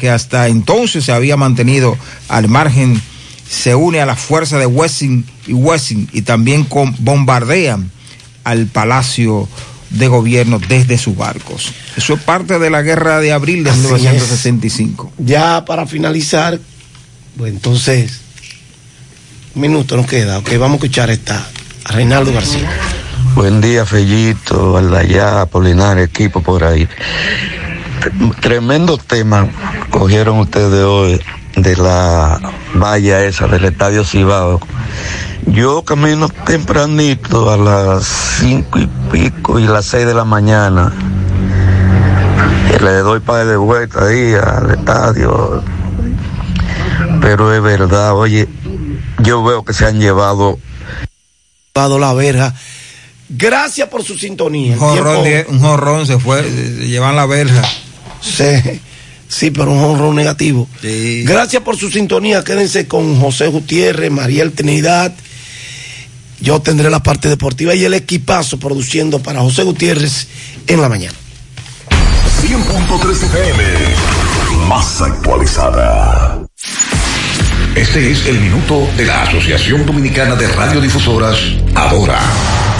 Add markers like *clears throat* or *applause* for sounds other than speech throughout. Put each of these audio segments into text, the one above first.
que hasta entonces se había mantenido al margen se une a la fuerza de Wessing y Wessing y también con, bombardean al Palacio de Gobierno desde sus barcos. Eso es parte de la guerra de abril de Así 1965. Ya para finalizar, pues entonces, un minuto nos queda, ok, vamos a escuchar esta a Reinaldo García. Buen día, Fellito, Aldayá, Apolinar, equipo por ahí. Tremendo tema cogieron ustedes hoy de la valla esa del Estadio Cibao. Yo camino tempranito a las cinco y pico y las seis de la mañana. Y le doy para de vuelta ahí al estadio. Pero es verdad, oye, yo veo que se han llevado Dado la verja. Gracias por su sintonía. Un jorrón, un jorrón se fue, se llevan la verja. Sí, sí, pero un honrón negativo. Gracias por su sintonía. Quédense con José Gutiérrez, Mariel Trinidad. Yo tendré la parte deportiva y el equipazo produciendo para José Gutiérrez en la mañana. 100.3 FM, más actualizada. Este es el minuto de la Asociación Dominicana de Radiodifusoras, Adora.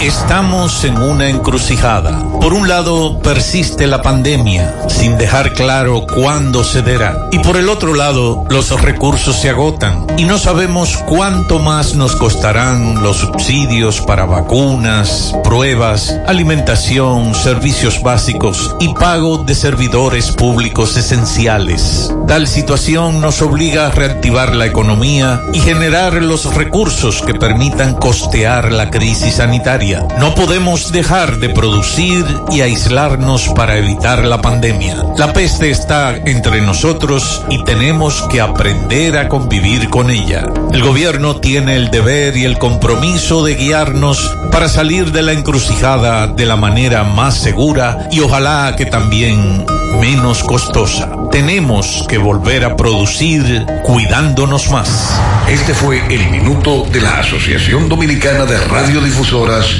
Estamos en una encrucijada. Por un lado, persiste la pandemia, sin dejar claro cuándo cederá. Y por el otro lado, los recursos se agotan y no sabemos cuánto más nos costarán los subsidios para vacunas, pruebas, alimentación, servicios básicos y pago de servidores públicos esenciales. Tal situación nos obliga a reactivar la economía y generar los recursos que permitan costear la crisis sanitaria. No podemos dejar de producir y aislarnos para evitar la pandemia. La peste está entre nosotros y tenemos que aprender a convivir con ella. El gobierno tiene el deber y el compromiso de guiarnos para salir de la encrucijada de la manera más segura y ojalá que también menos costosa. Tenemos que volver a producir cuidándonos más. Este fue el minuto de la Asociación Dominicana de Radiodifusoras,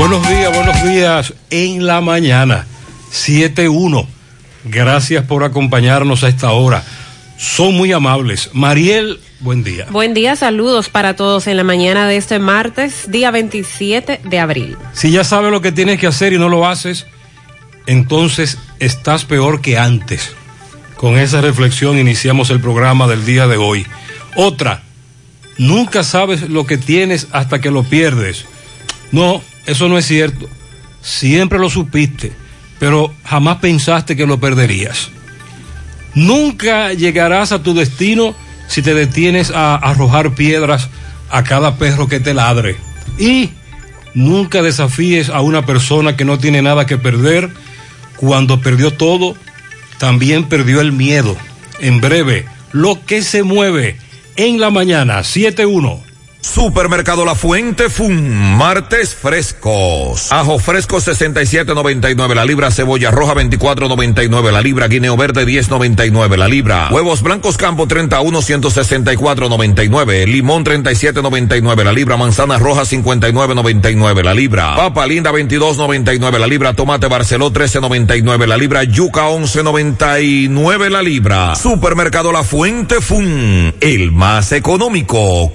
Buenos días, buenos días en la mañana, 7-1. Gracias por acompañarnos a esta hora. Son muy amables. Mariel, buen día. Buen día, saludos para todos en la mañana de este martes, día 27 de abril. Si ya sabes lo que tienes que hacer y no lo haces, entonces estás peor que antes. Con esa reflexión iniciamos el programa del día de hoy. Otra, nunca sabes lo que tienes hasta que lo pierdes. No, eso no es cierto. Siempre lo supiste, pero jamás pensaste que lo perderías. Nunca llegarás a tu destino si te detienes a arrojar piedras a cada perro que te ladre. Y nunca desafíes a una persona que no tiene nada que perder. Cuando perdió todo, también perdió el miedo. En breve, lo que se mueve en la mañana, 7-1. Supermercado La Fuente Fun, martes frescos. Ajo fresco 67.99 la libra, cebolla roja 24.99 la libra, guineo verde 10.99 la libra, huevos blancos campo 31 164.99, limón 37.99 la libra, manzana roja 59.99 la libra, papa linda 22.99 la libra, tomate barceló 13.99 la libra, yuca 11.99 la libra. Supermercado La Fuente Fun, el más económico.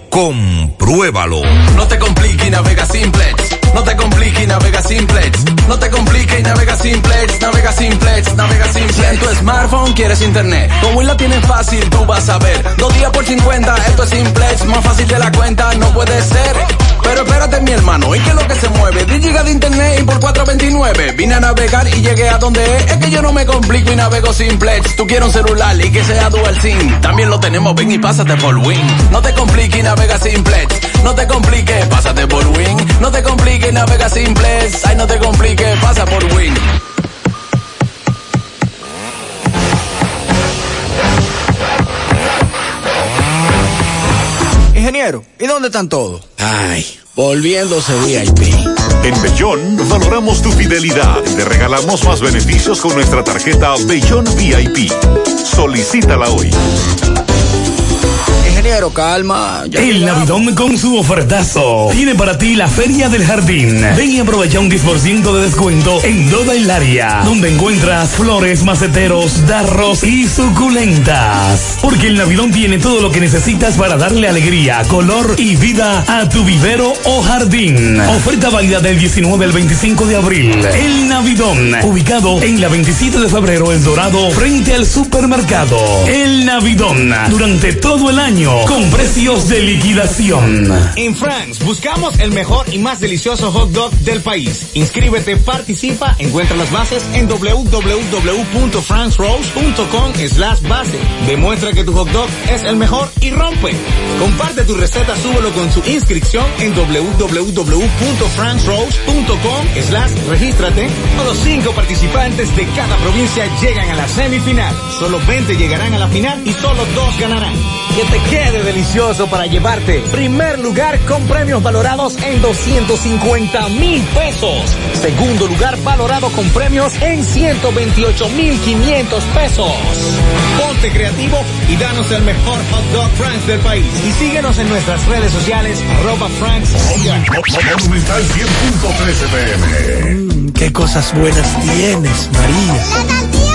Compruébalo. No te compliques y navega simplex. No te compliques y navega simplex. No te compliques y navega simplex. Navega simplex, navega simplex. Si en tu smartphone quieres internet, como la tienes fácil, tú vas a ver. Dos días por 50, esto es simplex. Más fácil de la cuenta, no puede ser. Pero espérate, mi hermano, ¿y qué es lo que se mueve? 10 gigas de internet y por 429. Vine a navegar y llegué a donde es. Es que yo no me complico y navego simplex. Tú quieres un celular y que sea dual SIM. También lo tenemos, ven y pásate por Win. No te compliques y navega simplex. No te compliques, pásate por Win. No te compliques y navega simplex. Ay, no te compliques, pasa por Win. Ingeniero, ¿y dónde están todos? Ay, volviéndose VIP. En Bellón valoramos tu fidelidad y te regalamos más beneficios con nuestra tarjeta Bellón VIP. Solicítala hoy. Ingeniero, calma. ya El llegamos. Navidón con su ofertazo tiene para ti la Feria del Jardín. Ven y aprovecha un 10% de descuento en toda el área, donde encuentras flores, maceteros, darros y suculentas. Porque el Navidón tiene todo lo que necesitas para darle alegría, color y vida a tu vivero o jardín. Oferta válida del 19 al 25 de abril. El Navidón, ubicado en la 27 de febrero, El Dorado, frente al supermercado. El Navidón, durante todo el año, con precios de liquidación. En France buscamos el mejor y más delicioso hot dog del país. Inscríbete, participa, encuentra las bases en www.francerose.com slash base. Demuestra que tu hot dog es el mejor y rompe. Comparte tu receta, súbelo con su inscripción en www.francerose.com slash regístrate. Los cinco participantes de cada provincia llegan a la semifinal. Solo 20 llegarán a la final y solo dos ganarán. Que te quede delicioso para llevarte. Primer lugar con premios valorados en 250 mil pesos. Segundo lugar valorado con premios en 128 mil 500 pesos. Ponte creativo y danos el mejor hot dog Franks del país. Y síguenos en nuestras redes sociales arroba Franks. Monumental 100.13 pm. Mm, qué cosas buenas tienes, María. La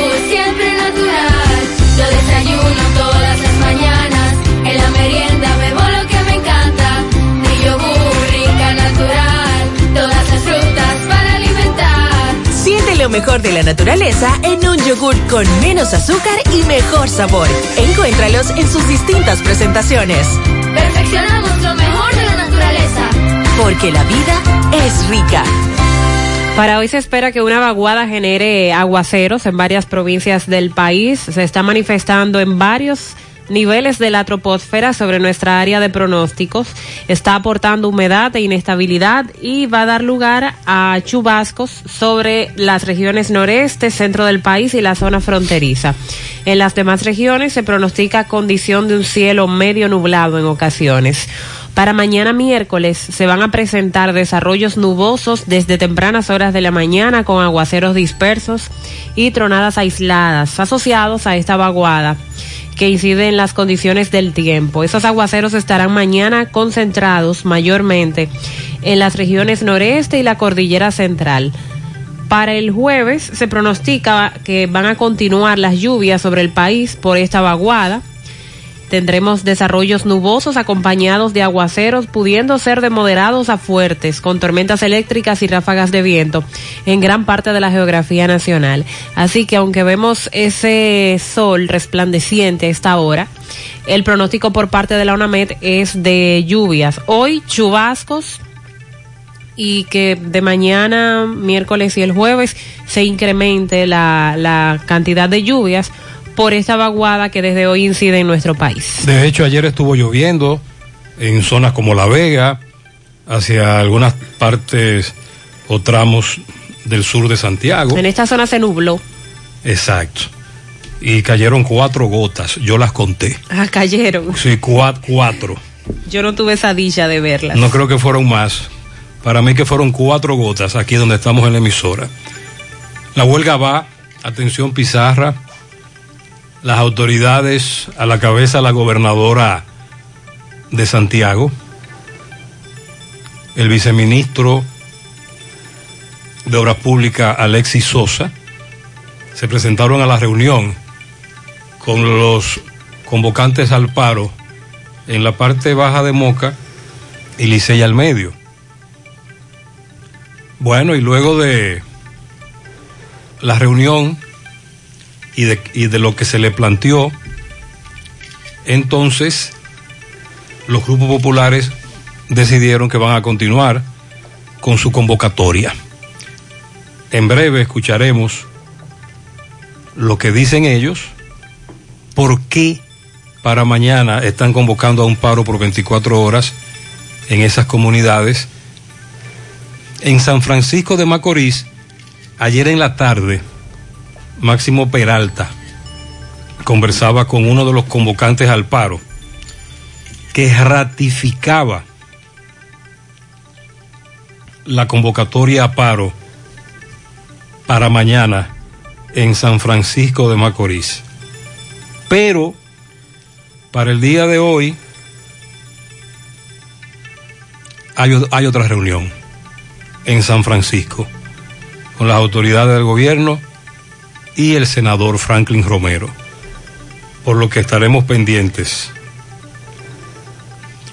lo mejor de la naturaleza en un yogur con menos azúcar y mejor sabor. Encuéntralos en sus distintas presentaciones. Perfeccionamos lo mejor de la naturaleza. Porque la vida es rica. Para hoy se espera que una vaguada genere aguaceros en varias provincias del país. Se está manifestando en varios niveles de la troposfera sobre nuestra área de pronósticos. Está aportando humedad e inestabilidad y va a dar lugar a chubascos sobre las regiones noreste, centro del país y la zona fronteriza. En las demás regiones se pronostica condición de un cielo medio nublado en ocasiones. Para mañana miércoles se van a presentar desarrollos nubosos desde tempranas horas de la mañana con aguaceros dispersos y tronadas aisladas asociados a esta vaguada que incide en las condiciones del tiempo. Esos aguaceros estarán mañana concentrados mayormente en las regiones noreste y la cordillera central. Para el jueves se pronostica que van a continuar las lluvias sobre el país por esta vaguada. Tendremos desarrollos nubosos acompañados de aguaceros, pudiendo ser de moderados a fuertes, con tormentas eléctricas y ráfagas de viento en gran parte de la geografía nacional. Así que aunque vemos ese sol resplandeciente a esta hora, el pronóstico por parte de la UNAMED es de lluvias. Hoy chubascos y que de mañana, miércoles y el jueves se incremente la, la cantidad de lluvias por esta vaguada que desde hoy incide en nuestro país. De hecho, ayer estuvo lloviendo en zonas como La Vega, hacia algunas partes o tramos del sur de Santiago. En esta zona se nubló. Exacto. Y cayeron cuatro gotas, yo las conté. Ah, cayeron. Sí, cua- cuatro. Yo no tuve esa dicha de verlas. No creo que fueron más. Para mí que fueron cuatro gotas aquí donde estamos en la emisora. La huelga va, atención Pizarra, las autoridades a la cabeza la gobernadora de Santiago, el viceministro de Obras Públicas, Alexis Sosa, se presentaron a la reunión con los convocantes al paro en la parte baja de Moca y Licey al medio. Bueno, y luego de la reunión y de, y de lo que se le planteó, entonces los grupos populares decidieron que van a continuar con su convocatoria. En breve escucharemos lo que dicen ellos, por qué para mañana están convocando a un paro por 24 horas en esas comunidades. En San Francisco de Macorís, ayer en la tarde, Máximo Peralta conversaba con uno de los convocantes al paro que ratificaba la convocatoria a paro para mañana en San Francisco de Macorís. Pero para el día de hoy hay, hay, otra reunión en San Francisco con las autoridades del gobierno y el senador Franklin Romero, por lo que estaremos pendientes.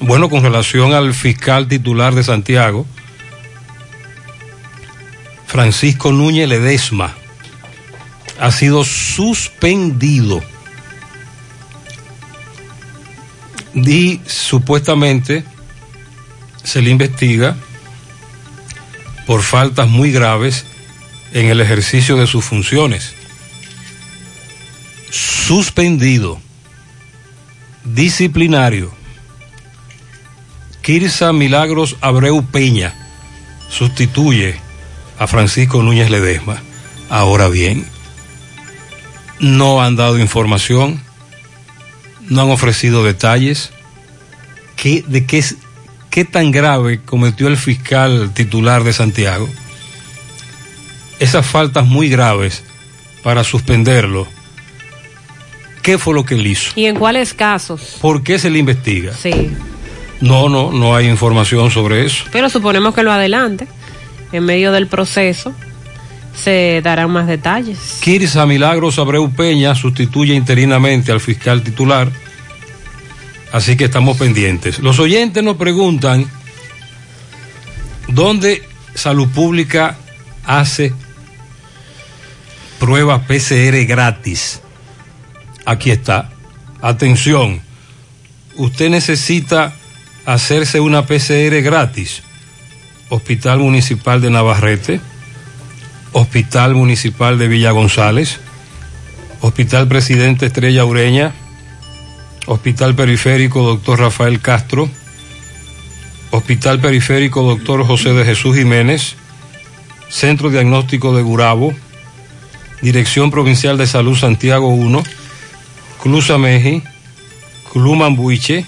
Bueno, con relación al fiscal titular de Santiago, Francisco Núñez Ledesma, ha sido suspendido y supuestamente se le investiga por faltas muy graves en el ejercicio de sus funciones. Suspendido. Disciplinario. Kirsa Milagros Abreu Peña sustituye a Francisco Núñez Ledesma. Ahora bien, no han dado información, no han ofrecido detalles ¿Qué, de qué, qué tan grave cometió el fiscal titular de Santiago. Esas faltas muy graves para suspenderlo. ¿Qué fue lo que él hizo? ¿Y en cuáles casos? ¿Por qué se le investiga? Sí. No, no, no hay información sobre eso. Pero suponemos que lo adelante, en medio del proceso, se darán más detalles. Kirsa Milagros Abreu Peña sustituye interinamente al fiscal titular, así que estamos pendientes. Los oyentes nos preguntan dónde Salud Pública hace pruebas PCR gratis. Aquí está. Atención, usted necesita hacerse una PCR gratis. Hospital Municipal de Navarrete, Hospital Municipal de Villa González, Hospital Presidente Estrella Ureña, Hospital Periférico Doctor Rafael Castro, Hospital Periférico Doctor José de Jesús Jiménez, Centro Diagnóstico de Gurabo, Dirección Provincial de Salud Santiago 1, Club Sameji, Club Mambuiche,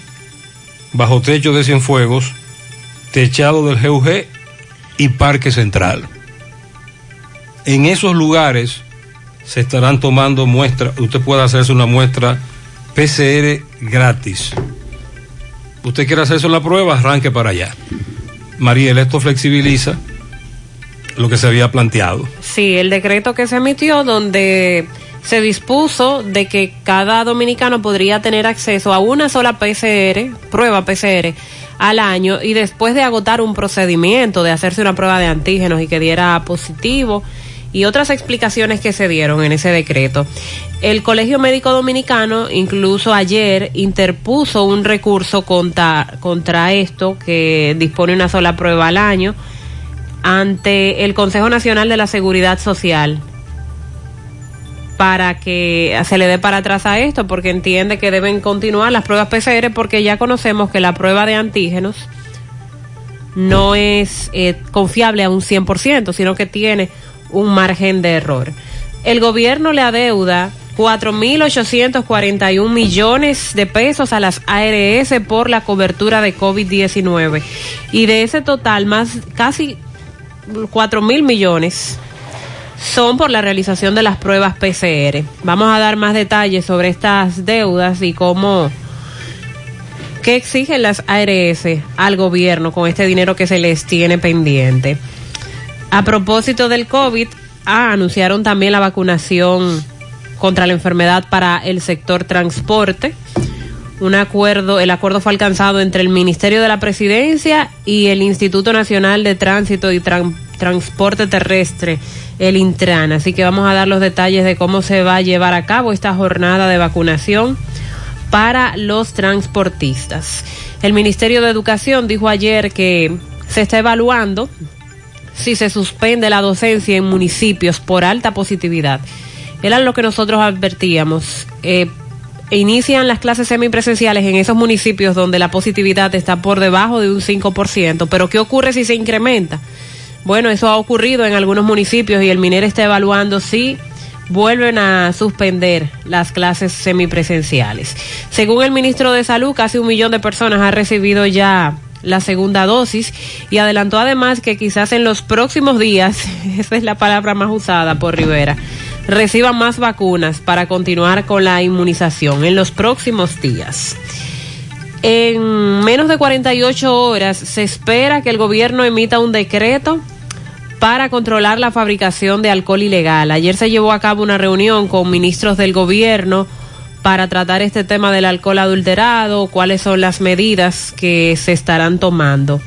Bajo Techo de Cienfuegos, Techado del GUG y Parque Central. En esos lugares se estarán tomando muestras, usted puede hacerse una muestra PCR gratis. Usted quiere hacerse la prueba, arranque para allá. Mariel, esto flexibiliza lo que se había planteado. Sí, el decreto que se emitió donde se dispuso de que cada dominicano podría tener acceso a una sola PCR, prueba PCR, al año y después de agotar un procedimiento de hacerse una prueba de antígenos y que diera positivo y otras explicaciones que se dieron en ese decreto. El Colegio Médico Dominicano incluso ayer interpuso un recurso contra, contra esto que dispone una sola prueba al año ante el Consejo Nacional de la Seguridad Social para que se le dé para atrás a esto, porque entiende que deben continuar las pruebas PCR, porque ya conocemos que la prueba de antígenos no es eh, confiable a un 100%, sino que tiene un margen de error. El gobierno le adeuda 4.841 millones de pesos a las ARS por la cobertura de COVID-19 y de ese total más casi 4 mil millones son por la realización de las pruebas PCR. Vamos a dar más detalles sobre estas deudas y cómo qué exigen las ARS al gobierno con este dinero que se les tiene pendiente. A propósito del COVID, ah, anunciaron también la vacunación contra la enfermedad para el sector transporte. Un acuerdo, el acuerdo fue alcanzado entre el Ministerio de la Presidencia y el Instituto Nacional de Tránsito y Tran- Transporte Terrestre, el Intran. Así que vamos a dar los detalles de cómo se va a llevar a cabo esta jornada de vacunación para los transportistas. El Ministerio de Educación dijo ayer que se está evaluando si se suspende la docencia en municipios por alta positividad. Era lo que nosotros advertíamos. Eh, inician las clases semipresenciales en esos municipios donde la positividad está por debajo de un 5%. Pero ¿qué ocurre si se incrementa? Bueno, eso ha ocurrido en algunos municipios y el MINER está evaluando si vuelven a suspender las clases semipresenciales. Según el ministro de Salud, casi un millón de personas ha recibido ya la segunda dosis y adelantó además que quizás en los próximos días, *laughs* esa es la palabra más usada por Rivera, reciban más vacunas para continuar con la inmunización en los próximos días. En menos de 48 horas se espera que el gobierno emita un decreto para controlar la fabricación de alcohol ilegal. Ayer se llevó a cabo una reunión con ministros del gobierno para tratar este tema del alcohol adulterado, cuáles son las medidas que se estarán tomando.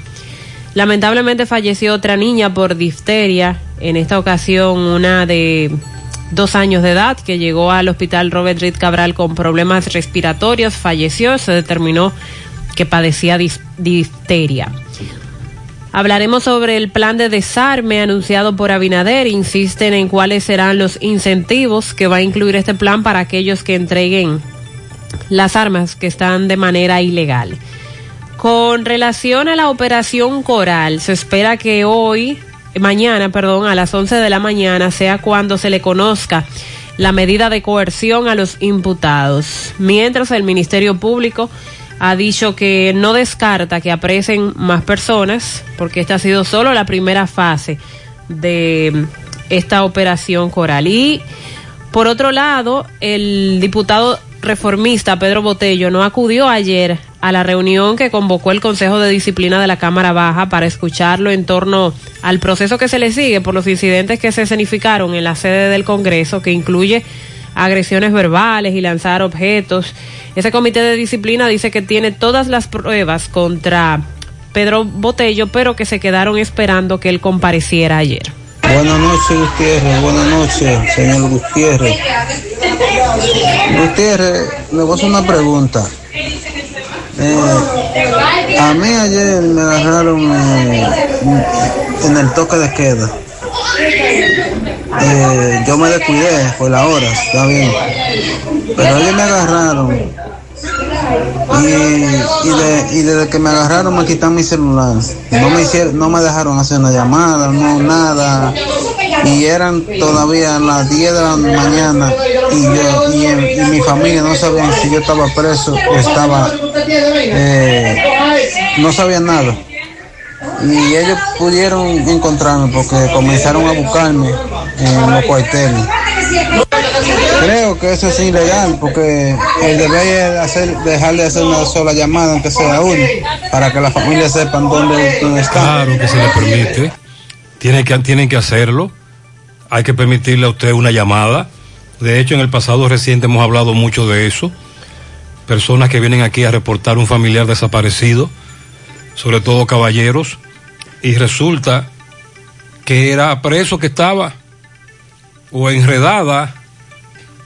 Lamentablemente falleció otra niña por difteria, en esta ocasión una de dos años de edad que llegó al hospital Robert Reed Cabral con problemas respiratorios, falleció, se determinó que padecía difteria. Hablaremos sobre el plan de desarme anunciado por Abinader. Insisten en cuáles serán los incentivos que va a incluir este plan para aquellos que entreguen las armas que están de manera ilegal. Con relación a la operación Coral, se espera que hoy, mañana, perdón, a las 11 de la mañana sea cuando se le conozca la medida de coerción a los imputados. Mientras el Ministerio Público ha dicho que no descarta que apresen más personas, porque esta ha sido solo la primera fase de esta operación Coral. Y por otro lado, el diputado reformista Pedro Botello no acudió ayer a la reunión que convocó el Consejo de Disciplina de la Cámara Baja para escucharlo en torno al proceso que se le sigue por los incidentes que se escenificaron en la sede del Congreso, que incluye agresiones verbales y lanzar objetos. Ese comité de disciplina dice que tiene todas las pruebas contra Pedro Botello, pero que se quedaron esperando que él compareciera ayer. Buenas noches, Gutiérrez. Buenas noches, señor Gutiérrez. Gutiérrez, le voy a hacer una pregunta. Eh, a mí ayer me agarraron eh, en el toque de queda. Eh, yo me descuidé por la hora, está bien. Pero ellos me agarraron. Y, y, de- y desde que me agarraron me quitan mi celular. No me hicieron, no me dejaron hacer una llamada, no nada. Y eran todavía las 10 de la mañana y yo y, mi familia no sabían si yo estaba preso estaba eh, no sabían nada. Y ellos pudieron encontrarme porque comenzaron a buscarme en los cuarteles. Creo que eso es ilegal porque el deber es hacer, dejar de hacer una sola llamada, aunque sea uno, para que la familia sepan dónde, dónde está. Claro que se le permite. Tienen que, tienen que hacerlo. Hay que permitirle a usted una llamada. De hecho, en el pasado reciente hemos hablado mucho de eso. Personas que vienen aquí a reportar un familiar desaparecido, sobre todo caballeros, y resulta que era preso que estaba o enredada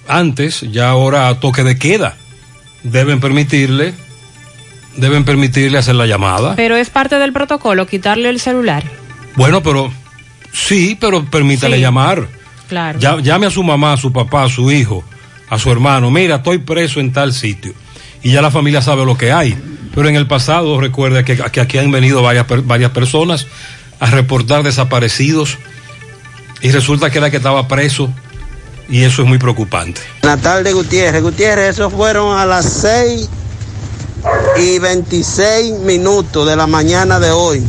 antes, ya ahora a toque de queda. Deben permitirle, deben permitirle hacer la llamada. Pero es parte del protocolo quitarle el celular. Bueno, pero sí, pero permítale Sí. llamar. Claro. Ya- llame a su mamá, a su papá, a su hijo, a su hermano. Mira, estoy preso en tal sitio. Y ya la familia sabe lo que hay. Pero en el pasado, recuerda que, que aquí han venido varias, varias personas a reportar desaparecidos. Y resulta que era que estaba preso. Y eso es muy preocupante. Buenas tardes, Gutiérrez. Gutiérrez, esos fueron a las 6 y 26 minutos de la mañana de hoy.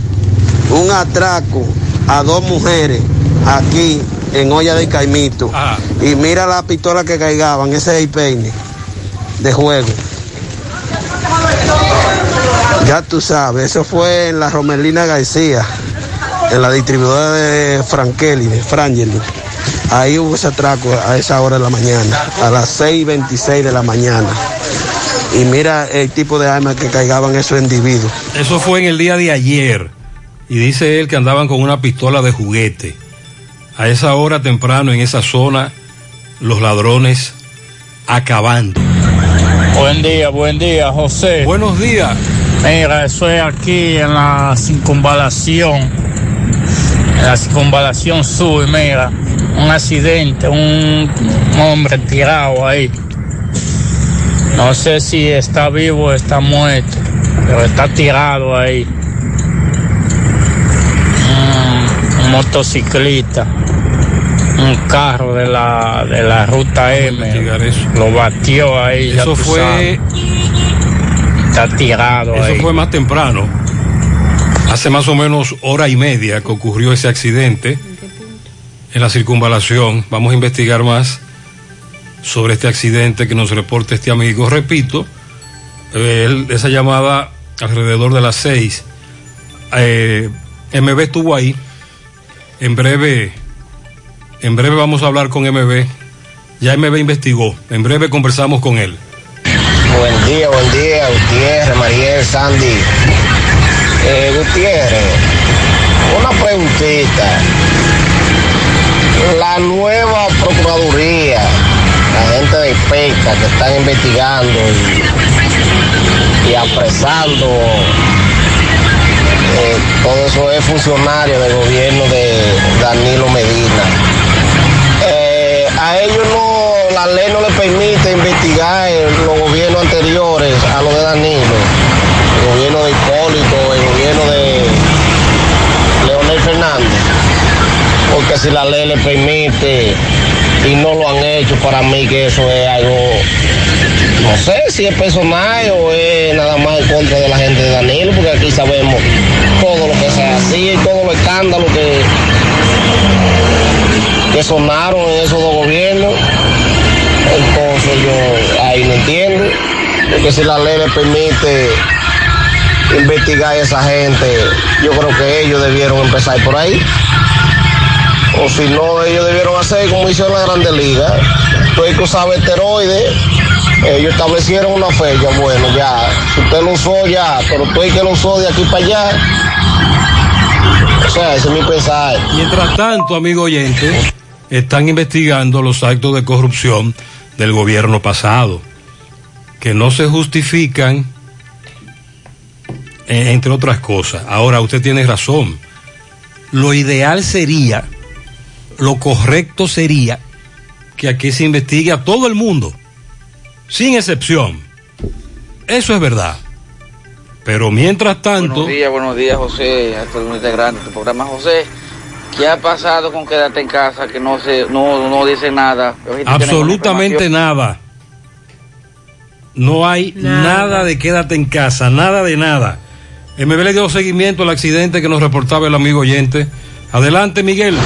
Un atraco a dos mujeres aquí en Olla de Caimito. Y mira la pistola que caigaban, ese es el peine de juego. Ya tú sabes, eso fue en la Romelina García. En la distribuidora de Frankeli, de Frangeli. Ahí hubo ese atraco a esa hora de la mañana, a las 6.26 de la mañana. Y mira el tipo de armas que cargaban esos individuos. Eso fue en el día de ayer. Y dice él que andaban con una pistola de juguete. A esa hora temprano en esa zona, los ladrones acabando. Buen día, buen día, José. Buenos días. Mira, eso es aquí en la circunvalación. En la circunvalación sur, mira. Un accidente, un hombre tirado ahí. No sé si está vivo o está muerto, pero está tirado ahí. Un, un motociclista, un carro de la, de la ruta M, lo batió ahí. Eso fue- sabes. Está tirado Eso ahí. fue más temprano. Hace más o menos hora y media que ocurrió ese accidente en la circunvalación. Vamos a investigar más sobre este accidente que nos reporta este amigo. Repito, eh, esa llamada alrededor de las seis. Eh, MB estuvo ahí. En breve, en breve vamos a hablar con MB. Ya MB investigó. En breve conversamos con él. Buen día, buen día, Gutiérrez, Mariel, Sandy. Eh, Gutiérrez, una preguntita. La nueva Procuraduría, la gente de pesca que están investigando y, apresando eh, todo eso es funcionario del gobierno de Danilo Medina. Eh, a ellos no, la ley no les permite investigar los gobiernos anteriores a los de Danilo, el gobierno de Hipólito, de Leonel Fernández, porque si la ley les permite y no lo han hecho, para mí que eso es algo, no sé si es personal o es nada más en contra de la gente de Danilo, porque aquí sabemos todo lo que se hacía y todos los escándalos que que sonaron en esos dos gobiernos. Entonces yo ahí no entiendo, porque si la ley le permite investigar a esa gente, yo creo que ellos debieron empezar por ahí. O si no, ellos debieron hacer como hicieron la Grande Liga. El que usaba esteroides, ellos establecieron una fecha, bueno, ya, si usted lo usó ya, pero tú el que lo usó de aquí para allá. O sea, ese es mi pensar. Mientras tanto, amigo oyente, están investigando los actos de corrupción del gobierno pasado, que no se justifican, entre otras cosas. Ahora, usted tiene razón. Lo ideal sería, lo correcto sería, que aquí se investigue a todo el mundo, sin excepción. Eso es verdad. Pero mientras tanto... Buenos días, buenos días, José, a todo el integrante de tu programa. José, ¿qué ha pasado con quédate en casa que no se, no, no dice nada? Absolutamente nada. No hay nada. de quédate en casa, nada de nada. MB le dio seguimiento al accidente que nos reportaba el amigo oyente. Adelante, Miguel.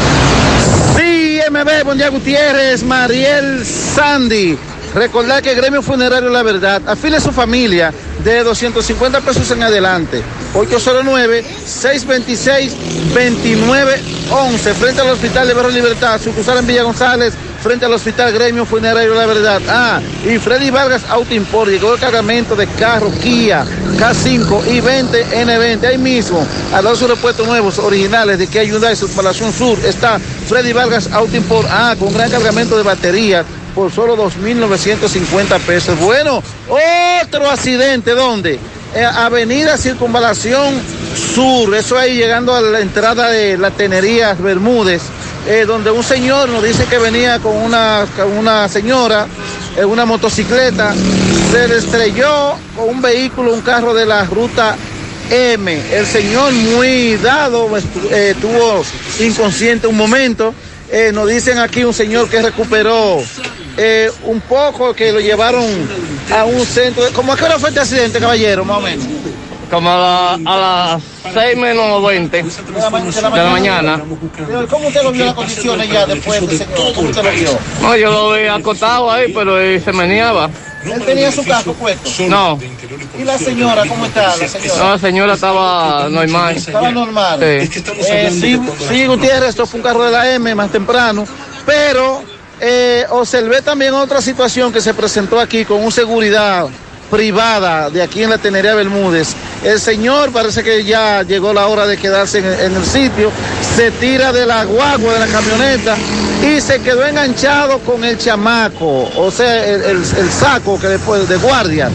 Sí, MB, buen día Gutiérrez, Mariel Sandy. Recordar que el Gremio Funerario La Verdad afile a su familia de 250 pesos en adelante. 809-626-2911 frente al Hospital de Barrio Libertad, sucursal en Villa González, frente al Hospital Gremio Funerario La Verdad. Ah, y Freddy Vargas Auto Import llegó el cargamento de carros Kia K5 y 20 N20. Ahí mismo, de sus repuestos nuevos, originales de Kia Hyundai Circunvalación Sur, está Freddy Vargas Auto Import. Ah, con gran cargamento de batería por solo 2.950 pesos. Bueno, otro accidente, ¿dónde? Eh, Avenida Circunvalación Sur, eso ahí llegando a la entrada de la Tenería Bermúdez, eh, donde un señor nos dice que venía con una, una señora en una motocicleta, se le estrelló con un vehículo, un carro de la ruta M. El señor muy dado, eh, estuvo inconsciente un momento. Eh, nos dicen aquí un señor que recuperó un poco, que lo llevaron a un centro. ¿Cómo a qué hora fue este accidente, caballero, más o menos? Como a, la- a las 6 menos 20 de la mañana. ¿Cómo usted lo vio las condiciones ya después de ese ¿Cómo usted lo vio? No, yo lo vi acostado ahí, pero él se meneaba. Él tenía su casco puesto. No. ¿Y la señora cómo está? La señora. No, la señora estaba normal. Estaba normal. Sí. Eh, sí, sí, Gutiérrez, esto fue un carro de la M más temprano, pero eh, observé también otra situación que se presentó aquí con un seguridad privada de aquí en la Tenería Bermúdez. El señor parece que ya llegó la hora de quedarse en, el sitio, se tira de la guagua de la camioneta y se quedó enganchado con el chamaco, o sea, el, el- el saco que después de guardia,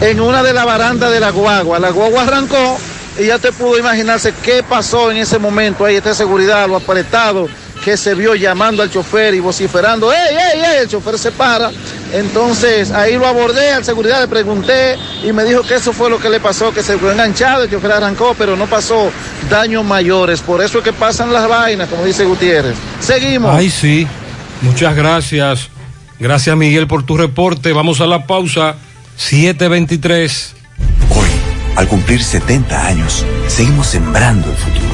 en una de las barandas de la guagua. La guagua arrancó y ya te pudo imaginarse qué pasó en ese momento. Ahí está seguridad, lo apretado que se vio llamando al chofer y vociferando, ¡ey, ey, ey! El chofer se para. Entonces ahí lo abordé al seguridad, le pregunté y me dijo que eso fue lo que le pasó, que se quedó enganchado, el chofer arrancó, pero no pasó daños mayores. Por eso es que pasan las vainas, como dice Gutiérrez. Seguimos. Ay, sí. Muchas gracias. Gracias, Miguel, por tu reporte. Vamos a la pausa. 723. Al cumplir 70 años, seguimos sembrando el futuro.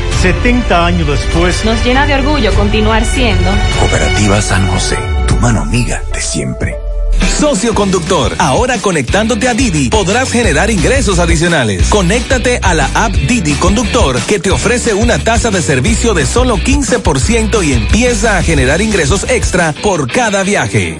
70 años después, Nos llena de orgullo continuar siendo Cooperativa San José, tu mano amiga de siempre. Socio conductor, ahora conectándote a Didi podrás generar ingresos adicionales. Conéctate a la app Didi Conductor que te ofrece una tasa de servicio de solo 15% y empieza a generar ingresos extra por cada viaje.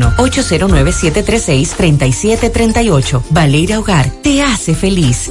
809-736-3738. Valeira Hogar, te hace feliz.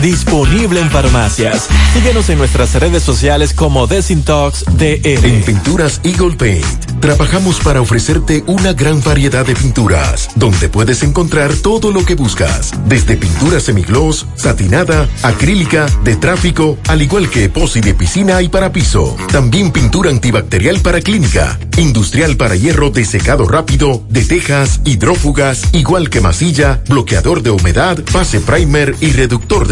disponible en farmacias. Síguenos en nuestras redes sociales como Desintox DR. En Pinturas Eagle Paint trabajamos para ofrecerte una gran variedad de pinturas, donde puedes encontrar todo lo que buscas, desde pintura semigloss, satinada, acrílica, de tráfico, al igual que epoxi de piscina y para piso. También pintura antibacterial para clínica, industrial para hierro de secado rápido, de tejas, hidrófugas, igual que masilla, bloqueador de humedad, base primer y reductor de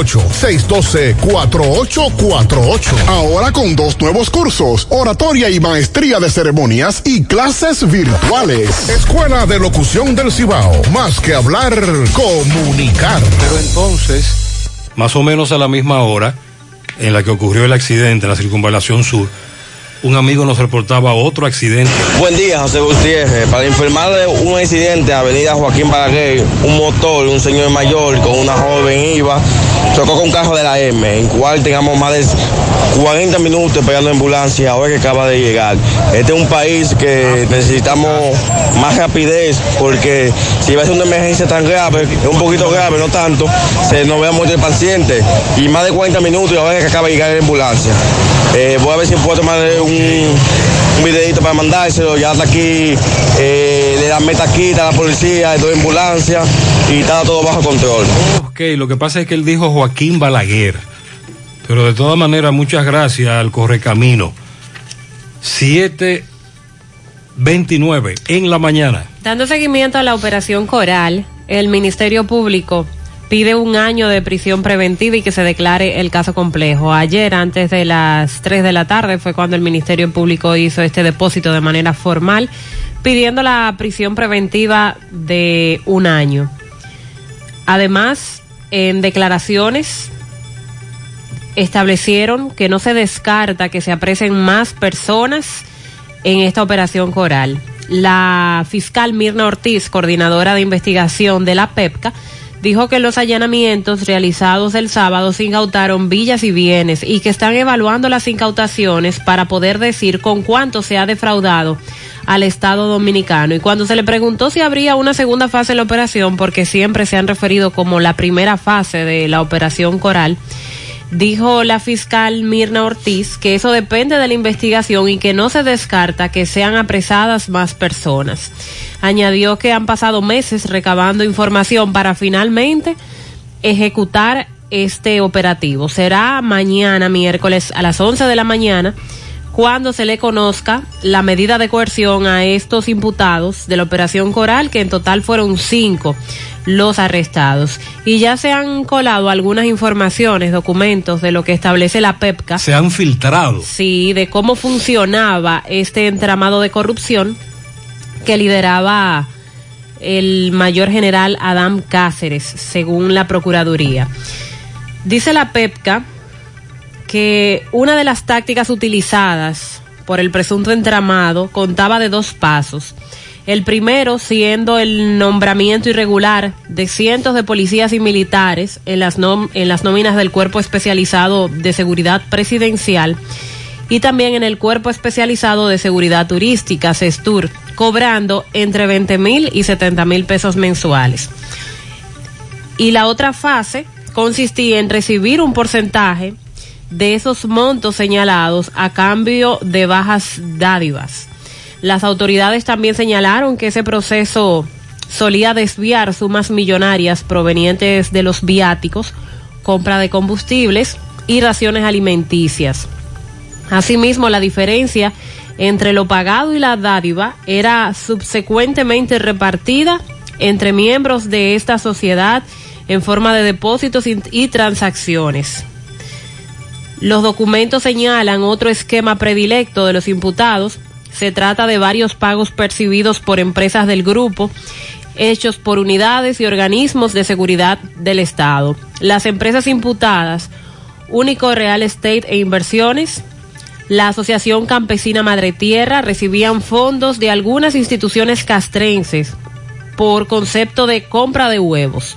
612-4848. Ahora con dos nuevos cursos, oratoria y maestría de ceremonias y clases virtuales. Escuela de Locución del Cibao. Más que hablar, comunicar. Pero entonces, más o menos a la misma hora en la que ocurrió el accidente en la circunvalación sur, un amigo nos reportaba otro accidente. Buen día, José Gutiérrez. Para informarle un accidente, Avenida Joaquín Balaguer, un motor, un señor mayor con una joven iba, chocó con un carro de la M, en cual tengamos más de 40 minutos esperando ambulancia, ahora que acaba de llegar. Este es un país que necesitamos más rapidez, porque si va a ser una emergencia tan grave, un poquito grave, no tanto, se nos vea mucho el paciente. Y más de 40 minutos y ahora que acaba de llegar la ambulancia. Eh, voy a ver si puedo tomar un, un videito para mandárselo. Ya está aquí, eh, le dan meta aquí, está la policía, hay dos ambulancias y está todo bajo control. Ok, lo que pasa es que él dijo Joaquín Balaguer. Pero de todas maneras, muchas gracias al Correcamino. 729 en la mañana. Dando seguimiento a la operación Coral, el Ministerio Público pide un año de prisión preventiva y que se declare el caso complejo. Ayer, antes de las 3 de la tarde, fue cuando el Ministerio Público hizo este depósito de manera formal, pidiendo la prisión preventiva de un año. Además, en declaraciones establecieron que no se descarta que se apresen más personas en esta operación coral. La fiscal Mirna Ortiz, coordinadora de investigación de la PEPCA, dijo que los allanamientos realizados el sábado se incautaron villas y bienes y que están evaluando las incautaciones para poder decir con cuánto se ha defraudado al Estado dominicano. Y cuando se le preguntó si habría una segunda fase de la operación, porque siempre se han referido como la primera fase de la operación Coral, dijo la fiscal Mirna Ortiz que eso depende de la investigación y que no se descarta que sean apresadas más personas. Añadió que han pasado meses recabando información para finalmente ejecutar este operativo. Será mañana, miércoles, a las 11 de la mañana, cuando se le conozca la medida de coerción a estos imputados de la operación Coral, que en total fueron cinco los arrestados. Y ya se han colado algunas informaciones, documentos de lo que establece la PEPCA. Se han filtrado. Sí, de cómo funcionaba este entramado de corrupción que lideraba el mayor general Adam Cáceres, según la Procuraduría. Dice la PEPCA que una de las tácticas utilizadas por el presunto entramado contaba de dos pasos. El primero siendo el nombramiento irregular de cientos de policías y militares en las, en las nóminas del Cuerpo Especializado de Seguridad Presidencial y también en el Cuerpo Especializado de Seguridad Turística, CESTUR, cobrando entre 20 mil y 70 mil pesos mensuales. Y la otra fase consistía en recibir un porcentaje de esos montos señalados a cambio de bajas dádivas. Las autoridades también señalaron que ese proceso solía desviar sumas millonarias provenientes de los viáticos, compra de combustibles y raciones alimenticias. Asimismo, la diferencia entre lo pagado y la dádiva era subsecuentemente repartida entre miembros de esta sociedad en forma de depósitos y transacciones. Los documentos señalan otro esquema predilecto de los imputados. Se trata de varios pagos percibidos por empresas del grupo, hechos por unidades y organismos de seguridad del Estado. Las empresas imputadas, Único Real Estate e Inversiones, la Asociación Campesina Madre Tierra, recibían fondos de algunas instituciones castrenses por concepto de compra de huevos,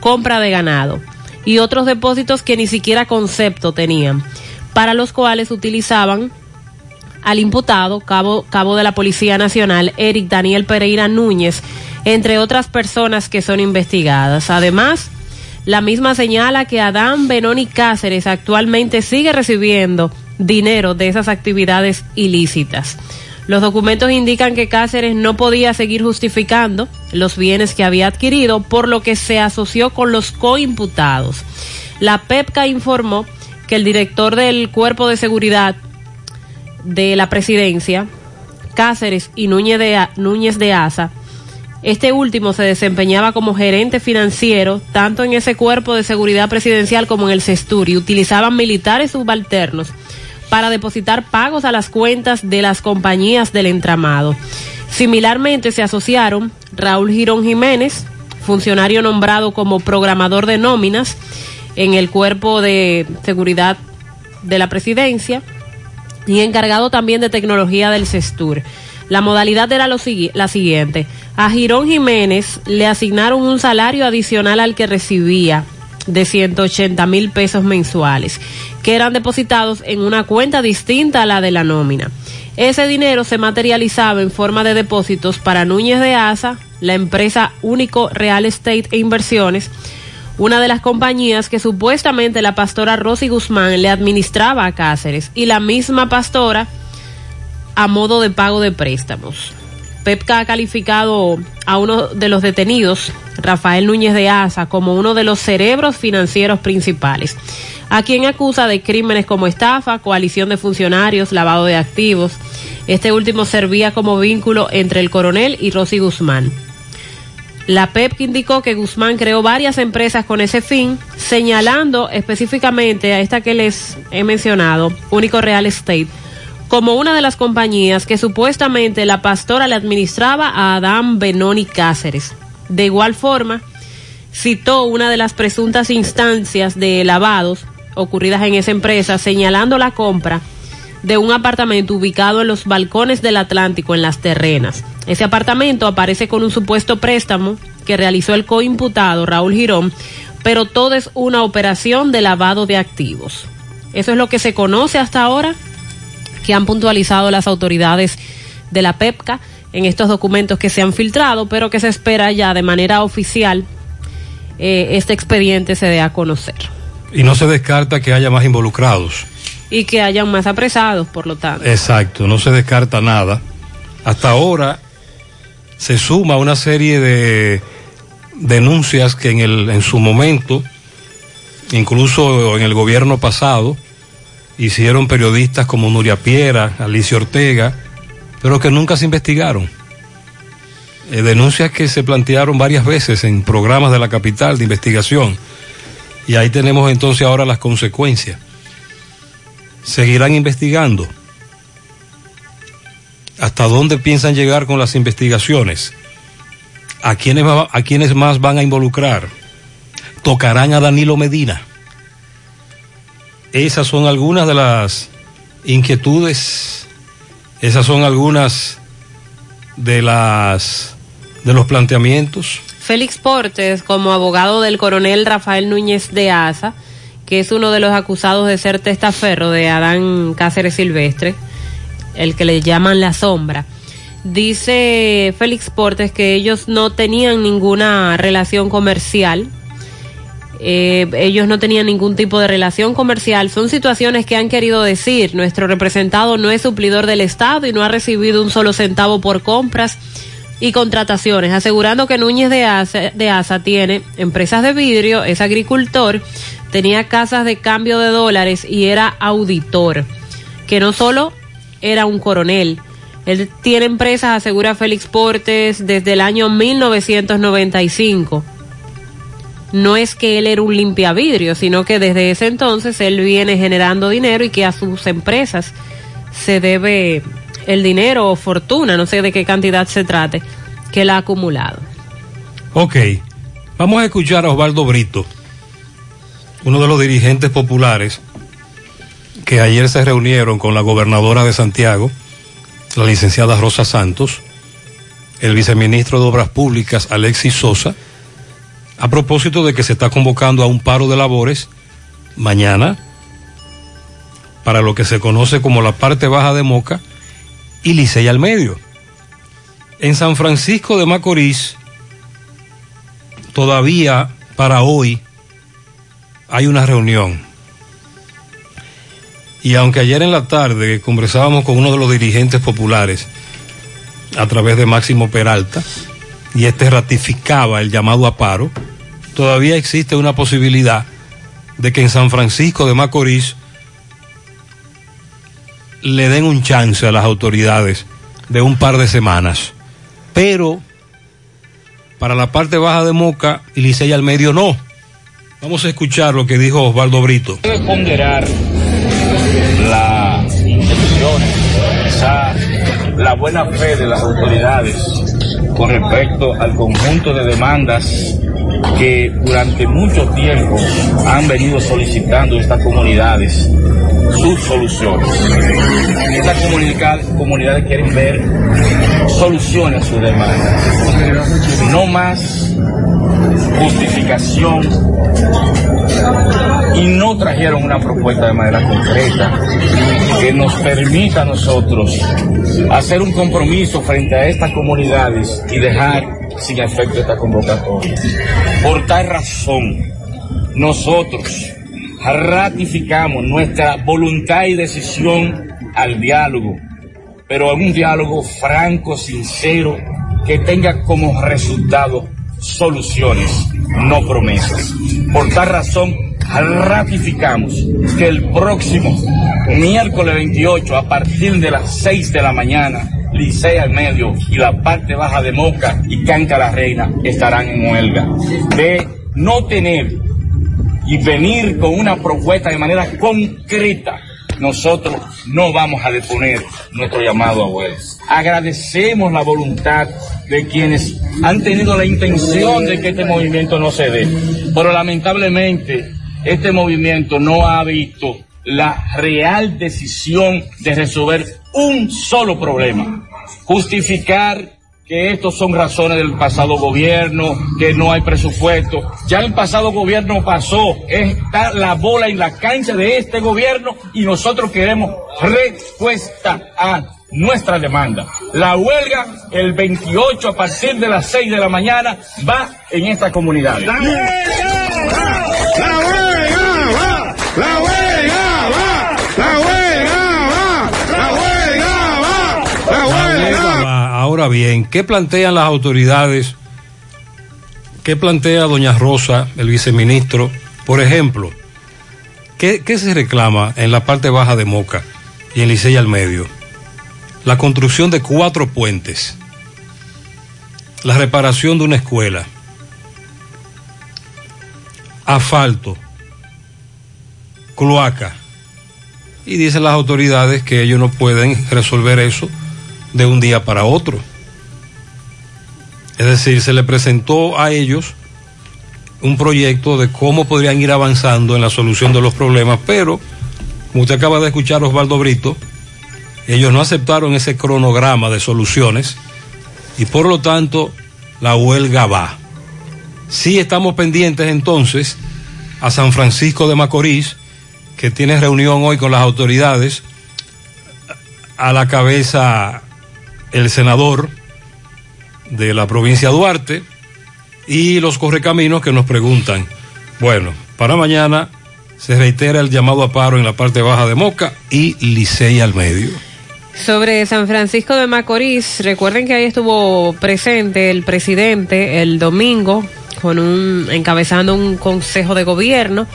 compra de ganado y otros depósitos que ni siquiera concepto tenían, para los cuales utilizaban al imputado, cabo, cabo de la Policía Nacional, Eric Daniel Pereira Núñez, entre otras personas que son investigadas. Además, la misma señala que Adán Benoni Cáceres actualmente sigue recibiendo dinero de esas actividades ilícitas. Los documentos indican que Cáceres no podía seguir justificando los bienes que había adquirido, por lo que se asoció con los coimputados. La PEPCA informó que el director del Cuerpo de Seguridad de la Presidencia, Cáceres y Núñez de, Núñez de Asa, este último se desempeñaba como gerente financiero tanto en ese cuerpo de seguridad presidencial como en el CESTUR y utilizaban militares subalternos para depositar pagos a las cuentas de las compañías del entramado. Similarmente se asociaron Raúl Girón Jiménez, funcionario nombrado como programador de nóminas en el cuerpo de seguridad de la presidencia y encargado también de tecnología del CESTUR. La modalidad era la siguiente. A Girón Jiménez le asignaron un salario adicional al que recibía de 180 mil pesos mensuales, que eran depositados en una cuenta distinta a la de la nómina. Ese dinero se materializaba en forma de depósitos para Núñez de Asa, la empresa Único Real Estate e Inversiones, una de las compañías que supuestamente la pastora Rosy Guzmán le administraba a Cáceres, y la misma pastora a modo de pago de préstamos. PEPCA ha calificado a uno de los detenidos, Rafael Núñez de Asa, como uno de los cerebros financieros principales, a quien acusa de crímenes como estafa, coalición de funcionarios, lavado de activos. Este último servía como vínculo entre el coronel y Rosy Guzmán. La PEPCA indicó que Guzmán creó varias empresas con ese fin, señalando específicamente a esta que les he mencionado, Único Real Estate, como una de las compañías que supuestamente la pastora le administraba a Adán Benoni Cáceres. De igual forma, citó una de las presuntas instancias de lavados ocurridas en esa empresa, señalando la compra de un apartamento ubicado en los balcones del Atlántico, en las terrenas. Ese apartamento aparece con un supuesto préstamo que realizó el coimputado Raúl Girón, pero todo es una operación de lavado de activos. Eso es lo que se conoce hasta ahora que han puntualizado las autoridades de la PEPCA en estos documentos que se han filtrado, pero que se espera ya de manera oficial eh, este expediente se dé a conocer. Y no se descarta que haya más involucrados. Y que hayan más apresados, por lo tanto. Exacto, no se descarta nada. Hasta ahora se suma una serie de denuncias que en, el, en su momento, incluso en el gobierno pasado, hicieron periodistas como Nuria Piera, Alicia Ortega, pero que nunca se investigaron. Eh, denuncias que se plantearon varias veces en programas de la capital de investigación. Y ahí tenemos entonces ahora las consecuencias. Seguirán investigando. ¿Hasta dónde piensan llegar con las investigaciones? ¿A quiénes, a quiénes más van a involucrar? ¿Tocarán a Danilo Medina? Esas son algunas de las inquietudes, esas son algunas de las de los planteamientos. Félix Portes, como abogado del coronel Rafael Núñez de Asa, que es uno de los acusados de ser testaferro de Adán Cáceres Silvestre, el que le llaman la sombra. Dice Félix Portes que ellos no tenían ninguna relación comercial eh, ellos no tenían ningún tipo de relación comercial. Son situaciones que han querido decir, nuestro representado no es suplidor del Estado y no ha recibido un solo centavo por compras y contrataciones, asegurando que Núñez de Asa, de Asa tiene empresas de vidrio, es agricultor, tenía casas de cambio de dólares y era auditor, que no solo era un coronel, él tiene empresas, asegura Félix Portes, desde el año 1995 no es que él era un limpiavidrio, sino que desde ese entonces él viene generando dinero y que a sus empresas se debe el dinero o fortuna, no sé de qué cantidad se trate, que él ha acumulado. Ok, vamos a escuchar a Osvaldo Brito, uno de los dirigentes populares que ayer se reunieron con la gobernadora de Santiago, la licenciada Rosa Santos, el viceministro de Obras Públicas, Alexis Sosa, a propósito de que se está convocando a un paro de labores mañana para lo que se conoce como la parte baja de Moca y Licey al medio. En San Francisco de Macorís, todavía para hoy hay una reunión. Y aunque ayer en la tarde conversábamos con uno de los dirigentes populares a través de Máximo Peralta, y este ratificaba el llamado a paro, todavía existe una posibilidad de que en San Francisco de Macorís le den un chance a las autoridades de un par de semanas. Pero para la parte baja de Moca y Licey al medio no. Vamos a escuchar lo que dijo Osvaldo Brito. La buena fe de las autoridades con respecto al conjunto de demandas que durante mucho tiempo han venido solicitando estas comunidades sus soluciones. Estas comunidades, comunidades quieren ver soluciones a sus demandas, no más justificación y no trajeron una propuesta de manera concreta que nos permita a nosotros hacer un compromiso frente a estas comunidades y dejar sin efecto esta convocatoria. Por tal razón, nosotros ratificamos nuestra voluntad y decisión al diálogo, pero un diálogo franco, sincero, que tenga como resultado soluciones, no promesas. Por tal razón, ratificamos que el próximo miércoles 28, a partir de las 6 de la mañana, Licea al medio y la parte baja de Moca y Canca la Reina estarán en huelga. De no tener y venir con una propuesta de manera concreta, nosotros no vamos a deponer nuestro llamado a huelga. Agradecemos la voluntad de quienes han tenido la intención de que este movimiento no se dé, pero lamentablemente este movimiento no ha visto la real decisión de resolver un solo problema. Justificar que estos son razones del pasado gobierno, que no hay presupuesto. Ya el pasado gobierno pasó, está la bola en la cancha de este gobierno y nosotros queremos respuesta a nuestra demanda. La huelga el 28 a partir de las 6 de la mañana va en esta comunidad. Ahora bien, ¿qué plantean las autoridades? ¿Qué plantea doña Rosa, el viceministro? Por ejemplo, ¿qué, se reclama en la parte baja de Moca y en Licey al medio? La construcción de cuatro puentes, la reparación de una escuela, asfalto, cloaca. Y dicen las autoridades que ellos no pueden resolver eso de un día para otro. Es decir, se le presentó a ellos un proyecto de cómo podrían ir avanzando en la solución de los problemas, pero, como usted acaba de escuchar Osvaldo Brito, ellos no aceptaron ese cronograma de soluciones y por lo tanto la huelga va. Sí estamos pendientes entonces a San Francisco de Macorís, que tiene reunión hoy con las autoridades, a la cabeza el senador de la provincia Duarte y los correcaminos que nos preguntan. Bueno, para mañana se reitera el llamado a paro en la parte baja de Moca y Licey al medio. Sobre San Francisco de Macorís, recuerden que ahí estuvo presente el presidente el domingo con un encabezando un consejo de gobierno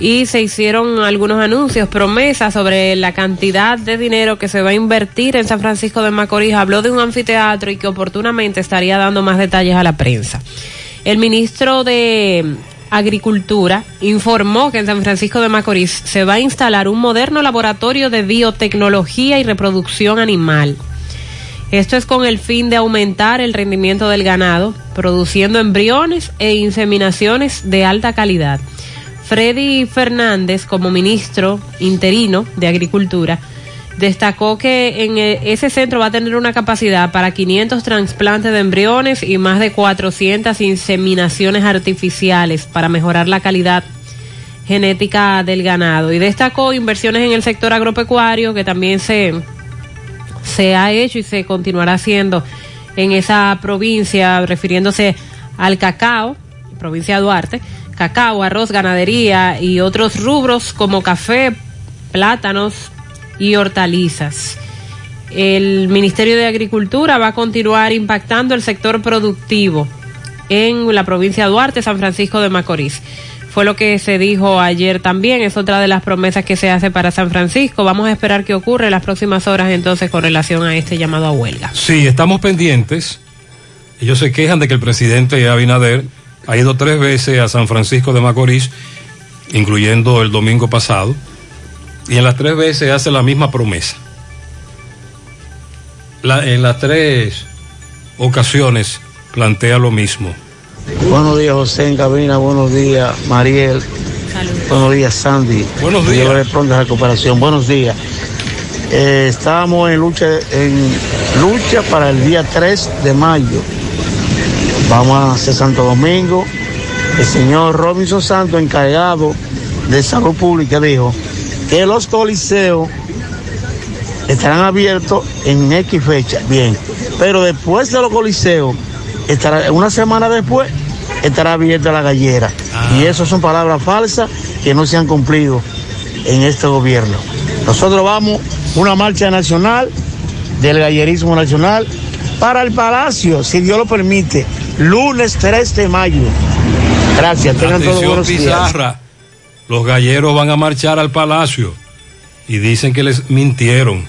y se hicieron algunos anuncios, promesas sobre la cantidad de dinero que se va a invertir en San Francisco de Macorís. Habló de un anfiteatro y que oportunamente estaría dando más detalles a la prensa. El ministro de Agricultura informó que en San Francisco de Macorís se va a instalar un moderno laboratorio de biotecnología y reproducción animal. Esto es con el fin de aumentar el rendimiento del ganado, produciendo embriones e inseminaciones de alta calidad. Freddy Fernández, como ministro interino de Agricultura, destacó que en e- ese centro va a tener una capacidad para 500 trasplantes de embriones y más de 400 inseminaciones artificiales para mejorar la calidad genética del ganado. Y destacó inversiones en el sector agropecuario que también se, se ha hecho y se continuará haciendo en esa provincia, refiriéndose al cacao, provincia de Duarte, cacao, arroz, ganadería y otros rubros como café, plátanos y hortalizas. El Ministerio de Agricultura va a continuar impactando el sector productivo en la provincia de Duarte, San Francisco de Macorís. Fue lo que se dijo ayer también, es otra de las promesas que se hace para San Francisco. Vamos a esperar qué ocurre en las próximas horas entonces con relación a este llamado a huelga. Sí, estamos pendientes. Ellos se quejan de que el presidente Abinader ha ido tres veces a San Francisco de Macorís, incluyendo el domingo pasado, y en las tres veces hace la misma promesa. La- en las tres ocasiones plantea lo mismo. Buenos días, José en cabina. Buenos días, Mariel. Buenos días, Sandy. Buenos días. recuperación. Buenos días. Eh, estábamos en lucha, en lucha para el día 3 de mayo. Vamos a hacer Santo Domingo. El señor Robinson Santos, encargado de salud pública, dijo que los coliseos estarán abiertos en X fecha. Bien, pero después de los coliseos, estará, una semana después, estará abierta la gallera. Y eso son palabras falsas que no se han cumplido en este gobierno. Nosotros vamos una marcha nacional del gallerismo nacional para el Palacio, si Dios lo permite, lunes 3 de mayo. Gracias, tengan todos buenos días. Los galleros van a marchar al palacio y dicen que les mintieron.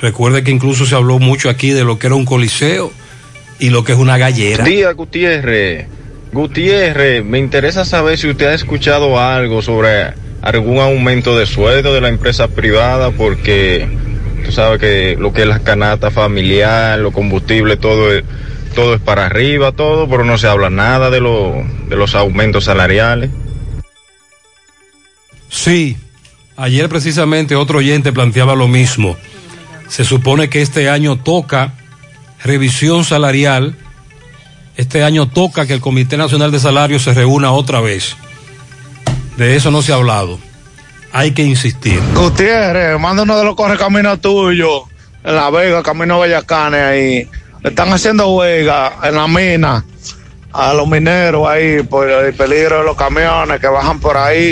Recuerde que incluso se habló mucho aquí de lo que era un coliseo y lo que es una gallera. Día Gutiérrez. Gutiérrez, me interesa saber si usted ha escuchado algo sobre algún aumento de sueldo de la empresa privada, porque tú sabes que lo que es la canasta familiar, los combustibles, todo es, todo es para arriba, todo, pero no se habla nada de, lo, de los aumentos salariales. Sí, ayer precisamente otro oyente planteaba lo mismo. Se supone que este año toca revisión salarial. Este año toca que el Comité Nacional de Salarios se reúna otra vez. De eso no se ha hablado. Hay que insistir. Gutiérrez, manda uno de los correcaminos tuyos en La Vega, camino Vallacanes ahí. Le están haciendo huelga en la mina a los mineros ahí por el peligro de los camiones que bajan por ahí.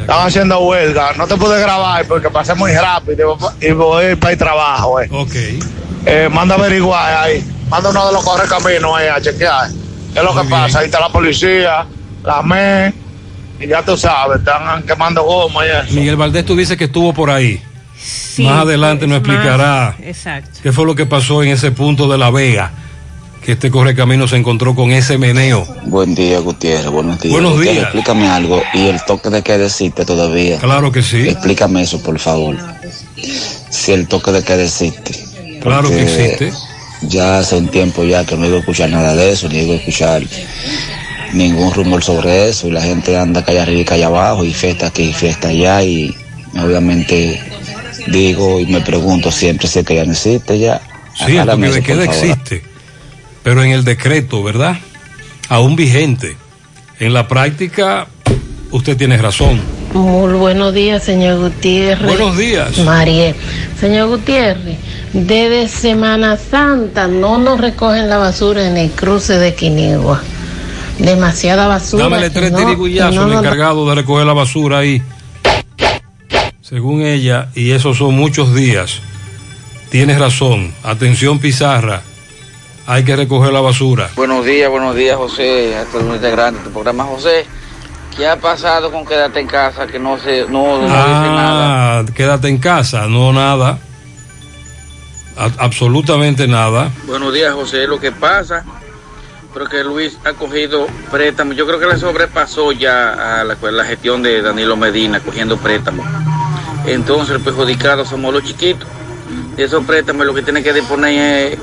Están haciendo huelga. No te pude grabar porque pasé muy rápido y voy para el trabajo. Eh. Ok. Eh, manda a averiguar ahí. Manda uno de los correcaminos ahí a chequear. ¿Qué es lo que pasa? Ahí está la policía, la ME, y ya tú sabes, están quemando goma y eso. Miguel Valdés, tú dices que estuvo por ahí. Sí, más adelante nos es más- explicará Exacto. qué fue lo que pasó en ese punto de La Vega, que este correcamino se encontró con ese meneo. Buen día, Gutiérrez. Buenos días. Buenos Gutiérrez, días. Explícame algo. ¿Y el toque de queda existe todavía? Claro que sí. Explícame eso, por favor. Si el toque de queda existe. Claro que existe. Ya hace un tiempo ya que no iba a escuchar nada de eso, ni iba a escuchar ningún rumor sobre eso. Y la gente anda calle arriba y calle abajo, y fiesta aquí y fiesta allá. Y obviamente digo y me pregunto siempre si es que ya no existe ya. Sí, el Aclárame toque de queda existe, pero en el decreto, ¿verdad? Aún vigente. En la práctica, usted tiene razón. Muy buenos días, señor Gutiérrez. Buenos días. María. Señor Gutiérrez, desde Semana Santa no nos recogen la basura en el cruce de Quinigua. Demasiada basura. Dámele tres no- tirigullazos y no al encargado de recoger la basura ahí. Según ella, y esos son muchos días, tienes razón. Atención, Pizarra. Hay que recoger la basura. Buenos días, buenos días, José, a todos los integrantes de tu programa. José, ¿qué ha pasado con quédate en casa? Que no se, no, no dice nada. Ah, quédate en casa, no nada. A- absolutamente nada. Buenos días, José. Lo que pasa, pero que Luis ha cogido préstamos. Yo creo que le sobrepasó ya a la, la gestión de Danilo Medina cogiendo préstamos. Entonces, el perjudicado somos los chiquitos. Y esos préstamos lo que tiene que disponer es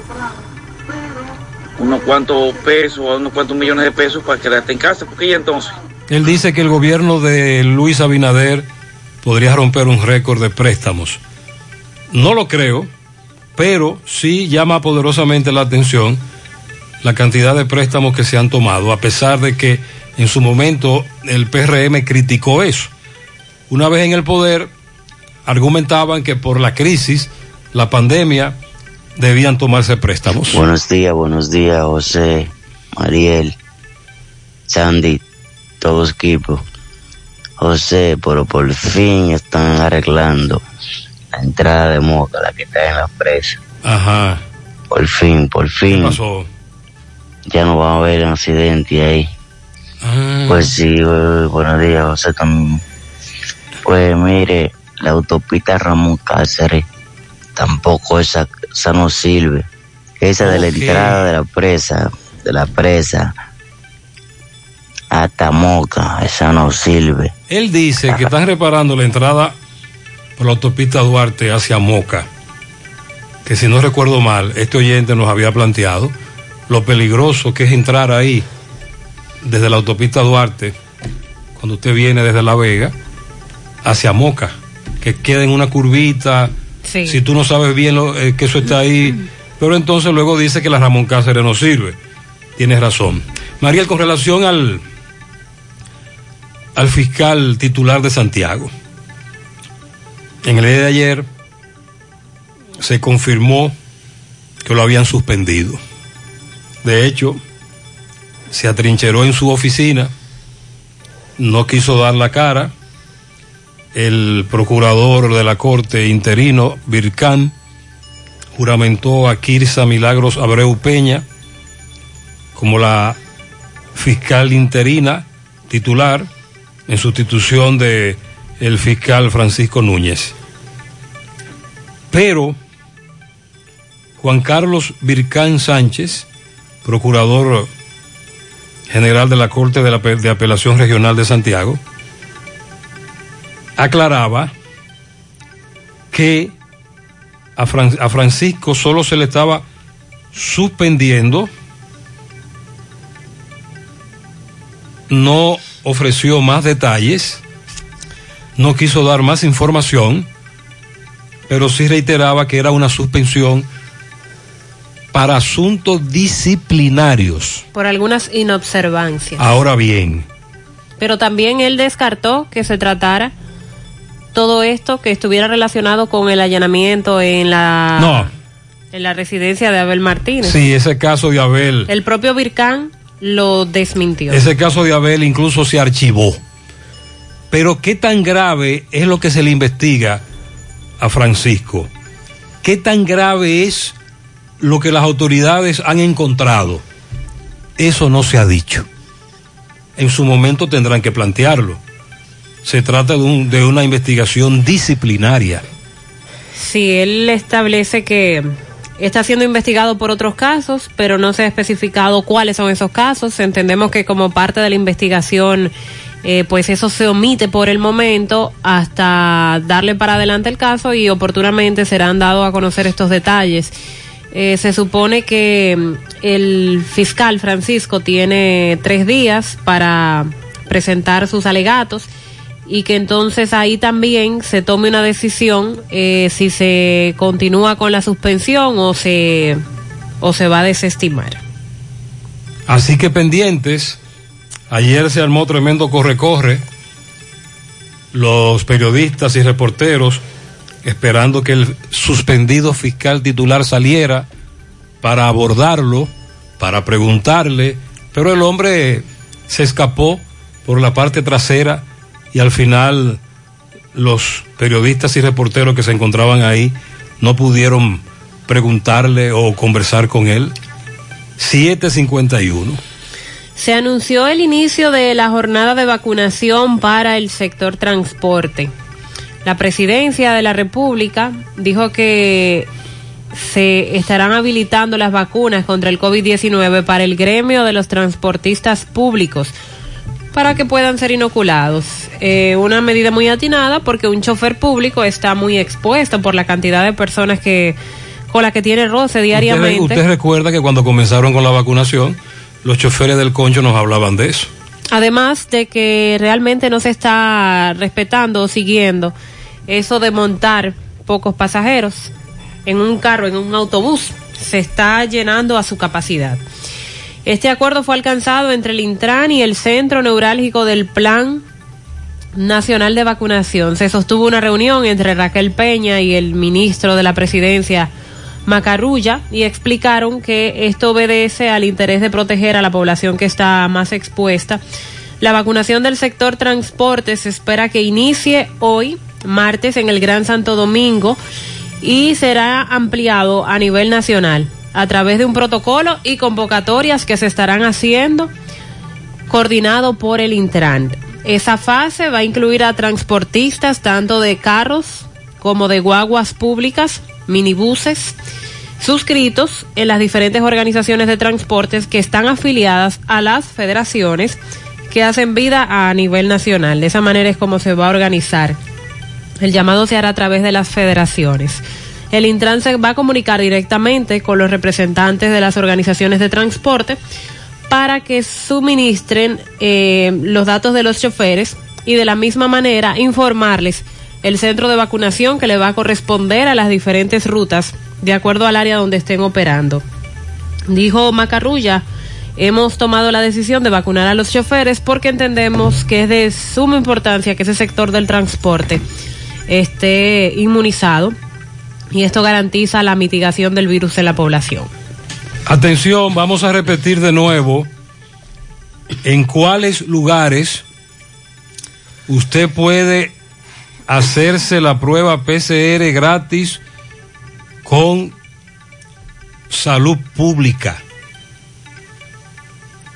unos cuantos pesos, unos cuantos millones de pesos para quedarte en casa. Porque y entonces, Él dice que el gobierno de Luis Abinader podría romper un récord de préstamos. No lo creo, pero sí llama poderosamente la atención la cantidad de préstamos que se han tomado, a pesar de que en su momento el PRM criticó eso. Una vez en el poder, argumentaban que por la crisis, la pandemia, debían tomarse préstamos. Buenos días, buenos días, José, Mariel, Sandy, todo equipo. José, pero por fin están arreglando la entrada de Moca, la que está en la presa. Ajá. Por fin, por fin. ¿Qué pasó? Ya no va a haber accidente ahí. Ah. Pues sí, buenos días, José también. Pues mire, la autopista Ramón Cáceres, tampoco esa, esa no sirve. Esa de la entrada de la presa, de la presa, hasta Moca, esa no sirve. Él dice que están reparando la entrada por la autopista Duarte hacia Moca. Que si no recuerdo mal, este oyente nos había planteado lo peligroso que es entrar ahí desde la autopista Duarte, cuando usted viene desde La Vega, hacia Moca, que queda en una curvita. Sí. Si tú no sabes bien lo, eh, que eso está ahí, pero entonces luego dice que la Ramón Cáceres no sirve. Tienes razón. Mariel, con relación al, al fiscal titular de Santiago. En el día de ayer se confirmó que lo habían suspendido. De hecho, se atrincheró en su oficina, no quiso dar la cara. El procurador de la Corte interino, Vircán, juramentó a Kirsa Milagros Abreu Peña como la fiscal interina titular en sustitución de el fiscal Francisco Núñez. Pero Juan Carlos Vircán Sánchez, procurador general de la Corte de, la, de Apelación Regional de Santiago, aclaraba que a, Fran, a Francisco solo se le estaba suspendiendo, no ofreció más detalles, no quiso dar más información, pero sí reiteraba que era una suspensión para asuntos disciplinarios. Por algunas inobservancias. Ahora bien, Pero también él descartó que se tratara todo esto que estuviera relacionado con el allanamiento en la no, en la residencia de Abel Martínez. sí, ese caso de Abel, El propio Vircán lo desmintió. ese caso de Abel incluso se archivó. Pero qué tan grave es lo que se le investiga a Francisco. ¿Qué tan grave es lo que las autoridades han encontrado? Eso no se ha dicho. En su momento tendrán que plantearlo. Se trata de, un- de una investigación disciplinaria. Sí, él establece que está siendo investigado por otros casos, pero no se ha especificado cuáles son esos casos. Entendemos que como parte de la investigación, eh, pues eso se omite por el momento hasta darle para adelante el caso y oportunamente serán dados a conocer estos detalles. Eh, se supone que mm, el fiscal Francisco tiene tres días para presentar sus alegatos y que entonces ahí también se tome una decisión eh, si se continúa con la suspensión o se o se va a desestimar. Así que pendientes, ayer se armó tremendo corre-corre, los periodistas y reporteros esperando que el suspendido fiscal titular saliera para abordarlo, para preguntarle, pero el hombre se escapó por la parte trasera y al final los periodistas y reporteros que se encontraban ahí no pudieron preguntarle o conversar con él. 751. Se anunció el inicio de la jornada de vacunación para el sector transporte. La presidencia de la República dijo que se estarán habilitando las vacunas contra el COVID-19 para el gremio de los transportistas públicos para que puedan ser inoculados. Eh, una medida muy atinada porque un chofer público está muy expuesto por la cantidad de personas que con la que tiene roce diariamente. Usted, usted recuerda que cuando comenzaron con la vacunación, los choferes del concho nos hablaban de eso. Además de que realmente no se está respetando o siguiendo eso de montar pocos pasajeros en un carro, en un autobús, se está llenando a su capacidad. Este acuerdo fue alcanzado entre el Intran y el Centro Neurálgico del Plan Nacional de Vacunación. Se sostuvo una reunión entre Raquel Peña y el ministro de la Presidencia, Macarrulla, y explicaron que esto obedece al interés de proteger a la población que está más expuesta. La vacunación del sector transporte se espera que inicie hoy, martes, en el Gran Santo Domingo y será ampliado a nivel nacional a través de un protocolo y convocatorias que se estarán haciendo coordinado por el Intran. Esa fase va a incluir a transportistas tanto de carros como de guaguas públicas, minibuses, suscritos en las diferentes organizaciones de transportes que están afiliadas a las federaciones que hacen vida a nivel nacional. De esa manera es como se va a organizar. El llamado se hará a través de las federaciones. El Intran se va a comunicar directamente con los representantes de las organizaciones de transporte para que suministren eh, los datos de los choferes y de la misma manera informarles el centro de vacunación que le va a corresponder a las diferentes rutas de acuerdo al área donde estén operando. Dijo Macarrulla, hemos tomado la decisión de vacunar a los choferes porque entendemos que es de suma importancia que ese sector del transporte esté inmunizado y esto garantiza la mitigación del virus en la población. Atención, vamos a repetir de nuevo en cuáles lugares usted puede hacerse la prueba PCR gratis con salud pública.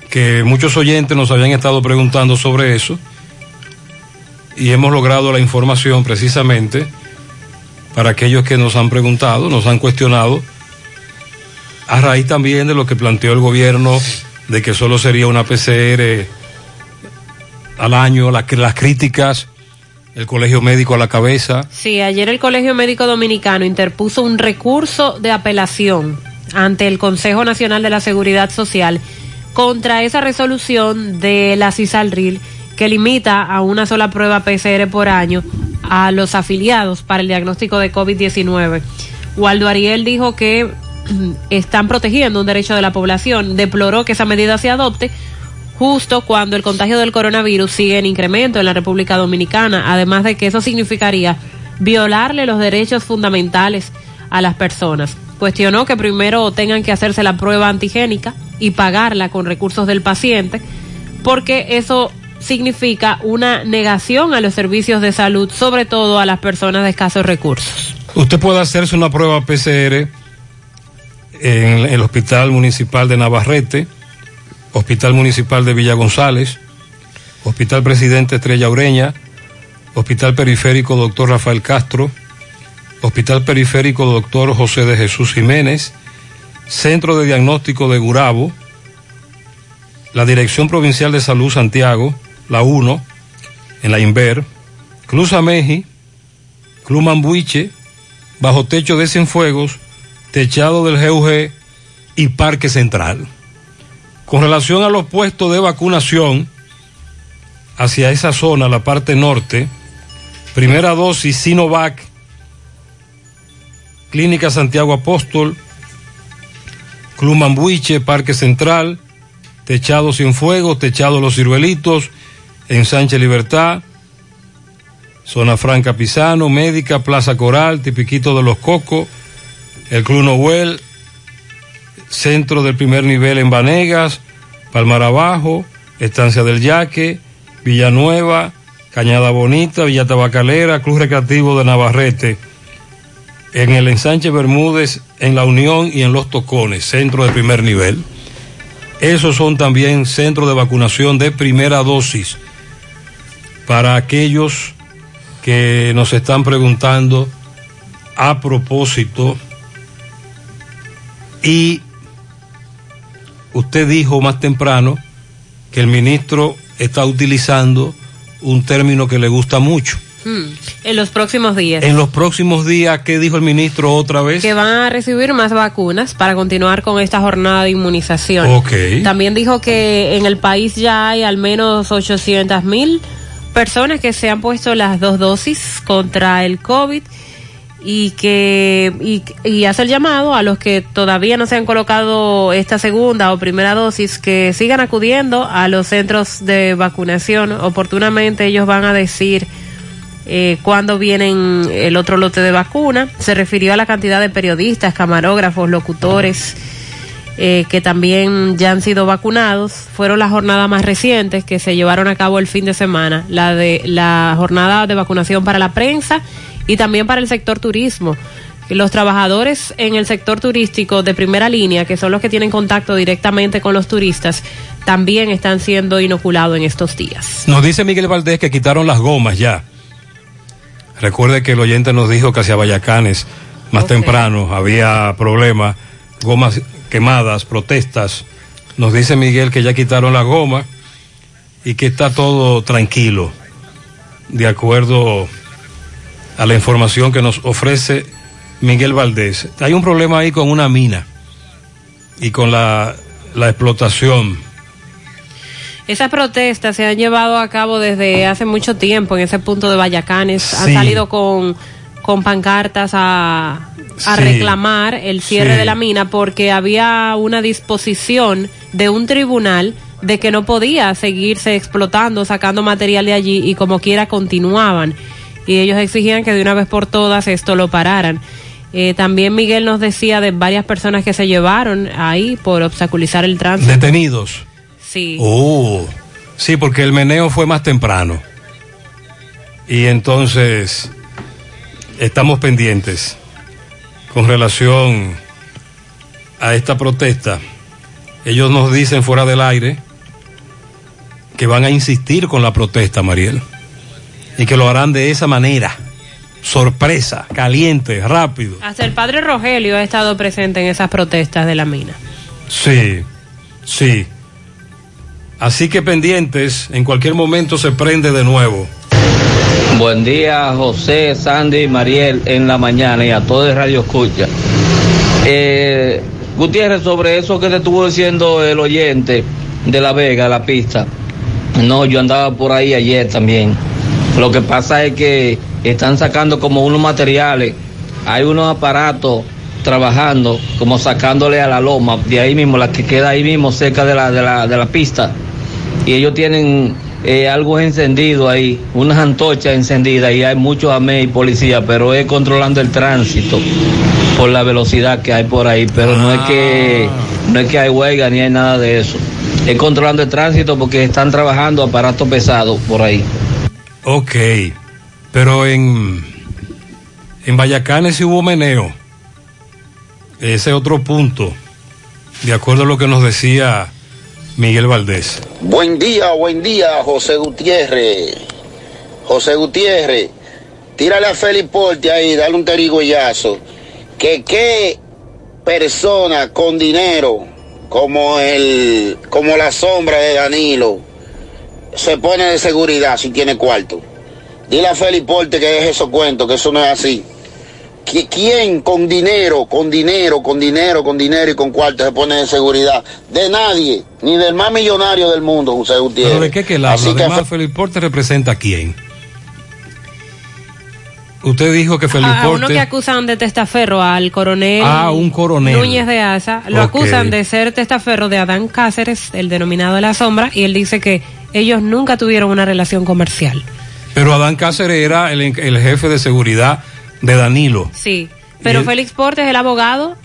Que muchos oyentes nos habían estado preguntando sobre eso y hemos logrado la información precisamente para aquellos que nos han preguntado, nos han cuestionado, a raíz también de lo que planteó el gobierno de que solo sería una PCR al año, las críticas, el Colegio Médico a la cabeza. Sí, ayer el Colegio Médico Dominicano interpuso un recurso de apelación ante el Consejo Nacional de la Seguridad Social contra esa resolución de la CISALRIL que limita a una sola prueba PCR por año a los afiliados para el diagnóstico de COVID-19. Waldo Ariel dijo que *clears throat* están protegiendo un derecho de la población, deploró que esa medida se adopte justo cuando el contagio del coronavirus sigue en incremento en la República Dominicana, además de que eso significaría violarle los derechos fundamentales a las personas. Cuestionó que primero tengan que hacerse la prueba antigénica y pagarla con recursos del paciente, porque eso significa una negación a los servicios de salud, sobre todo a las personas de escasos recursos. Usted puede hacerse una prueba PCR en el Hospital Municipal de Navarrete, Hospital Municipal de Villa González, Hospital Presidente Estrella Ureña, Hospital Periférico Doctor Rafael Castro, Hospital Periférico Doctor José de Jesús Jiménez, Centro de Diagnóstico de Gurabo, la Dirección Provincial de Salud Santiago, la 1, en la Inver, Cruz Ameji, Club Mambuiche, Bajo Techo de Cienfuegos, Techado del GUG y Parque Central. Con relación a los puestos de vacunación hacia esa zona, la parte norte, primera dosis Sinovac, Clínica Santiago Apóstol, Club Mambuiche, Parque Central, Techado Cienfuegos, Techado Los Ciruelitos, en Sánchez Libertad, Zona Franca Pisano, Médica, Plaza Coral, Tipiquito de los Cocos, el Club Noel, Centro del Primer Nivel en Vanegas, Palmar Abajo, Estancia del Yaque, Villanueva, Cañada Bonita, Villa Tabacalera, Club Recreativo de Navarrete, en el ensanche Bermúdez, en La Unión y en Los Tocones, centro de primer nivel. Esos son también centros de vacunación de primera dosis para aquellos que nos están preguntando a propósito y usted dijo más temprano que el ministro está utilizando un término que le gusta mucho. Hmm. En los próximos días. En los próximos días, ¿qué dijo el ministro otra vez? Que van a recibir más vacunas para continuar con esta jornada de inmunización. Ok. También dijo que en el país ya hay al menos 800 mil personas que se han puesto las dos dosis contra el COVID y que y, y hace el llamado a los que todavía no se han colocado esta segunda o primera dosis que sigan acudiendo a los centros de vacunación. Oportunamente ellos van a decir eh, cuándo vienen el otro lote de vacuna. Se refirió a la cantidad de periodistas camarógrafos locutores eh, que también ya han sido vacunados fueron las jornadas más recientes que se llevaron a cabo el fin de semana la de la jornada de vacunación para la prensa y también para el sector turismo. Los trabajadores en el sector turístico de primera línea, que son los que tienen contacto directamente con los turistas, también están siendo inoculados en estos días. Nos dice Miguel Valdés que quitaron las gomas ya. Recuerde que el oyente nos dijo que hacia Vallacanes, más temprano, había problemas, gomas quemadas, protestas. Nos dice Miguel que ya quitaron las gomas y que está todo tranquilo, de acuerdo a la información que nos ofrece Miguel Valdés. Hay un problema ahí con una mina y con la, la explotación. Esas protestas se han llevado a cabo desde hace mucho tiempo en ese punto de Vallacanes. Han Sí. salido con, con pancartas a, a Sí. reclamar el cierre Sí. de la mina porque había una disposición de un tribunal de que no podía seguirse explotando, sacando material de allí y como quiera continuaban. Y ellos exigían que de una vez por todas esto lo pararan. Eh, también Miguel nos decía de varias personas que se llevaron ahí por obstaculizar el tránsito. Detenidos. Sí. Oh, sí, porque el meneo fue más temprano. Y entonces estamos pendientes con relación a esta protesta. Ellos nos dicen fuera del aire que van a insistir con la protesta, Mariel. Y que lo harán de esa manera. Sorpresa, caliente, rápido. Hasta el padre Rogelio ha estado presente en esas protestas de la mina. Sí, sí. Así que pendientes, en cualquier momento se prende de nuevo. Buen día, José, Sandy, Mariel, en la mañana y a todo el Radio Escucha. Eh, Gutiérrez, sobre eso que te estuvo diciendo el oyente de La Vega, la pista. No, yo andaba por ahí ayer también. Lo que pasa es que están sacando como unos materiales, hay unos aparatos trabajando, como sacándole a la loma, de ahí mismo, la que queda ahí mismo cerca de la, de la, de la pista. Y ellos tienen eh, algo encendido ahí, unas antorchas encendidas y hay muchos AME y policía, pero es controlando el tránsito por la velocidad que hay por ahí, pero no es que no es que hay huelga ni hay nada de eso. Es controlando el tránsito porque están trabajando aparatos pesados por ahí. Ok, pero en, en Vallacanes sí hubo meneo. Ese otro punto, de acuerdo a lo que nos decía Miguel Valdés. Buen día, buen día, José Gutiérrez. José Gutiérrez, tírale a Félix Porte ahí, dale un terigüeyazo. Que qué persona con dinero, como el, como la sombra de Danilo, se pone de seguridad si tiene cuarto. Dile a Félix Porte que deje esos cuentos, que eso no es así. ¿Qui- ¿Quién con dinero, con dinero, con dinero, con dinero y con cuarto se pone de seguridad? De nadie, ni del más millonario del mundo, José Gutiérrez. ¿Pero de qué que él habla? Que Además, Felipe Porte representa a quién. Usted dijo que Felipe A, a uno Porte... que acusan de testaferro al coronel Ah, un coronel. Núñez de Asa, lo acusan de ser testaferro de Adán Cáceres, el denominado La Sombra, y él dice que ellos nunca tuvieron una relación comercial. Pero Adán Cáceres era el, el jefe de seguridad de Danilo, Sí, pero Félix Portes es el abogado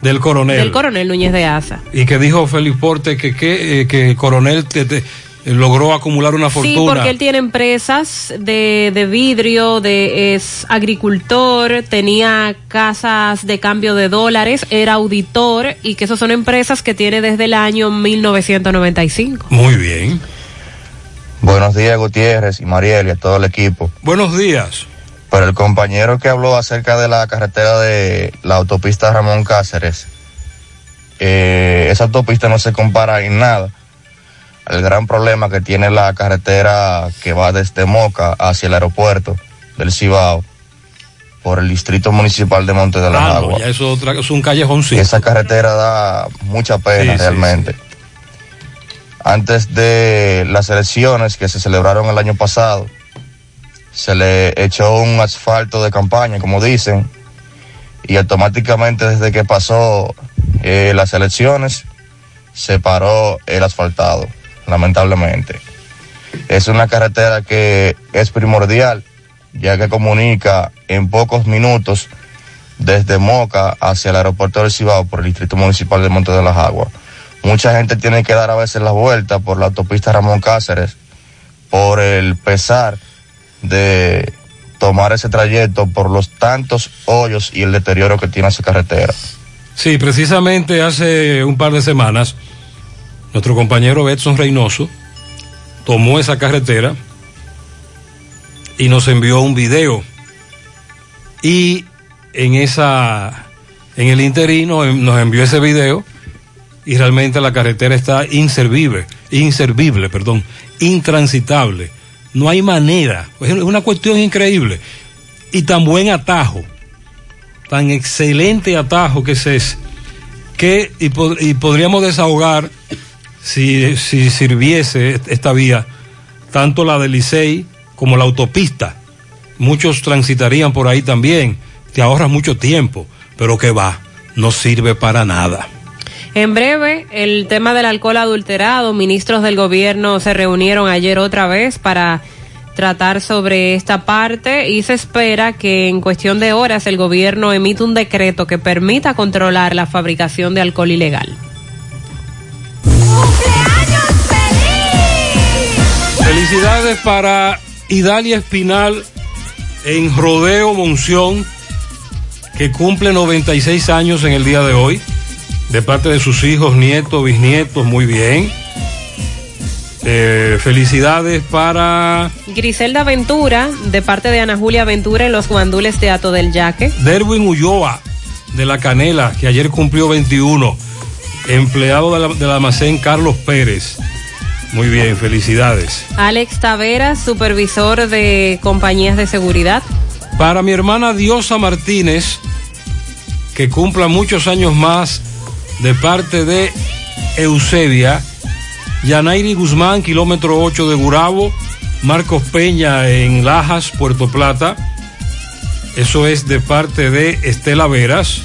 del coronel. del coronel Núñez de Asa. y que dijo Felipe Porte que, que, eh, que el coronel te- te- logró acumular una fortuna. Sí, porque él tiene empresas de, de vidrio, de, es agricultor, tenía casas de cambio de dólares, era auditor y que esas son empresas que tiene desde el año 1995. Muy bien. Buenos días, Gutiérrez y Mariel y a todo el equipo. Buenos días. Para el compañero que habló acerca de la carretera de la autopista Ramón Cáceres, eh, esa autopista no se compara en nada al gran problema que tiene la carretera que va desde Moca hacia el aeropuerto del Cibao por el distrito municipal de Monte de las Ah, no, Aguas. ya eso otra, es un callejoncito. Esa carretera da mucha pena Sí, sí, realmente. Antes de las elecciones que se celebraron el año pasado, se le echó un asfalto de campaña, como dicen, y automáticamente desde que pasó eh, las elecciones se paró el asfaltado, lamentablemente. Es una carretera que es primordial, ya que comunica en pocos minutos desde Moca hacia el aeropuerto del Cibao por el Distrito Municipal de Monte de las Aguas. Mucha gente tiene que dar a veces la vuelta por la autopista Ramón Cáceres por el pesar de tomar ese trayecto por los tantos hoyos y el deterioro que tiene esa carretera. Sí, precisamente hace un par de semanas, nuestro compañero Edson Reynoso tomó esa carretera y nos envió un video. Y en esa, en el interino nos envió ese video y realmente la carretera está inservible, inservible, perdón, intransitable. No hay manera, es una cuestión increíble. Y tan buen atajo, tan excelente atajo que es que y, y podríamos desahogar si, si sirviese esta vía, tanto la del Licey como la autopista. Muchos transitarían por ahí también, te ahorras mucho tiempo, pero que va, no sirve para nada. En breve, el tema del alcohol adulterado, ministros del gobierno se reunieron ayer otra vez para tratar sobre esta parte y se espera que en cuestión de horas el gobierno emita un decreto que permita controlar la fabricación de alcohol ilegal. Felicidades para Idalia Espinal en Rodeo Monción, que cumple 96 años en el día de hoy, de parte de sus hijos, nietos, bisnietos, muy bien. Eh, felicidades para Griselda Ventura, de parte de Ana Julia Ventura en los guandules de Ato del Yaque. Derwin Ulloa, de La Canela, que ayer cumplió 21. Empleado del, del almacén Carlos Pérez. Muy bien, felicidades. Alex Taveras, supervisor de compañías de seguridad. Para mi hermana Diosa Martínez, que cumpla muchos años más de parte de Eusebia, Yanairi Guzmán, kilómetro 8 de Gurabo, Marcos Peña en Lajas, Puerto Plata. Eso es de parte de Estela Veras.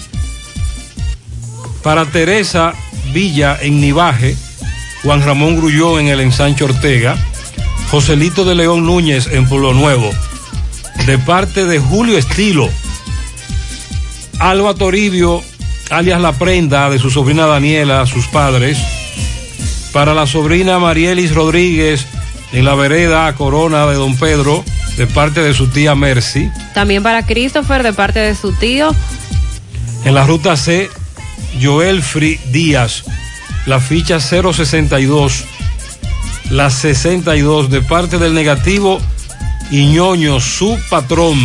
Para Teresa Villa en Nivaje, Juan Ramón Grulló en el ensancho Ortega, Joselito de León Núñez en Pueblo Nuevo, de parte de Julio Estilo, Alba Toribio, alias La Prenda, de su sobrina Daniela, sus padres, para la sobrina Marielis Rodríguez en la vereda Corona de Don Pedro, de parte de su tía Mercy. También para Christopher, de parte de su tío. En la ruta C, Joel Free Díaz, la ficha 062, la 62 de parte del negativo Iñoño, su patrón.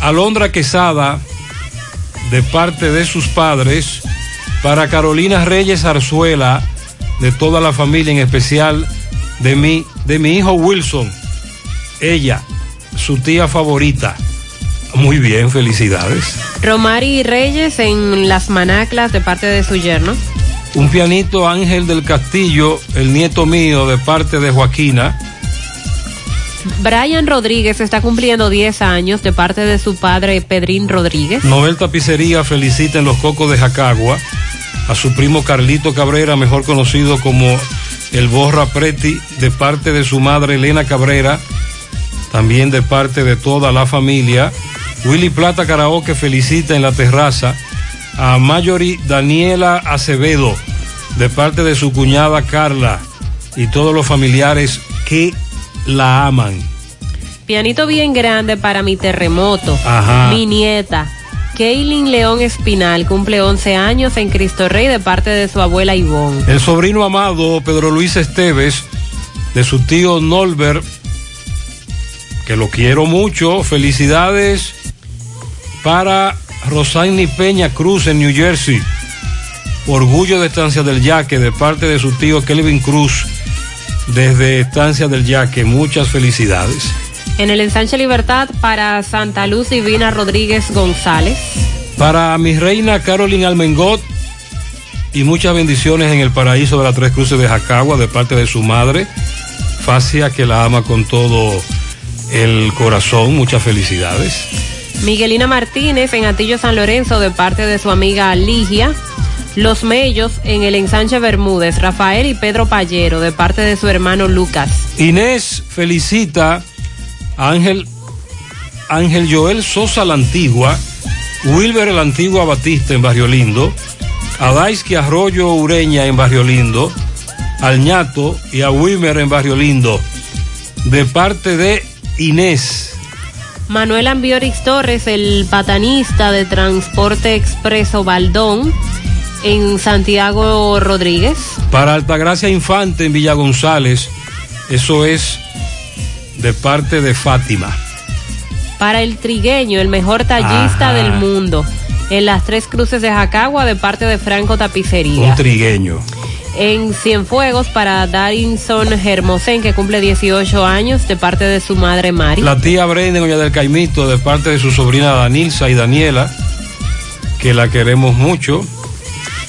Alondra Quesada, de parte de sus padres. Para Carolina Reyes Arzuela, de toda la familia, en especial de mi, de mi hijo Wilson. Ella, su tía favorita. Muy bien, felicidades. Romari Reyes en Las Manaclas, de parte de su yerno. Un pianito Ángel del Castillo, el nieto mío, de parte de Joaquina. Brian Rodríguez está cumpliendo 10 años de parte de su padre Pedrín Rodríguez. Noel Tapicería felicita en los cocos de Jacagua a su primo Carlito Cabrera, mejor conocido como el Borra Preti, de parte de su madre Elena Cabrera, también de parte de toda la familia. Willy Plata Karaoke felicita en la terraza a Mayori Daniela Acevedo, de parte de su cuñada Carla y todos los familiares que la aman. Pianito bien grande para mi terremoto, Ajá. mi nieta. Kaylin León Espinal cumple 11 años en Cristo Rey de parte de su abuela Ivonne. El sobrino amado Pedro Luis Esteves, de su tío Nolbert, que lo quiero mucho. Felicidades para Rosani Peña Cruz en New Jersey. Orgullo de Estancia del Yaque de parte de su tío Kelvin Cruz desde Estancia del Yaque. Muchas felicidades. En el ensanche Libertad para Santa Luz Divina Rodríguez González. Para mi reina Carolyn Almengot y muchas bendiciones en el paraíso de las Tres Cruces de Jacagua de parte de su madre, Facia, que la ama con todo el corazón. Muchas felicidades. Miguelina Martínez en Atillo San Lorenzo de parte de su amiga Ligia. Los Mellos en el ensanche Bermúdez, Rafael y Pedro Payero de parte de su hermano Lucas. Inés felicita a Ángel, Ángel Joel Sosa la Antigua, Wilber la Antigua Batista en Barrio Lindo, a Daisky Arroyo Ureña en Barrio Lindo, al ñato y a Wilmer en Barrio Lindo, de parte de Inés. Manuel Ambiorix Torres, el patanista de Transporte Expreso Baldón en Santiago Rodríguez. Para Altagracia Infante en Villa González, eso es de parte de Fátima. Para el trigueño, el mejor tallista Ajá. del mundo. En las tres cruces de Jacagua de parte de Franco Tapicería. Un trigueño. En Cienfuegos para Darinson Hermosén, que cumple 18 años, de parte de su madre Mari. La tía Brenda en Oña del Caimito, de parte de su sobrina Danilza y Daniela, que la queremos mucho.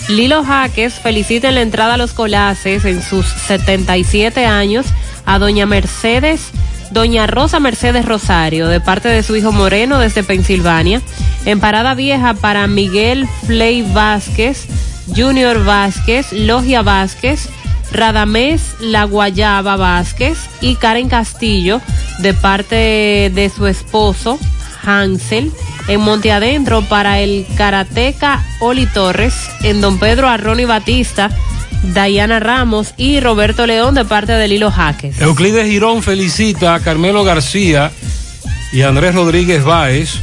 Lilo Jaques felicita en la entrada a los colaces en sus 77 años a doña Mercedes, doña Rosa Mercedes Rosario, de parte de su hijo Moreno desde Pensilvania. En Parada Vieja para Miguel Fley Vázquez, Junior Vázquez, Logia Vázquez, Radamés La Guayaba Vázquez y Karen Castillo, de parte de su esposo Hansel. En Monte Adentro para el karateca Oli Torres. En Don Pedro Arroni Batista, Dayana Ramos y Roberto León de parte de Lilo Jaques. Euclides Girón felicita a Carmelo García y Andrés Rodríguez Báez.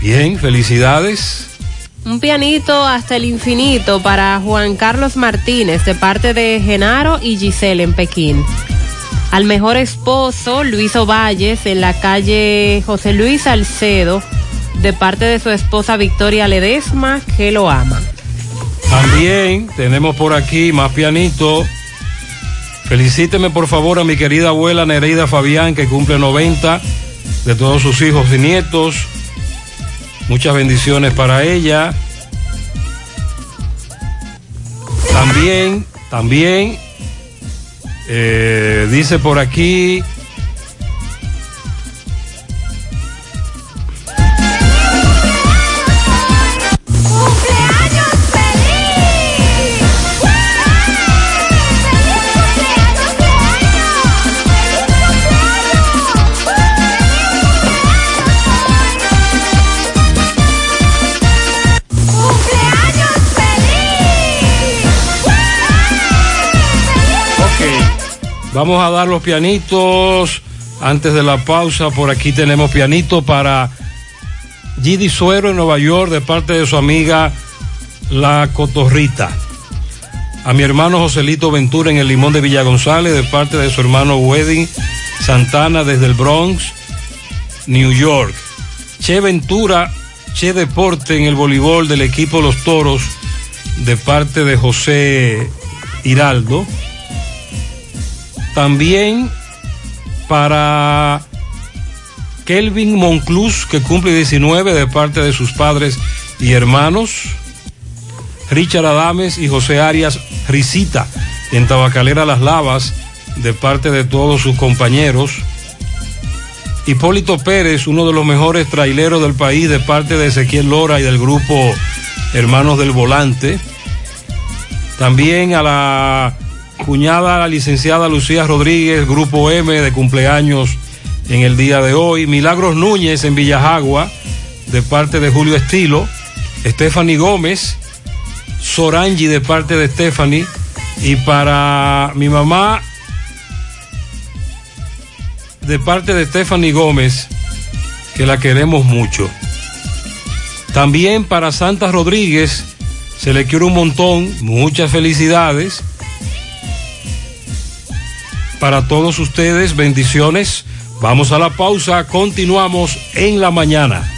Bien, felicidades. Un pianito hasta el infinito para Juan Carlos Martínez de parte de Genaro y Giselle en Pekín. Al mejor esposo, Luis Ovalles en la calle José Luis Salcedo de parte de su esposa Victoria Ledesma que lo ama. También tenemos por aquí más pianito. Felicíteme por favor a mi querida abuela Nereida Fabián que cumple 90 de todos sus hijos y nietos. Muchas bendiciones para ella. También, también, eh, dice por aquí. Vamos a dar los pianitos antes de la pausa. Por aquí tenemos pianito para Gidi Suero en Nueva York de parte de su amiga La Cotorrita. A mi hermano Joselito Ventura en el Limón de Villa González de parte de su hermano Wedding Santana desde el Bronx, New York. Che Ventura, Che Deporte en el voleibol del equipo Los Toros de parte de José Hiraldo. También para Kelvin Monclus, que cumple 19 de parte de sus padres y hermanos. Richard Adames y José Arias Risita en Tabacalera Las Lavas de parte de todos sus compañeros. Hipólito Pérez, uno de los mejores traileros del país de parte de Ezequiel Lora y del grupo Hermanos del Volante. También a la cuñada, la licenciada Lucía Rodríguez, Grupo M de cumpleaños en el día de hoy. Milagros Núñez en Villajagua, de parte de Julio Estilo. Stephanie Gómez, Sorangi de parte de Stephanie. Y para mi mamá, de parte de Stephanie Gómez, que la queremos mucho. También para Santa Rodríguez, se le quiere un montón, muchas felicidades. Para todos ustedes, bendiciones. Vamos a la pausa, continuamos en la mañana.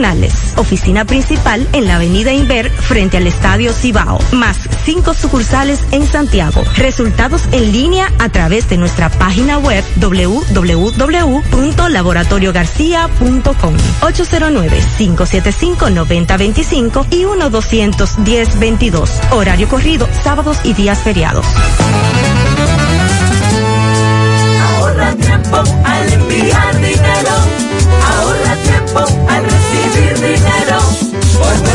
Oficina principal en la Avenida Inver frente al Estadio Cibao, más cinco sucursales en Santiago. Resultados en línea a través de nuestra página web www.laboratoriogarcia.com 809-575-9025 y 1-210-22. Horario corrido, sábados y días feriados. Ahorra tiempo al enviar dinero. Ahorra tiempo al recibir.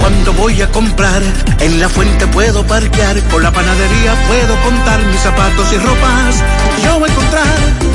Cuando voy a comprar, en la fuente puedo parquear, con la panadería puedo contar mis zapatos y ropas. Yo voy a encontrar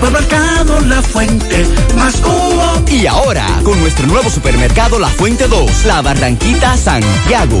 Hipermercado La Fuente, más cubo. Y ahora, con nuestro nuevo supermercado La Fuente 2, La Barranquita Santiago.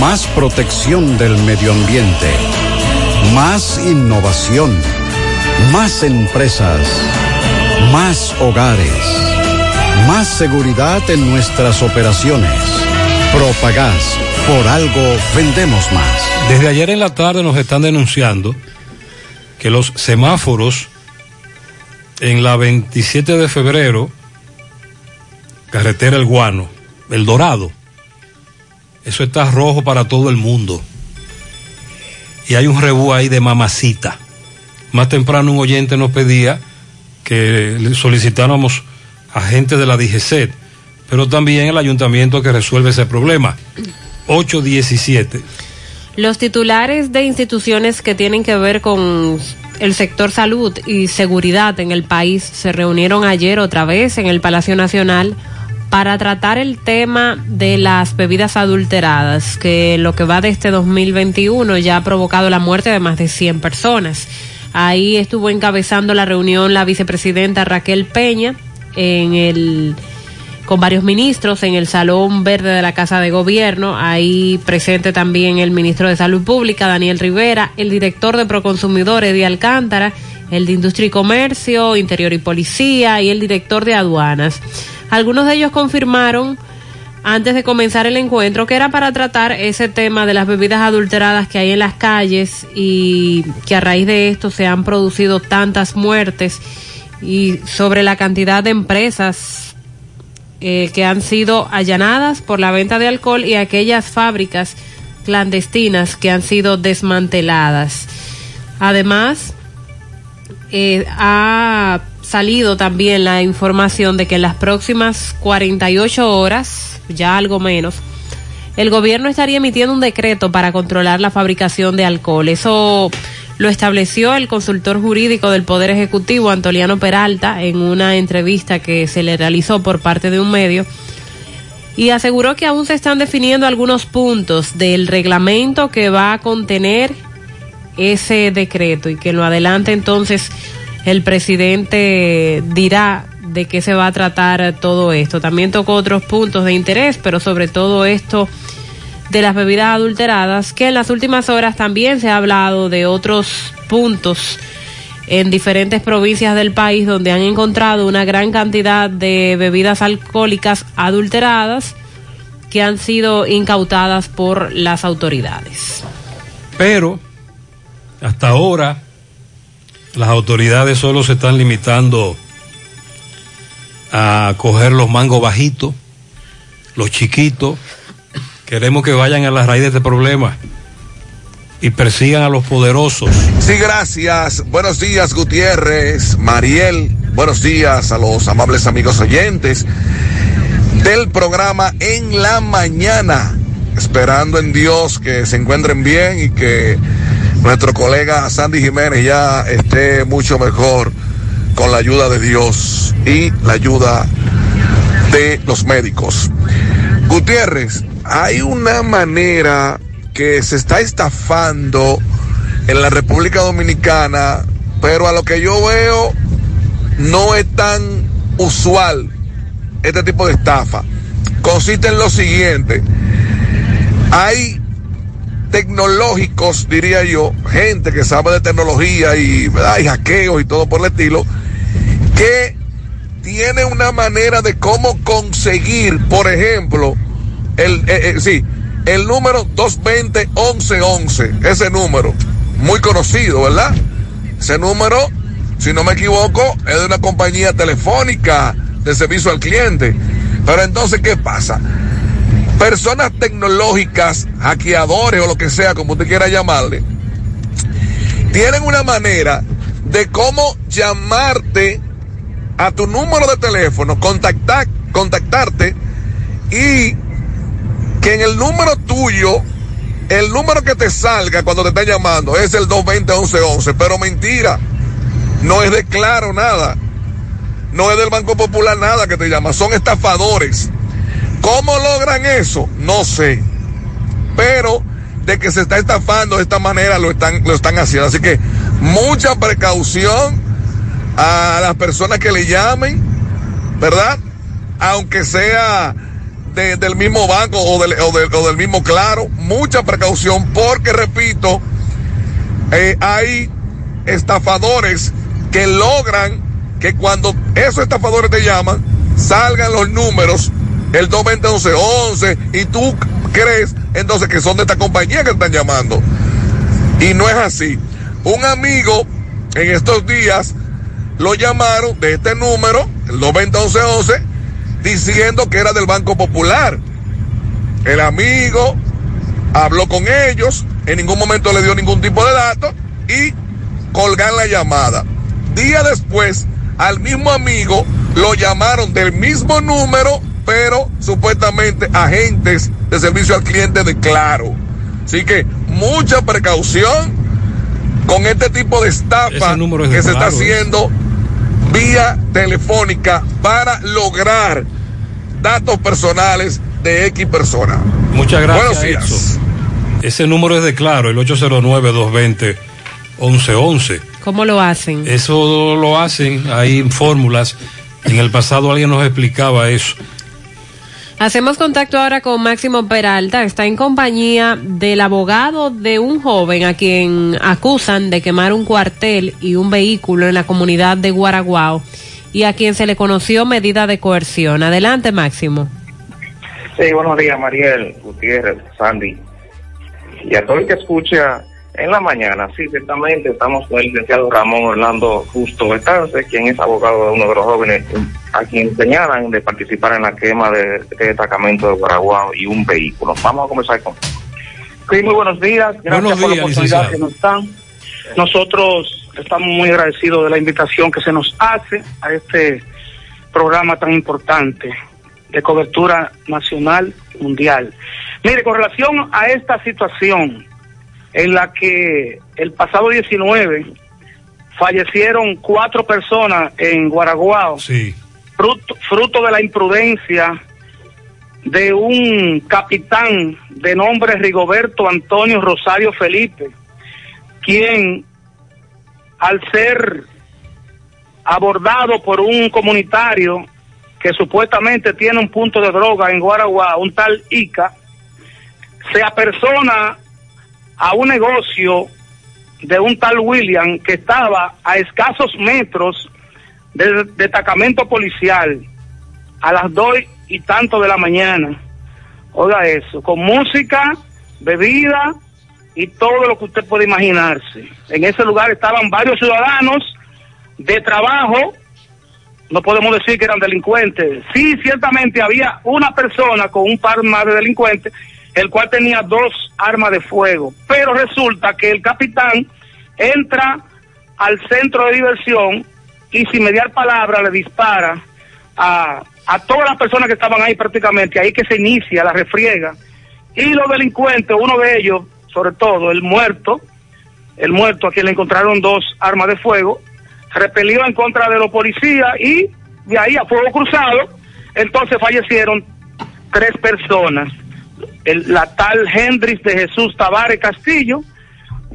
Más protección del medio ambiente. Más innovación. Más empresas. Más hogares. Más seguridad en nuestras operaciones. Propagás. Por algo vendemos más. Desde ayer en la tarde nos están denunciando que los semáforos en la 27 de febrero, carretera El Guano, El Dorado, eso está rojo para todo el mundo. Y hay un rebú ahí de mamacita. Más temprano un oyente nos pedía que solicitáramos a gente de la DGCET, pero también el ayuntamiento que resuelve ese problema. 817. Los titulares de instituciones que tienen que ver con el sector salud y seguridad en el país se reunieron ayer otra vez en el Palacio Nacional para tratar el tema de las bebidas adulteradas, que lo que va de este 2021 ya ha provocado la muerte de más de 100 personas. Ahí estuvo encabezando la reunión la vicepresidenta Raquel Peña en el con varios ministros en el Salón Verde de la Casa de Gobierno. Ahí presente también el ministro de Salud Pública, Daniel Rivera, el director de Proconsumidores de Alcántara, el de Industria y Comercio, Interior y Policía y el director de Aduanas. Algunos de ellos confirmaron antes de comenzar el encuentro que era para tratar ese tema de las bebidas adulteradas que hay en las calles y que a raíz de esto se han producido tantas muertes y sobre la cantidad de empresas eh, que han sido allanadas por la venta de alcohol y aquellas fábricas clandestinas que han sido desmanteladas. Además, eh, ha salido también la información de que en las próximas 48 horas, ya algo menos, el gobierno estaría emitiendo un decreto para controlar la fabricación de alcohol. Eso lo estableció el consultor jurídico del Poder Ejecutivo, Antoliano Peralta, en una entrevista que se le realizó por parte de un medio y aseguró que aún se están definiendo algunos puntos del reglamento que va a contener ese decreto y que lo adelante entonces el presidente dirá de qué se va a tratar todo esto. También tocó otros puntos de interés, pero sobre todo esto de las bebidas adulteradas, que en las últimas horas también se ha hablado de otros puntos en diferentes provincias del país donde han encontrado una gran cantidad de bebidas alcohólicas adulteradas que han sido incautadas por las autoridades. Pero hasta ahora las autoridades solo se están limitando a coger los mangos bajitos, los chiquitos, Queremos que vayan a la raíz de este problema y persigan a los poderosos. Sí, gracias. Buenos días, Gutiérrez, Mariel. Buenos días a los amables amigos oyentes del programa En la Mañana. Esperando en Dios que se encuentren bien y que nuestro colega Sandy Jiménez ya esté mucho mejor con la ayuda de Dios y la ayuda de los médicos. Gutiérrez, hay una manera que se está estafando en la República Dominicana, pero a lo que yo veo no es tan usual este tipo de estafa. Consiste en lo siguiente, hay tecnológicos, diría yo, gente que sabe de tecnología y, ¿verdad? y hackeos y todo por el estilo, que tiene una manera de cómo conseguir, por ejemplo, el, eh, eh, sí, el número 220-1111, ese número, muy conocido, ¿verdad? Ese número, si no me equivoco, es de una compañía telefónica de servicio al cliente. Pero entonces, ¿qué pasa? Personas tecnológicas, hackeadores o lo que sea, como usted quiera llamarle, tienen una manera de cómo llamarte a tu número de teléfono, contactar, contactarte y que en el número tuyo el número que te salga cuando te están llamando es el 220-1111, pero mentira, no es de claro nada, no es del Banco Popular nada que te llama, son estafadores. ¿Cómo logran eso? No sé, pero de que se está estafando de esta manera lo están, lo están haciendo, así que mucha precaución a las personas que le llamen, ¿verdad? Aunque sea de- del mismo banco o del, o del- o del mismo claro, mucha precaución porque, repito, eh, hay estafadores que logran que cuando esos estafadores te llaman, salgan los números, el 220 y tú crees entonces que son de esta compañía que están llamando. Y no es así. Un amigo en estos días lo llamaron de este número, el 220 diciendo que era del Banco Popular. El amigo habló con ellos, en ningún momento le dio ningún tipo de datos y colgan la llamada. Día después, al mismo amigo lo llamaron del mismo número, pero supuestamente agentes de servicio al cliente de Claro. Así que mucha precaución con este tipo de estafa Ese número es de que se está Claro, ¿eh? haciendo vía telefónica para lograr datos personales de X persona. Muchas gracias. Buenos días. Ese número es de claro, el 809-220-1111. ¿Cómo lo hacen? Eso lo hacen, hay fórmulas. En el pasado alguien nos explicaba eso. Hacemos contacto ahora con Máximo Peralta. Está en compañía del abogado de un joven a quien acusan de quemar un cuartel y un vehículo en la comunidad de Guaraguao y a quien se le conoció medida de coerción. Adelante, Máximo. Sí, buenos días, Mariel, Gutiérrez, Sandy. Y a todo el que escucha en la mañana, sí, ciertamente estamos con el licenciado Ramón Orlando Justo Estance, quien es abogado de uno de los jóvenes a quien señalan de participar en la quema de este destacamento de Guaraguao y un vehículo. Vamos a comenzar con. Sí, muy buenos días. Gracias Buenos por la oportunidad licenciado. que nos dan. Nosotros estamos muy agradecidos de la invitación que se nos hace a este programa tan importante de cobertura nacional mundial. Mire, con relación a esta situación en la que el pasado 19 fallecieron cuatro personas en Guaraguao, Sí. fruto, fruto de la imprudencia de un capitán de nombre Rigoberto Antonio Rosario Felipe, quien al ser abordado por un comunitario que supuestamente tiene un punto de droga en Guaraguá, un tal Ica, se apersona a un negocio de un tal William que estaba a escasos metros del destacamento policial a las dos y tanto de la mañana. Oiga eso, con música, bebida y todo lo que usted puede imaginarse. En ese lugar estaban varios ciudadanos de trabajo, no podemos decir que eran delincuentes. Sí, ciertamente había una persona con un par más de delincuentes, el cual tenía dos armas de fuego. Pero resulta que el capitán entra al centro de diversión y sin mediar palabra le dispara a, a todas las personas que estaban ahí prácticamente, ahí que se inicia la refriega. Y los delincuentes, uno de ellos, sobre todo el muerto, el muerto a quien le encontraron dos armas de fuego, repelió en contra de los policías y de ahí a fuego cruzado, entonces fallecieron tres personas. El- la tal Hendrix de Jesús Tavares Castillo,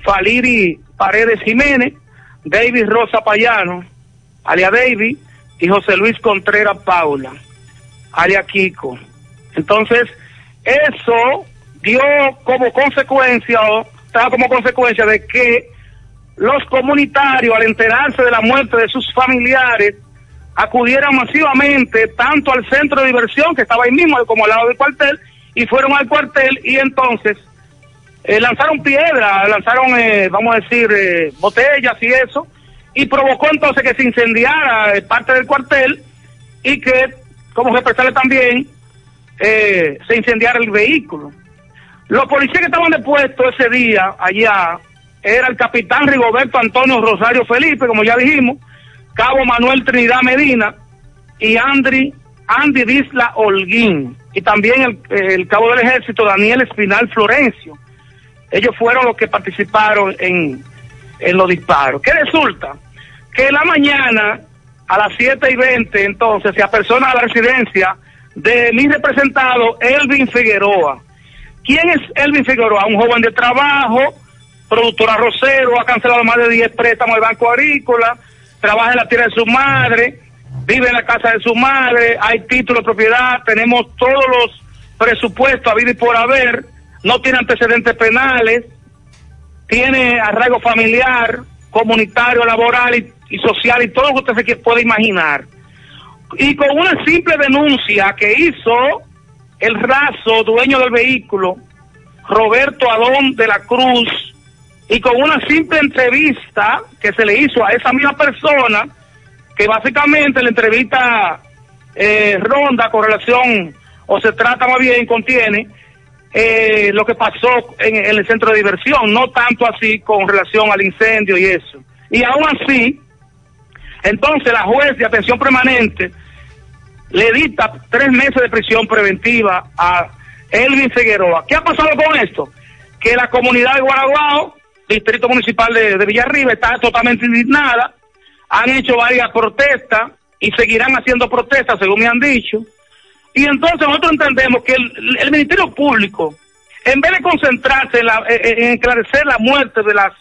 Faliri Paredes Jiménez, David Rosa Payano, alia David, y José Luis Contreras Paula, alia Kiko. Entonces, eso dio como consecuencia, o estaba como consecuencia de que los comunitarios, al enterarse de la muerte de sus familiares, acudieran masivamente tanto al centro de diversión, que estaba ahí mismo, como al lado del cuartel, y fueron al cuartel y entonces eh, lanzaron piedras, lanzaron, eh, vamos a decir, eh, botellas y eso, y provocó entonces que se incendiara parte del cuartel y que, como represarle también, se incendiara el vehículo. Los policías que estaban depuestos ese día allá era el capitán Rigoberto Antonio Rosario Felipe, como ya dijimos, Cabo Manuel Trinidad Medina y Andri, Andy Disla Holguín, y también el, cabo del ejército Daniel Espinal Florencio. ellos fueron los que participaron en, en los disparos. ¿Qué resulta? Que en la mañana, a las 7 y 20, entonces, se apersona a la residencia de mi representado, Elvin Figueroa. ¿Quién es Elvin Figueroa? Un joven de trabajo, productora Rosero, ha cancelado más de 10 préstamos del Banco Agrícola, trabaja en la tierra de su madre, vive en la casa de su madre, hay título de propiedad, tenemos todos los presupuestos a y por haber, no tiene antecedentes penales, tiene arraigo familiar, comunitario, laboral y, y social y todo lo que usted se puede imaginar. Y con una simple denuncia que hizo el raso dueño del vehículo, Roberto Adón de la Cruz, y con una simple entrevista que se le hizo a esa misma persona, que básicamente la entrevista eh, ronda con relación, o se trata más bien, contiene eh, lo que pasó en, el centro de diversión, no tanto así con relación al incendio y eso. Y aún así, entonces la juez de atención permanente le dicta tres meses de prisión preventiva a Elvin Figueroa. ¿Qué ha pasado con esto? Que la comunidad de Guaraguao, distrito municipal de, de Villarriba, está totalmente indignada. Han hecho varias protestas y seguirán haciendo protestas, según me han dicho. Y entonces nosotros entendemos que el, Ministerio Público, en vez de concentrarse en, la, en esclarecer la muerte de las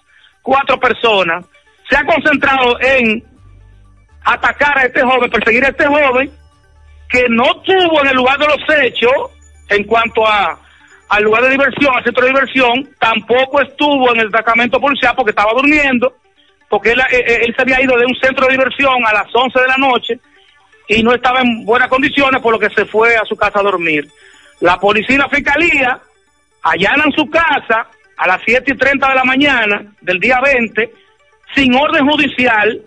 cuatro personas, se ha concentrado en atacar a este joven, perseguir a este joven, que no tuvo en el lugar de los hechos, en cuanto a al lugar de diversión, al centro de diversión, tampoco estuvo en el destacamento policial porque estaba durmiendo, porque él, él, él se había ido de un centro de diversión a las 11 de la noche y no estaba en buenas condiciones, por lo que se fue a su casa a dormir. La policía y la fiscalía allanan su casa a las 7 y 30 de la mañana del día 20, sin orden judicial,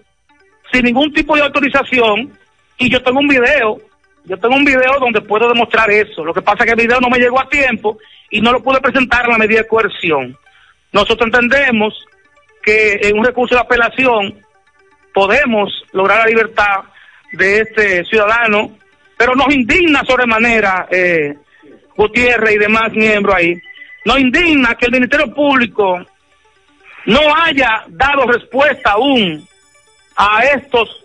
sin ningún tipo de autorización, y yo tengo un video, yo tengo un video donde puedo demostrar eso. Lo que pasa es que el video no me llegó a tiempo y no lo pude presentar en la medida de coerción. Nosotros entendemos que en un recurso de apelación podemos lograr la libertad de este ciudadano, pero nos indigna sobremanera, eh, Gutiérrez y demás miembros ahí, nos indigna que el Ministerio Público no haya dado respuesta aún a estos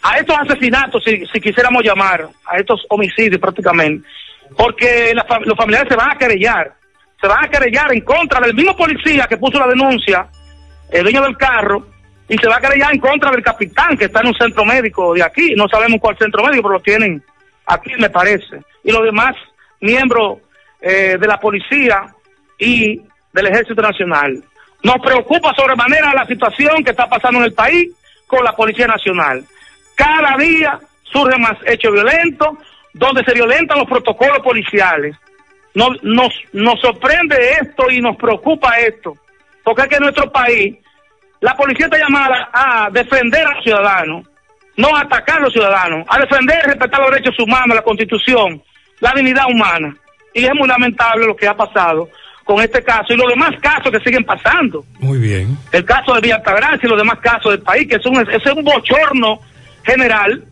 a estos asesinatos, si, si quisiéramos llamar, a estos homicidios prácticamente, porque los familiares se van a querellar, se van a querellar en contra del mismo policía que puso la denuncia, el dueño del carro, y se va a querellar en contra del capitán que está en un centro médico de aquí, no sabemos cuál centro médico, pero lo tienen aquí me parece, y los demás miembros eh, de la policía y del ejército nacional. Nos preocupa sobremanera la situación que está pasando en el país con la Policía Nacional. Cada día surgen más hechos violentos, donde se violentan los protocolos policiales. Nos, nos, nos sorprende esto y nos preocupa esto, porque es que en nuestro país la policía está llamada a defender a los ciudadanos, no a atacar a los ciudadanos, a defender y respetar los derechos humanos, la constitución, la dignidad humana. Y es muy lamentable lo que ha pasado con este caso y los demás casos que siguen pasando. Muy bien. El caso de Villa Altagracia y los demás casos del país, que es un, es un bochorno general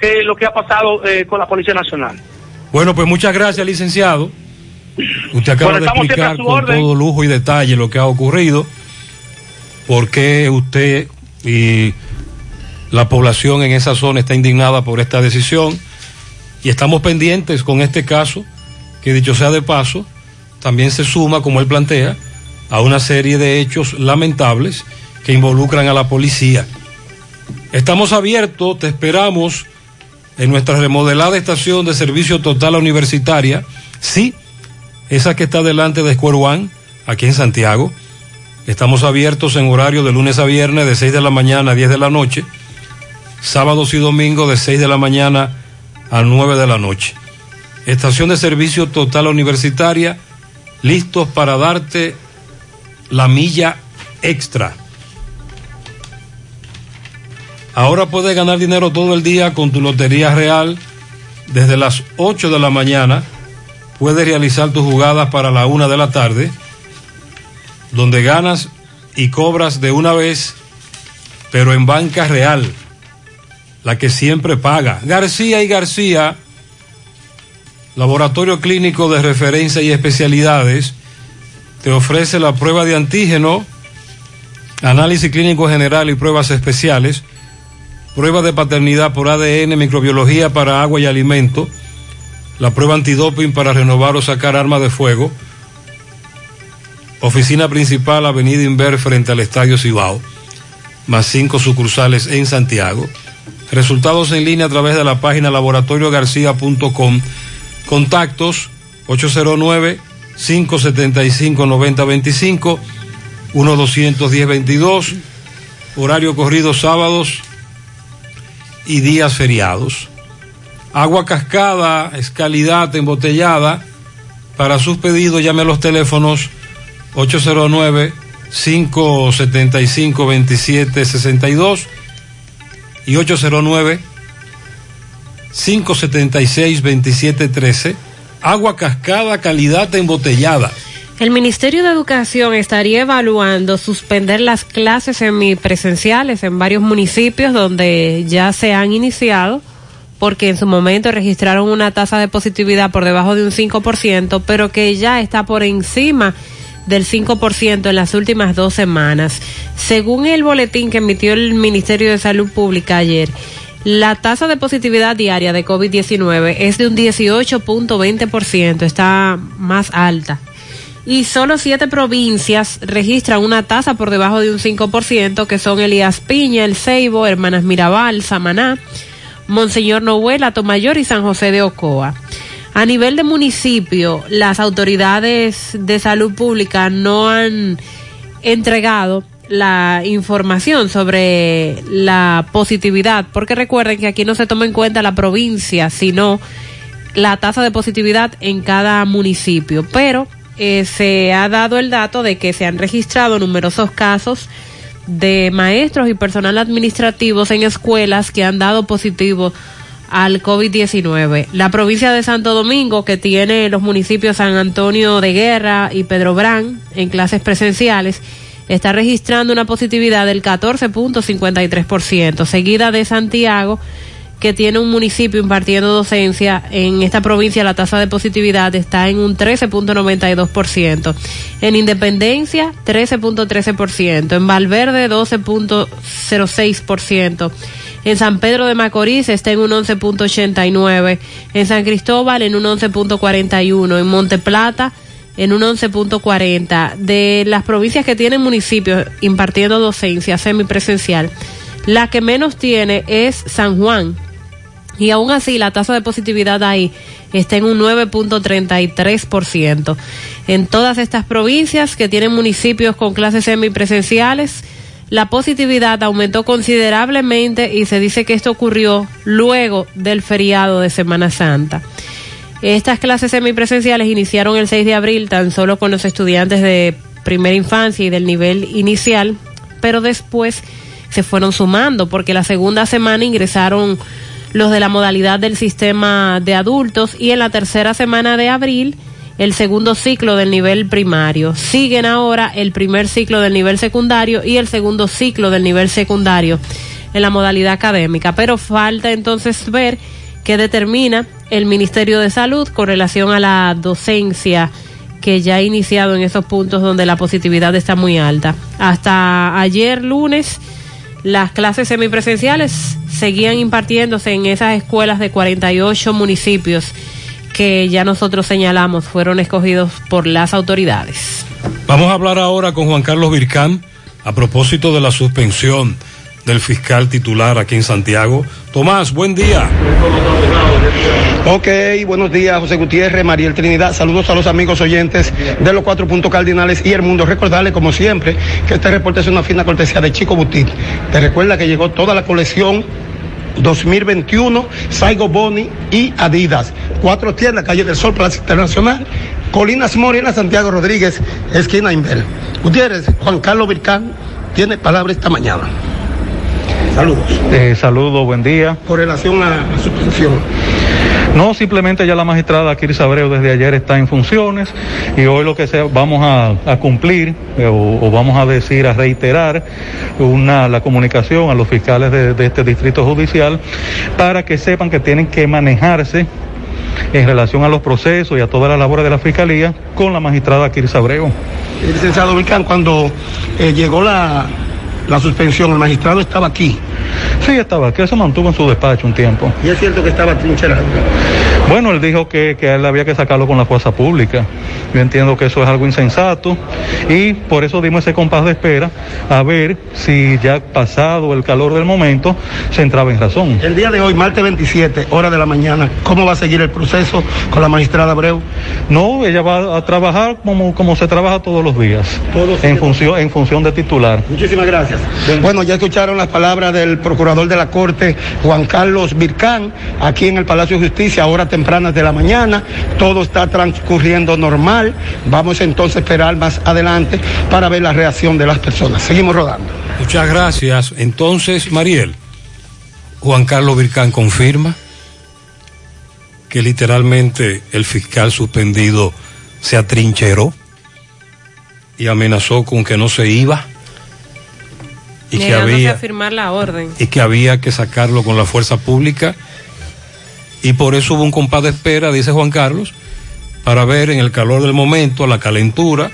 que lo que ha pasado eh, con la Policía Nacional. Bueno, pues muchas gracias, licenciado. Usted acaba Bueno, de explicar con orden. todo lujo y detalle lo que ha ocurrido, por qué usted y la población en esa zona está indignada por esta decisión y estamos pendientes con este caso, que dicho sea de paso, también se suma, como él plantea, a una serie de hechos lamentables que involucran a la policía. Estamos abiertos, te esperamos en nuestra remodelada estación de servicio total universitaria, sí, esa que está delante de Square One, aquí en Santiago. Estamos abiertos en horario de lunes a viernes de 6 de la mañana a 10 de la noche, sábados y domingos de 6 de la mañana a 9 de la noche. Estación de servicio total universitaria, listos para darte la milla extra. Ahora puedes ganar dinero todo el día con tu Lotería Real. Desde las 8 de la mañana puedes realizar tus jugadas para la 1 de la tarde, donde ganas y cobras de una vez, pero en banca real, la que siempre paga. García y García, Laboratorio Clínico de Referencia y Especialidades, te ofrece la prueba de antígeno, análisis clínico general y pruebas especiales, prueba de paternidad por ADN, microbiología para agua y alimento, la prueba antidoping para renovar o sacar armas de fuego, oficina principal Avenida Inver frente al Estadio Cibao, más cinco sucursales en Santiago. Resultados en línea a través de la página laboratoriogarcia.com. Contactos 809-575-9025, 1-210-22, horario corrido sábados y días feriados. Agua cascada es calidad embotellada. Para sus pedidos llame a los teléfonos 809-575-2762 y 809-576-2713. Agua cascada, calidad embotellada. El Ministerio de Educación estaría evaluando suspender las clases semipresenciales en varios municipios donde ya se han iniciado porque en su momento registraron una tasa de positividad por debajo de un 5%, pero que ya está por encima del 5% en las últimas dos semanas. Según el boletín que emitió el Ministerio de Salud Pública ayer, la tasa de positividad diaria de COVID-19 es de un 18.20%, está más alta. Y solo siete provincias registran una tasa por debajo de un 5%, que son Elías Piña, El Ceibo, Hermanas Mirabal, Samaná, Monseñor Noel, Atomayor y San José de Ocoa. A nivel de municipio, las autoridades de salud pública no han entregado la información sobre la positividad, porque recuerden que aquí no se toma en cuenta la provincia, sino la tasa de positividad en cada municipio. Pero eh, se ha dado el dato de que se han registrado numerosos casos de maestros y personal administrativos en escuelas que han dado positivo al COVID-19. La provincia de Santo Domingo, que tiene los municipios San Antonio de Guerra y Pedro Brán en clases presenciales, está registrando una positividad del 14.53%, seguida de Santiago, que tiene un municipio impartiendo docencia. En esta provincia la tasa de positividad está en un 13.92%. En Independencia, 13.13%. En Valverde, 12.06%. En San Pedro de Macorís está en un 11.89. En San Cristóbal en un 11.41. En Monte Plata en un 11.40. De las provincias que tienen municipios impartiendo docencia semipresencial, la que menos tiene es San Juan. Y aún así la tasa de positividad ahí está en un 9.33%. En todas estas provincias que tienen municipios con clases semipresenciales, la positividad aumentó considerablemente y se dice que esto ocurrió luego del feriado de Semana Santa. Estas clases semipresenciales iniciaron el 6 de abril tan solo con los estudiantes de primera infancia y del nivel inicial, pero después se fueron sumando porque la segunda semana ingresaron los de la modalidad del sistema de adultos y en la tercera semana de abril el segundo ciclo del nivel primario. Siguen ahora el primer ciclo del nivel secundario y el segundo ciclo del nivel secundario en la modalidad académica, pero falta entonces ver qué determina el Ministerio de Salud con relación a la docencia que ya ha iniciado en esos puntos donde la positividad está muy alta. Hasta ayer lunes las clases semipresenciales seguían impartiéndose en esas escuelas de 48 municipios que ya nosotros señalamos fueron escogidos por las autoridades. Vamos a hablar ahora con Juan Carlos Vircán a propósito de la suspensión del fiscal titular aquí en Santiago. Tomás, buen día. Ok, buenos días, José Gutiérrez, Mariel Trinidad. Saludos a los amigos oyentes de los cuatro puntos cardinales y el mundo. Recordarles, como siempre, que este reporte es una fina cortesía de Chico Butit. Te recuerda que llegó toda la colección 2021, Saigo Boni y Adidas. Cuatro tiendas, calle del Sol, Plaza Internacional, Colinas Morena, Santiago Rodríguez, esquina Inver. Gutiérrez, Juan Carlos Vircán tiene palabra esta mañana. Saludos. Eh, saludos, buen día. Con relación a la suspensión. No, simplemente ya la magistrada Kiris Abreu desde ayer está en funciones y hoy lo que sea, vamos a, a cumplir eh, o, o, vamos a decir, a reiterar una, la comunicación a los fiscales de, de este distrito judicial para que sepan que tienen que manejarse en relación a los procesos y a todas las labores de la fiscalía con la magistrada Kiris Abreu. Eh, licenciado Vilcán, cuando eh, llegó la, la suspensión, el magistrado estaba aquí. Sí, estaba aquí, se mantuvo en su despacho un tiempo. Y es cierto que estaba trincherado. Bueno, él dijo que, que a él había que sacarlo con la fuerza pública. Yo entiendo que eso es algo insensato y por eso dimos ese compás de espera a ver si ya pasado el calor del momento se entraba en razón. El día de hoy, martes 27, hora de la mañana, ¿cómo va a seguir el proceso con la magistrada Abreu? No, ella va a trabajar como, como se trabaja todos los días, en función, en función de titular. Muchísimas gracias. Bueno, ya escucharon las palabras del procurador de la Corte, Juan Carlos Vircán, aquí en el Palacio de Justicia, ahora tempranas de la mañana. Todo está transcurriendo normal. Vamos entonces a esperar más adelante para ver la reacción de las personas. Seguimos rodando. Muchas gracias. Entonces, Mariel, Juan Carlos Vircán confirma que literalmente el fiscal suspendido se atrincheró y amenazó con que no se iba y que Negándose había a firmar la orden. y que había que sacarlo con la fuerza pública y por eso hubo un compás de espera, dice Juan Carlos, para ver en el calor del momento, la calentura,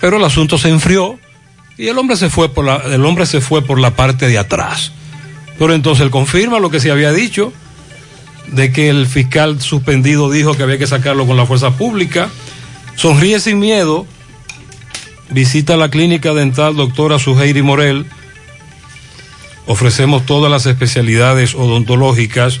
pero el asunto se enfrió y el hombre se fue por la, el hombre se fue por la parte de atrás. Pero entonces él confirma lo que se había dicho, de que el fiscal suspendido dijo que había que sacarlo con la fuerza pública, sonríe sin miedo, visita la clínica dental doctora Suheiri Morel, ofrecemos todas las especialidades odontológicas,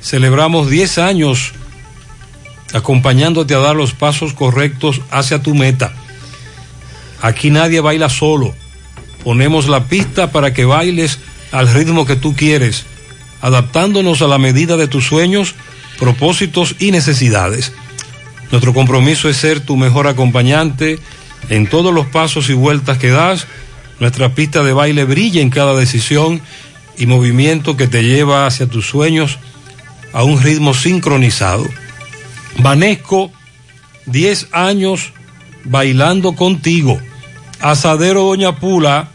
celebramos 10 años acompañándote a dar los pasos correctos hacia tu meta. Aquí nadie baila solo. Ponemos la pista para que bailes al ritmo que tú quieres, adaptándonos a la medida de tus sueños, propósitos y necesidades. Nuestro compromiso es ser tu mejor acompañante en todos los pasos y vueltas que das. Nuestra pista de baile brilla en cada decisión y movimiento que te lleva hacia tus sueños a un ritmo sincronizado. Vanesco, 10 años bailando contigo. Asadero Doña Pula,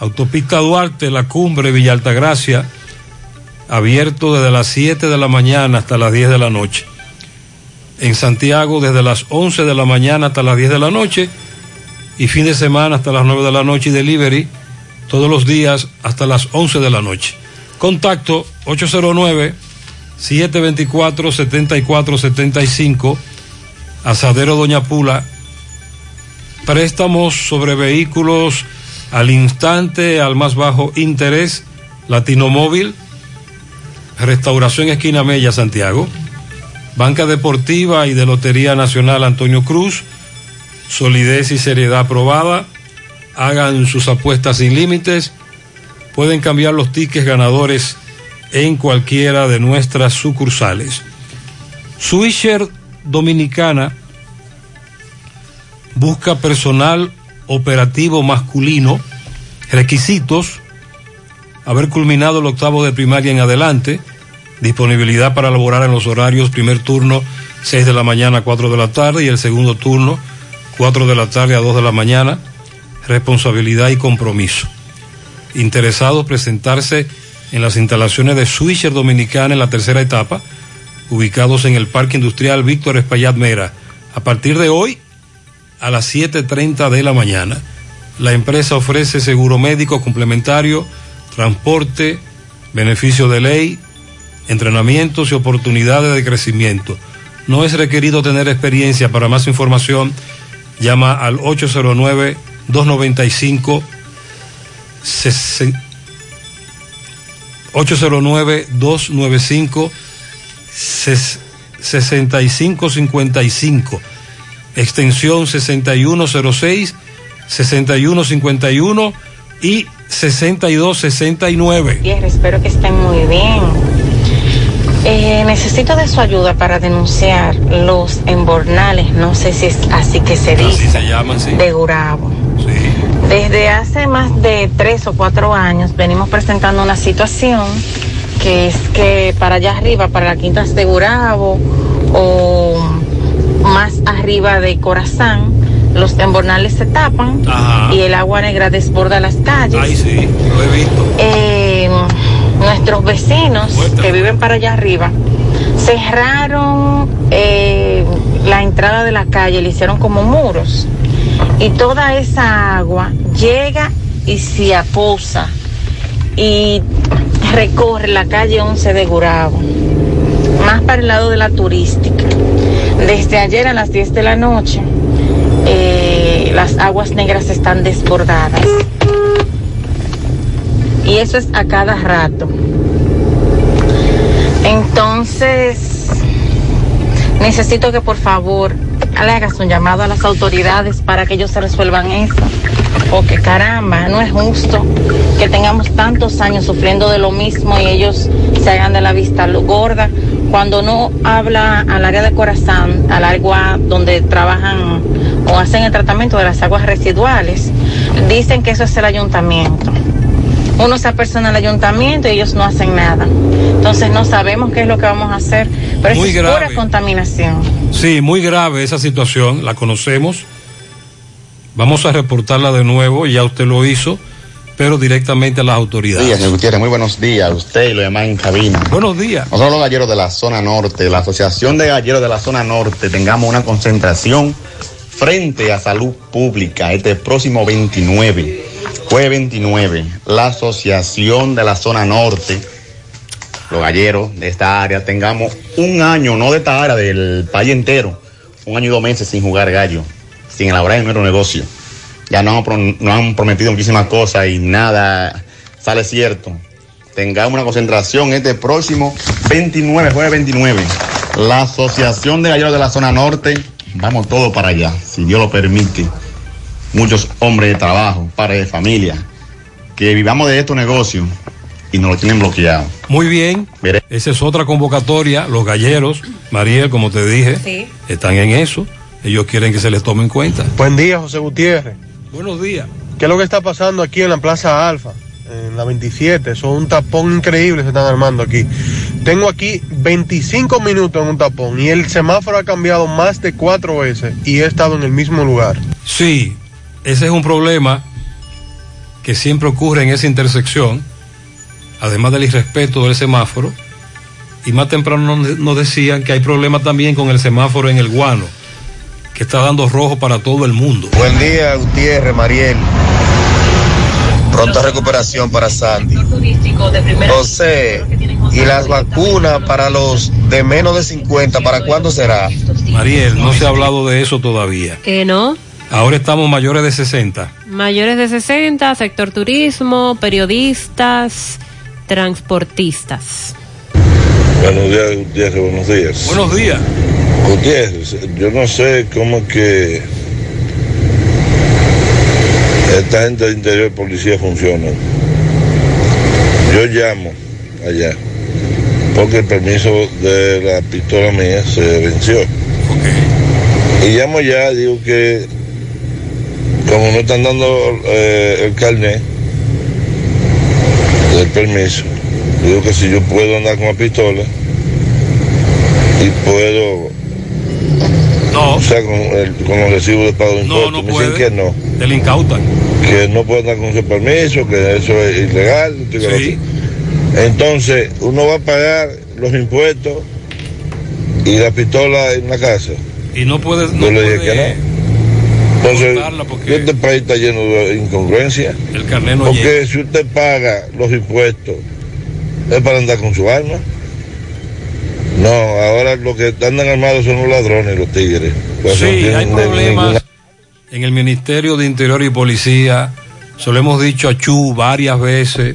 Autopista Duarte, La Cumbre, Villa Altagracia, abierto desde las 7 de la mañana hasta las 10 de la noche. En Santiago desde las 11 de la mañana hasta las 10 de la noche y fin de semana hasta las 9 de la noche y delivery todos los días hasta las 11 de la noche. Contacto 809 724 7475 Asadero Doña Pula. Préstamos sobre vehículos al instante, al más bajo interés. Latino Móvil. Restauración Esquina Mella, Santiago. Banca Deportiva y de Lotería Nacional Antonio Cruz. Solidez y seriedad aprobada. Hagan sus apuestas sin límites. Pueden cambiar los tickets ganadores en cualquiera de nuestras sucursales. Swisher Dominicana busca personal operativo masculino, requisitos, haber culminado el octavo de primaria en adelante, disponibilidad para laborar en los horarios primer turno 6 de la mañana a 4 de la tarde y el segundo turno 4 de la tarde a 2 de la mañana, responsabilidad y compromiso. Interesados presentarse en las instalaciones de Swisher Dominicana en la tercera etapa, ubicados en el Parque Industrial Víctor Espaillat Mera. A partir de hoy, a las 7.30 de la mañana, la empresa ofrece seguro médico complementario, transporte, beneficio de ley, entrenamientos y oportunidades de crecimiento. No es requerido tener experiencia. Para más información, llama al 809 295 809-295-6555, extensión 6106, 6151 y 6269. Pierre, espero que estén muy bien. Eh, necesito de su ayuda para denunciar los embornales, no sé si es así que se dice, Así se llaman, sí. de Gurabo. Desde hace más de tres o cuatro años venimos presentando una situación que es que para allá arriba, para las quintas de Gurabo o más arriba de Corazán, los embornales se tapan Ajá. y el agua negra desborda las calles. Ay, sí, lo he visto. Eh, nuestros vecinos que viven para allá arriba cerraron eh, la entrada de la calle, le hicieron como muros y toda esa agua llega y se aposa y recorre la calle 11 de Gurabo, más para el lado de la turística. Desde ayer a las 10 de la noche, eh, las aguas negras están desbordadas. Y eso es a cada rato. Entonces, necesito que por favor le hagas un llamado a las autoridades para que ellos se resuelvan eso. Porque caramba, no es justo que tengamos tantos años sufriendo de lo mismo y ellos se hagan de la vista gorda. Cuando no habla al área de corazón, al agua donde trabajan o hacen el tratamiento de las aguas residuales, dicen que eso es el ayuntamiento. Uno se apersona al ayuntamiento y ellos no hacen nada. Entonces no sabemos qué es lo que vamos a hacer. Pero Muy eso es pura contaminación. Sí, muy grave esa situación, la conocemos. Vamos a reportarla de nuevo, ya usted lo hizo, pero directamente a las días, autoridades. señor Gutiérrez. Muy buenos días a usted y los demás en cabina. Buenos días. Nosotros los galleros de la zona norte, la Asociación de Galleros de la zona norte, tengamos una concentración frente a salud pública este próximo 29, jueves 29. La Asociación de la zona norte, los galleros de esta área, tengamos un año, no de esta área, del país entero, un año y dos meses sin jugar gallo, sin elaborar nuestro negocio. Ya nos han, nos han prometido muchísimas cosas y nada sale cierto. Tengamos una concentración este próximo 29, jueves 29. La Asociación de Galleros de la Zona Norte, vamos todos para allá, si Dios lo permite. Muchos hombres de trabajo, padres de familia, que vivamos de estos negocios y nos lo tienen bloqueado. Muy bien, esa es otra convocatoria. Los galleros, Mariel, como te dije, Sí. están en eso. Ellos quieren que se les tome en cuenta. Buen día, José Gutiérrez. Buenos días. ¿Qué es lo que está pasando aquí en la Plaza Alfa? En la 27. Son un tapón increíble se están armando aquí. Tengo aquí 25 minutos en un tapón y el semáforo ha cambiado más de cuatro veces y he estado en el mismo lugar. Sí, ese es un problema que siempre ocurre en esa intersección, además del irrespeto del semáforo. Y más temprano nos, decían que hay problemas también con el semáforo en el guano, que está dando rojo para todo el mundo. Buen día, Gutiérrez, Mariel. Pronta recuperación para Sandy. José, ¿y las vacunas para los de menos de 50, para cuándo será? Mariel, no se ha hablado de eso todavía. Que no. Ahora estamos mayores de 60. Mayores de 60, sector turismo, periodistas, transportistas. Buenos días, Gutiérrez, buenos días. Buenos días. Gutiérrez, yo no sé cómo que esta gente del interior de policía funciona. Yo llamo allá porque el permiso de la pistola mía se venció. Y llamo ya, digo que como no están dando eh, el carnet del permiso, digo que si yo puedo andar con la pistola y puedo no. o sea con, el- con los recibos de pago de impuestos, no me puede. dicen que no, Te le incautan. que no puedo andar con ese permiso, que eso es ilegal. Sí. Entonces, uno va a pagar los impuestos y la pistola en la casa. Y no puedes. No Yo le dije puede que no. Entonces, este país está lleno de incongruencia. El carnet no Porque llega. si usted paga los impuestos, es para andar con su arma. No, ahora lo que andan armados son los ladrones, los tigres. Pues no Sí, tienen hay problemas ninguna- en el Ministerio de Interior y Policía. Se lo hemos dicho a Chu varias veces.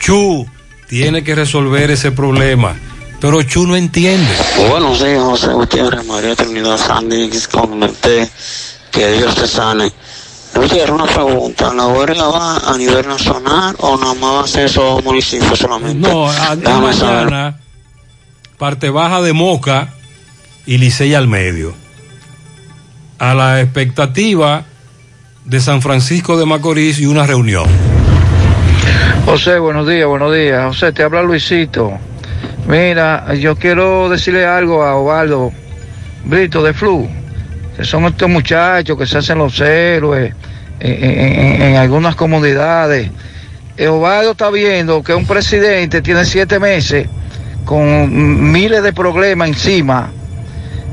Chu tiene que resolver ese problema. Pero Chu no entiende. Buenos días, José Gutiérrez, María Trinidad Sandy, comenté que Dios te sane. Gutiérrez, una pregunta, ¿la huelga va a nivel nacional o nada más va a ser esos municipios solamente? No, a- Déjame saber. mañana, parte baja de Moca y Licey al medio. A la expectativa de San Francisco de Macorís y una reunión. José, buenos días, buenos días. José, te habla Luisito. Mira, yo quiero decirle algo a Ovaldo Brito de Flu, son estos muchachos que se hacen los héroes en, algunas comunidades. Eh, Ovaldo está viendo que un presidente tiene siete meses con miles de problemas encima.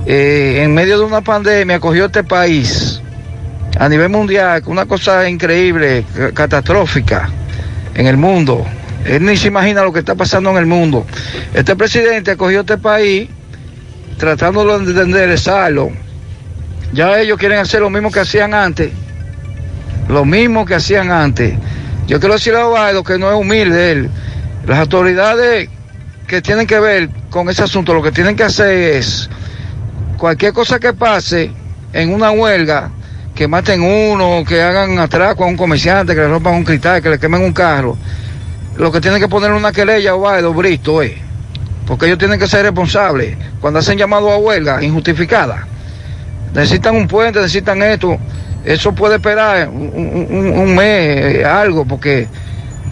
Eh, en medio de una pandemia cogió este país a nivel mundial, una cosa increíble, ca- catastrófica en el mundo. Él ni se imagina lo que está pasando en el mundo. Este presidente acogió este país tratándolo de enderezarlo. Ya ellos quieren hacer lo mismo que hacían antes. Lo mismo que hacían antes. Yo quiero decirle a Ovaldo que no es humilde él. Las autoridades que tienen que ver con ese asunto, lo que tienen que hacer es cualquier cosa que pase en una huelga, que maten uno, que hagan atraco a un comerciante, que le rompan un cristal, que le quemen un carro, lo que tienen que poner una querella a Ovaldo Brito, eh, porque ellos tienen que ser responsables cuando hacen llamado a huelga injustificada. Necesitan un puente, necesitan esto, eso puede esperar un, un- un mes, eh, algo, porque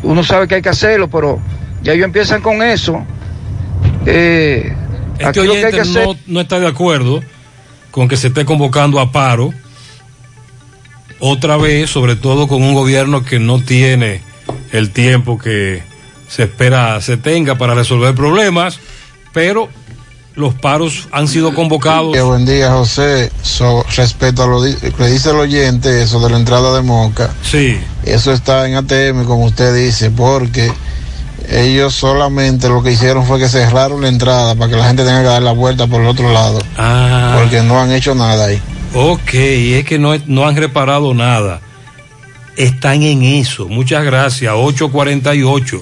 uno sabe que hay que hacerlo, pero ya ellos empiezan con eso. Eh, Este que hay oyente que hacer- no, no está de acuerdo con que se esté convocando a paro otra vez, sobre todo con un gobierno que no tiene el tiempo que se espera se tenga para resolver problemas, pero los paros han sido convocados. Que buen día, José. So, respecto a lo que dice el oyente, eso de la entrada de Moca. Sí. Eso está en ATM, como usted dice, porque ellos solamente lo que hicieron fue que cerraron la entrada para que la gente tenga que dar la vuelta por el otro lado. Ah. Porque no han hecho nada ahí. Ok, es que no, no han reparado nada. Están en eso. Muchas gracias. 848.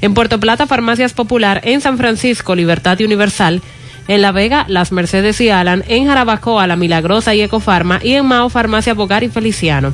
En Puerto Plata, Farmacias Popular. En San Francisco, Libertad y Universal. En La Vega, Las Mercedes y Alan. En Jarabacoa, La Milagrosa y Ecofarma. Y en Mao, Farmacia Bogar y Feliciano.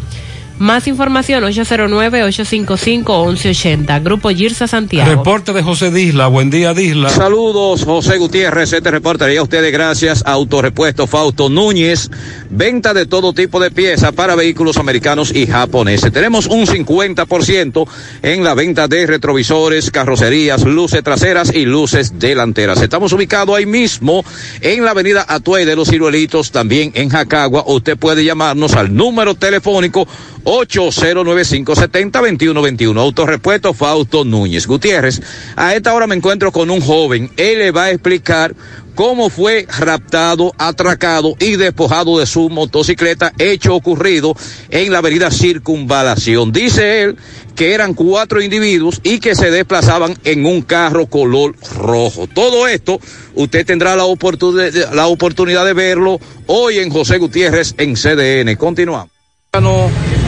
Más información 809-855-1180. Grupo Girsa Santiago. Reporte de José Disla. Buen día, Disla. Saludos, José Gutiérrez. Este reportería a ustedes gracias Autorepuesto Fausto Núñez. Venta de todo tipo de piezas para vehículos americanos y japoneses. Tenemos un 50% en la venta de retrovisores, carrocerías, luces traseras y luces delanteras. Estamos ubicados ahí mismo en la avenida Atuey de los Ciruelitos, también en Jacagua. Usted puede llamarnos al número telefónico 809-570-2121. Autorepuesto Fausto Núñez Gutiérrez. A esta hora me encuentro con un joven. Él le va a explicar cómo fue raptado, atracado y despojado de su motocicleta, hecho ocurrido en la avenida Circunvalación. Dice él que eran cuatro individuos y que se desplazaban en un carro color rojo. Todo esto usted tendrá la, oportun- la oportunidad de verlo hoy en José Gutiérrez en CDN. Continuamos.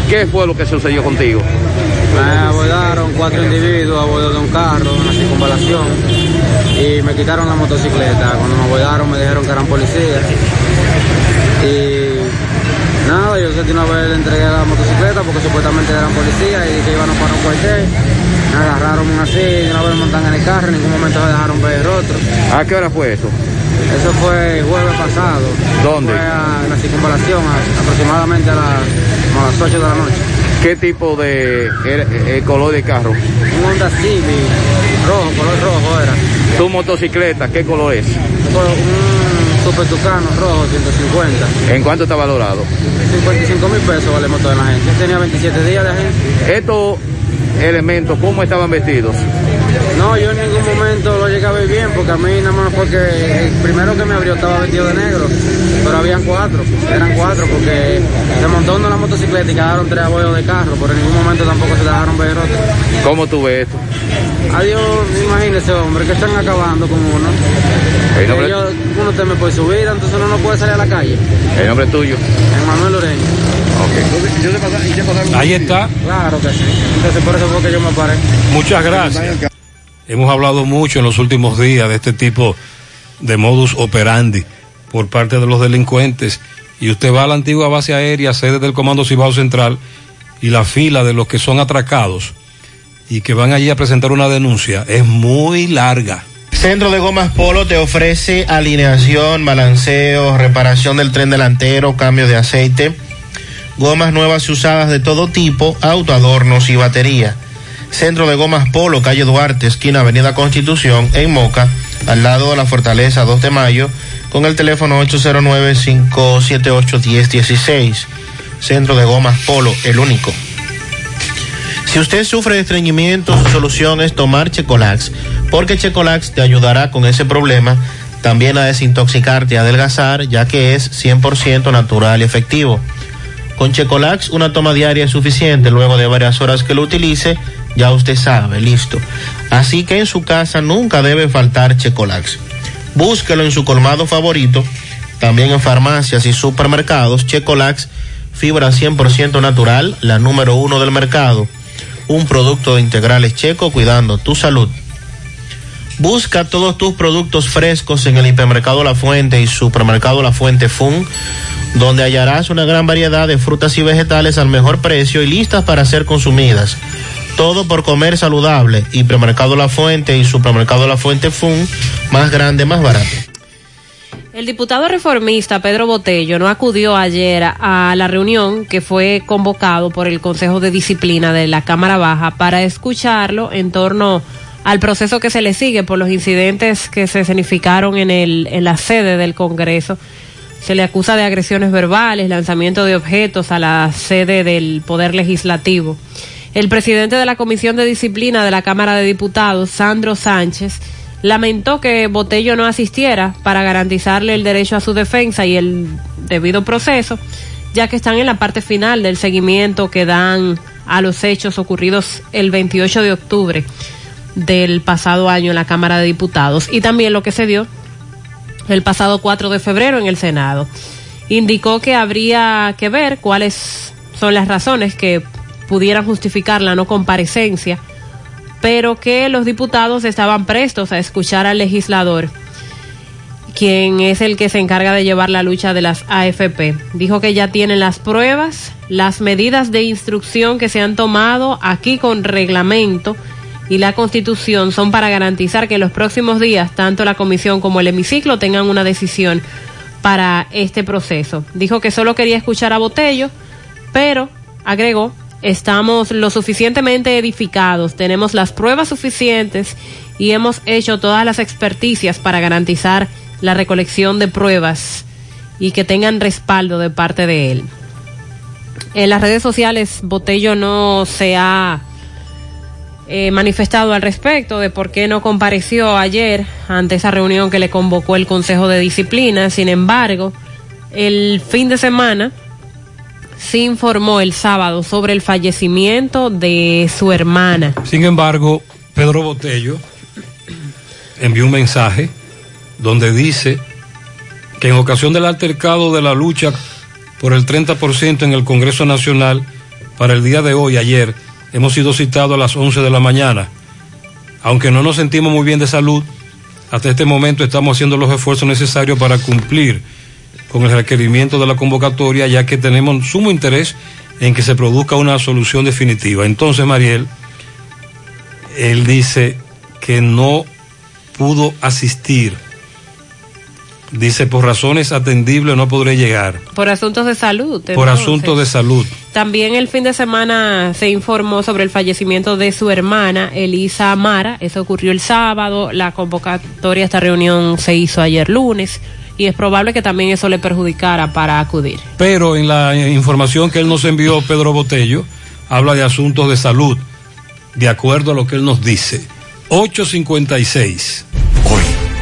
¿Qué fue lo que sucedió contigo? Me abordaron cuatro individuos a bordo de un carro en la circunvalación y me quitaron la motocicleta. Cuando me abordaron me dijeron que eran policías y Nada, yo sé que una vez le entregué la motocicleta porque supuestamente eran policías y que iban a para un cuartel. Me agarraron así, y una vez me montan en el carro, en ningún momento me dejaron ver el rostro. ¿A qué hora fue eso? Eso fue el jueves pasado. ¿Dónde? Fue a- en la circunvalación, a- aproximadamente a las, como a las 8 de la noche. ¿Qué tipo de era- eh, color de carro? Un Honda Civic, rojo, color rojo era. ¿Tu motocicleta qué color es? Un Super Tucano rojo, 150. ¿En cuánto está valorado? 55 mil pesos vale motor de la agencia. Tenía 27 días de agencia. Estos elementos, ¿cómo estaban vestidos? No, yo en ningún momento lo llegué a ver bien, porque a mí nada más fue que el primero que me abrió estaba vestido de negro, pero habían cuatro, eran cuatro, porque se montó uno en la motocicleta y quedaron tres abuelos de carro, pero en ningún momento tampoco se dejaron ver otro. ¿Cómo tú ves esto? Adiós, imagínese hombre, que están acabando con uno. El nombre, Ellos- uno teme por su vida, entonces uno no puede salir a la calle. el nombre tuyo. Manuel Loreño. Ahí está. Claro que sí. Entonces por eso fue que yo me paré. Muchas gracias. Hemos hablado mucho en los últimos días de este tipo de modus operandi por parte de los delincuentes. Y usted va a la antigua base aérea, sede del Comando Cibao Central, y la fila de los que son atracados y que van allí a presentar una denuncia es muy larga. Centro de Gomas Polo te ofrece alineación, balanceo, reparación del tren delantero, cambio de aceite, gomas nuevas y usadas de todo tipo, autoadornos y batería. Centro de Gomas Polo, calle Duarte, esquina Avenida Constitución, en Moca, al lado de la Fortaleza 2 de Mayo, con el teléfono 809-578-1016. Centro de Gomas Polo, el único. Si usted sufre de estreñimiento, su solución es tomar Checolax, porque Checolax te ayudará con ese problema, también a desintoxicarte y adelgazar, ya que es 100% natural y efectivo. Con Checolax una toma diaria es suficiente, luego de varias horas que lo utilice, ya usted sabe, listo. Así que en su casa nunca debe faltar Checolax. Búsquelo en su colmado favorito, también en farmacias y supermercados, Checolax, fibra 100% natural, la número uno del mercado un producto de integrales checo cuidando tu salud. Busca todos tus productos frescos en el hipermercado La Fuente y supermercado La Fuente Fun, donde hallarás una gran variedad de frutas y vegetales al mejor precio y listas para ser consumidas. Todo por comer saludable. Hipermercado La Fuente y supermercado La Fuente Fun, más grande, más barato. El diputado reformista Pedro Botello no acudió ayer a la reunión que fue convocado por el Consejo de Disciplina de la Cámara Baja para escucharlo en torno al proceso que se le sigue por los incidentes que se escenificaron en, el, en la sede del Congreso. Se le acusa de agresiones verbales, lanzamiento de objetos a la sede del Poder Legislativo. El presidente de la Comisión de Disciplina de la Cámara de Diputados, Sandro Sánchez, lamentó que Botello no asistiera para garantizarle el derecho a su defensa y el debido proceso, ya que están en la parte final del seguimiento que dan a los hechos ocurridos el 28 de octubre del pasado año en la Cámara de Diputados y también lo que se dio el pasado 4 de febrero en el Senado. Indicó que habría que ver cuáles son las razones que pudieran justificar la no comparecencia pero que los diputados estaban prestos a escuchar al legislador, quien es el que se encarga de llevar la lucha de las AFP. Dijo que ya tienen las pruebas, las medidas de instrucción que se han tomado aquí con reglamento y la constitución son para garantizar que en los próximos días tanto la comisión como el hemiciclo tengan una decisión para este proceso. Dijo que solo quería escuchar a Botello, pero agregó estamos lo suficientemente edificados, tenemos las pruebas suficientes y hemos hecho todas las experticias para garantizar la recolección de pruebas y que tengan respaldo de parte de él. En las redes sociales, Botello no se ha eh, manifestado al respecto de por qué no compareció ayer ante esa reunión que le convocó el Consejo de Disciplina. Sin embargo, el fin de semana se informó el sábado sobre el fallecimiento de su hermana. Sin embargo, Pedro Botello envió un mensaje donde dice que en ocasión del altercado de la lucha por el 30% en el Congreso Nacional para el día de hoy, ayer, hemos sido citados a las 11 de la mañana. Aunque no nos sentimos muy bien de salud, hasta este momento estamos haciendo los esfuerzos necesarios para cumplir con el requerimiento de la convocatoria, ya que tenemos sumo interés en que se produzca una solución definitiva. Entonces, Mariel, él dice que no pudo asistir. Dice, por razones atendibles no podré llegar. Por asuntos de salud. Por entonces. asuntos de salud. También el fin de semana se informó sobre el fallecimiento de su hermana, Elisa Amara. Eso ocurrió el sábado. La convocatoria a esta reunión se hizo ayer lunes. Y es probable que también eso le perjudicara para acudir. Pero en la información que él nos envió, Pedro Botello, habla de asuntos de salud, de acuerdo a lo que él nos dice. 856. Hoy,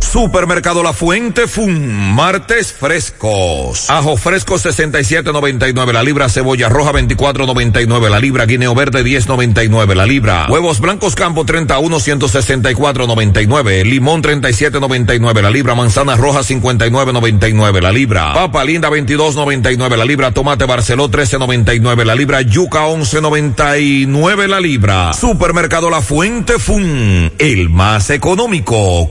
Supermercado La Fuente Fun, martes frescos. Ajo fresco 67.99 la libra, cebolla roja 24.99 la libra, guineo verde 10.99 la libra, huevos blancos campo 31 164.99, limón 37.99 la libra, manzana roja 59.99 la libra, papa linda 22.99 la libra, tomate barceló 13.99 la libra, yuca 11.99 la libra. Supermercado La Fuente Fun, el más económico.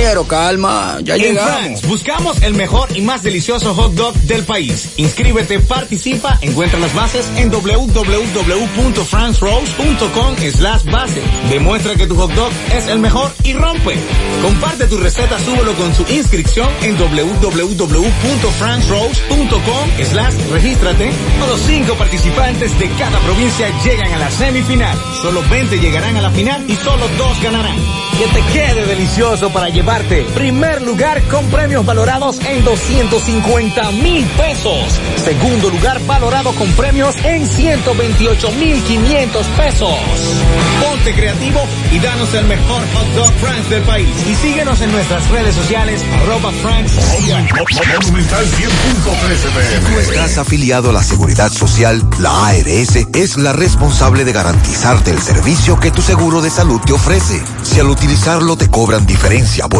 Ingeniero, calma, ya en llegamos. France, buscamos el mejor y más delicioso hot dog del país. Inscríbete, participa, encuentra las bases en www.francerose.com slash base. Demuestra que tu hot dog es el mejor y rompe. Comparte tu receta, súbelo con su inscripción en www.francerose.com slash regístrate. Los cinco participantes de cada provincia llegan a la semifinal. Solo 20 llegarán a la final y solo dos ganarán. Que te quede delicioso para llevarte. Primer lugar con premios valorados en 250 mil pesos. Segundo lugar valorado con premios en 128 mil 500 pesos. Ponte creativo y danos el mejor hot dog France del país. Y síguenos en nuestras redes sociales arroba France. Si tú estás afiliado a la Seguridad Social, la ARS es la responsable de garantizarte el servicio que tu seguro de salud te ofrece. Si al utilizarlo te cobran diferencia por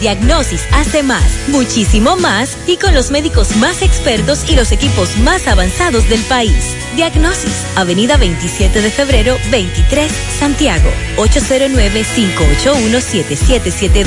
Diagnosis hace más, muchísimo más y con los médicos más expertos y los equipos más avanzados del país. Diagnosis, Avenida 27 de febrero, 23, Santiago, 809-581-7772.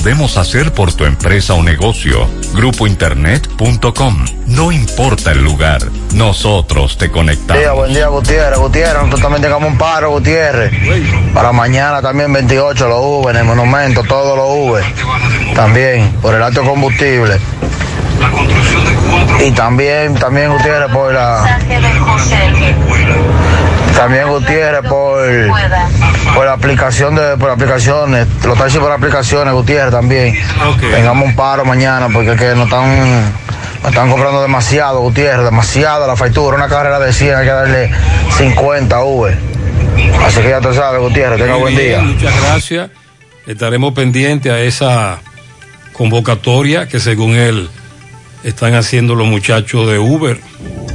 hacer por tu empresa o negocio. Grupointernet.com. No importa el lugar, nosotros te conectamos. Día, buen día, Gutiérrez. Gutiérrez, nosotros también tengamos un paro, Gutiérrez. Para mañana también 28 los V en el monumento, todos los V. También, por el alto combustible. Y también, también Gutiérrez por la... También Gutiérrez por, por la aplicación de por aplicaciones, los taxis por aplicaciones, Gutiérrez también. Tengamos un paro mañana porque que nos están, están comprando demasiado, Gutiérrez, demasiado la factura. Una carrera de 100 hay que darle 50 V. Así que ya te sabes, Gutiérrez, tenga buen día. Muchas gracias. Estaremos pendientes a esa convocatoria que según él están haciendo los muchachos de Uber.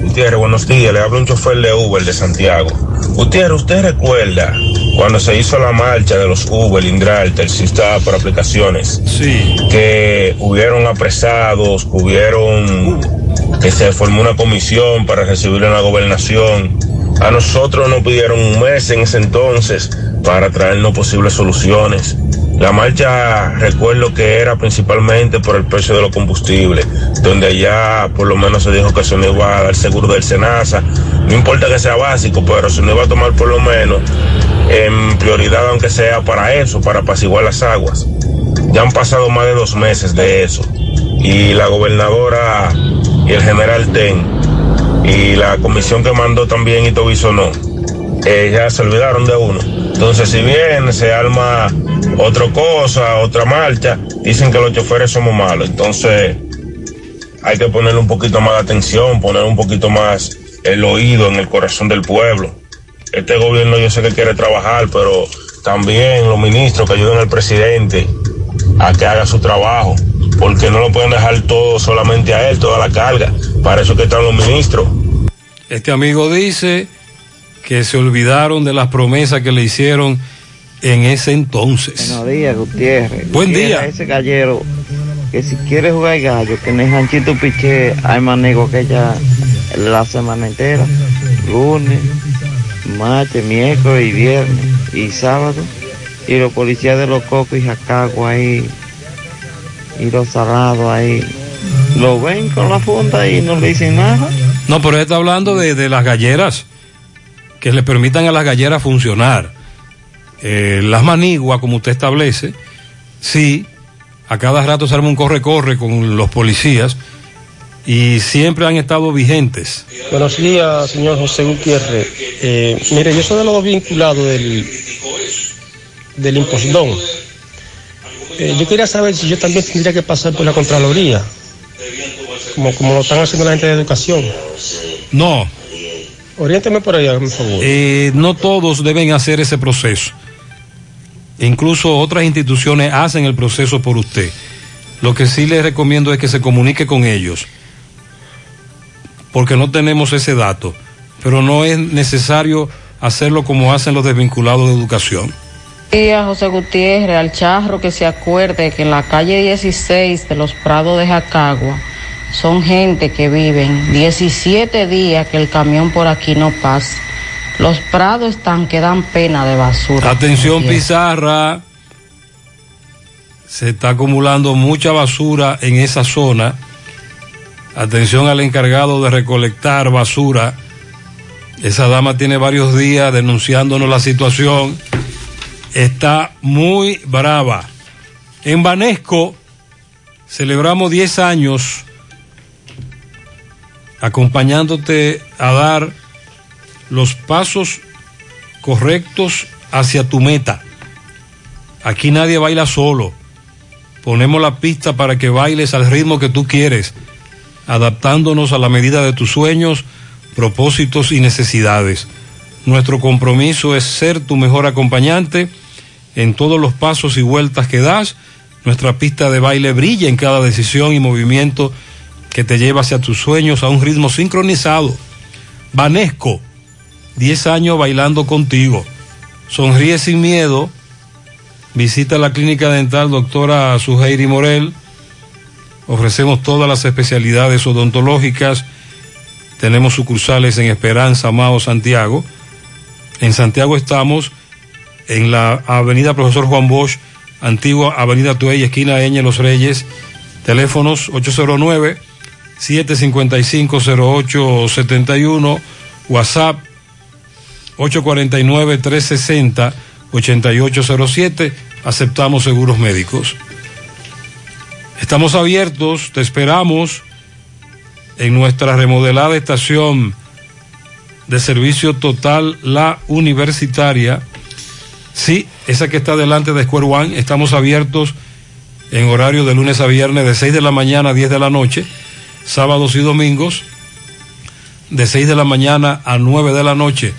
Gutiérrez, buenos días. Le habla un chofer de Uber de Santiago. Gutiérrez, ¿usted recuerda cuando se hizo la marcha de los Uber, Indral, Taxista por aplicaciones? Sí. Que hubieron apresados, que hubieron. que se formó una comisión para recibir una gobernación. A nosotros nos pidieron un mes en ese entonces para traernos posibles soluciones. La marcha recuerdo que era principalmente por el precio de los combustibles, donde allá por lo menos se dijo que se no iba a dar seguro del SENASA, no importa que sea básico, pero se no iba a tomar por lo menos en prioridad aunque sea para eso, para apaciguar las aguas. Ya han pasado más de dos meses de eso y la gobernadora y el general Ten y la comisión que mandó también Ito Bisonó, eh, ya se olvidaron de uno. Entonces, si bien se arma otra cosa, otra marcha, dicen que los choferes somos malos. Entonces, hay que ponerle un poquito más de atención, poner un poquito más el oído en el corazón del pueblo. Este gobierno yo sé que quiere trabajar, pero también los ministros que ayuden al presidente a que haga su trabajo, porque no lo pueden dejar todo solamente a él, toda la carga. Para eso que están los ministros. Este amigo dice que se olvidaron de las promesas que le hicieron en ese entonces. Buenos días, Gutiérrez. Buen Gutiérrez, día. Ese gallero, que si quiere jugar gallo, que en el Janchito Piché hay más nego que ya la semana entera. Lunes, martes, miércoles y viernes y sábado. Y los policías de los cocos y Jacagua ahí. Y los salados ahí. Lo ven con la funda y no le dicen nada. No, pero él está hablando de, de las galleras, que le permitan a las galleras funcionar. Eh, las maniguas, como usted establece, sí, a cada rato se arma un corre-corre con los policías y siempre han estado vigentes. Buenos días, señor José Gutiérrez. Eh, mire, yo soy de los dos vinculados del, del impostón. Eh, yo quería saber si yo también tendría que pasar por la Contraloría, como, como lo están haciendo la gente de educación. No, Oriénteme por allá, por favor. eh, no todos deben hacer ese proceso. Incluso otras instituciones hacen el proceso por usted. Lo que sí les recomiendo es que se comunique con ellos, porque no tenemos ese dato, pero no es necesario hacerlo como hacen los desvinculados de educación. día, José Gutiérrez, al charro que se acuerde que en la calle 16 de los Prados de Jacagua son gente que viven 17 días que el camión por aquí no pasa. Los prados están que dan pena de basura. Atención Pizarra, se está acumulando mucha basura en esa zona. Atención al encargado de recolectar basura. Esa dama tiene varios días denunciándonos la situación. Está muy brava. En Banesco celebramos 10 años acompañándote a dar los pasos correctos hacia tu meta. Aquí nadie baila solo. Ponemos la pista para que bailes al ritmo que tú quieres. adaptándonos a la medida de tus sueños, propósitos y necesidades. Nuestro compromiso es ser tu mejor acompañante en todos los pasos y vueltas que das. Nuestra pista de baile brilla en cada decisión y movimiento que te lleva hacia tus sueños a un ritmo sincronizado. Vanesco, 10 años bailando contigo. Sonríe sin miedo. Visita la clínica dental doctora Suheiri Morel. Ofrecemos todas las especialidades odontológicas. Tenemos sucursales en Esperanza, Mao, Santiago. En Santiago estamos en la avenida Profesor Juan Bosch, antigua avenida Tuey, esquina Eñe Los Reyes. Teléfonos 809 755 0871 WhatsApp 849-360-8807. Aceptamos seguros médicos. Estamos abiertos, te esperamos en nuestra remodelada estación de servicio total La Universitaria. Sí, esa que está delante de Square One. Estamos abiertos en horario de lunes a viernes de 6 de la mañana a 10 de la noche, sábados y domingos de 6 de la mañana a 9 de la noche.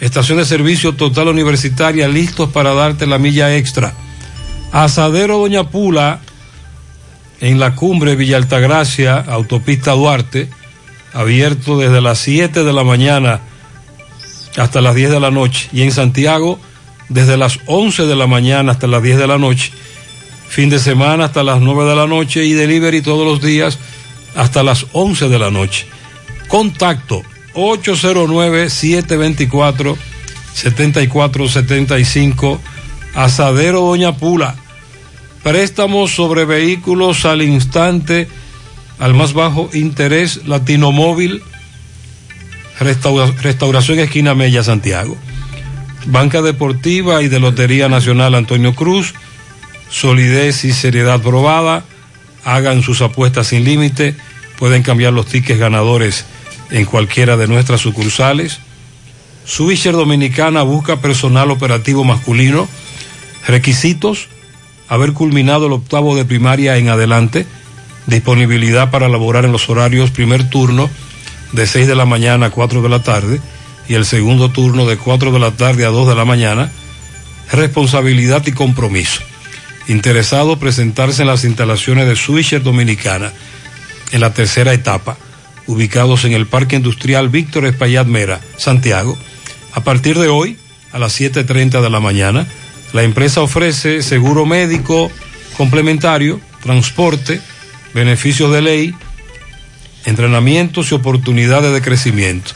Estación de servicio total universitaria, listos para darte la milla extra. Asadero Doña Pula, en la cumbre Villa Altagracia, autopista Duarte, abierto desde las 7 de la mañana hasta las 10 de la noche. Y en Santiago, desde las 11 de la mañana hasta las 10 de la noche. Fin de semana hasta las 9 de la noche y delivery todos los días hasta las 11 de la noche. Contacto 809-724-7475, Asadero Doña Pula. Préstamos sobre vehículos al instante, al más bajo interés, Latino Móvil, Restaura, Restauración Esquina Mella, Santiago. Banca Deportiva y de Lotería Nacional Antonio Cruz, solidez y seriedad probada, hagan sus apuestas sin límite, pueden cambiar los tickets ganadores en cualquiera de nuestras sucursales. Swisher Dominicana busca personal operativo masculino. Requisitos: haber culminado el octavo de primaria en adelante. Disponibilidad para laborar en los horarios primer turno de 6 de la mañana a 4 de la tarde y el segundo turno de 4 de la tarde a 2 de la mañana. Responsabilidad y compromiso. Interesado presentarse en las instalaciones de Swisher Dominicana en la tercera etapa ubicados en el Parque Industrial Víctor Espaillat Mera, Santiago. A partir de hoy, a las 7.30 de la mañana, la empresa ofrece seguro médico complementario, transporte, beneficios de ley, entrenamientos y oportunidades de crecimiento.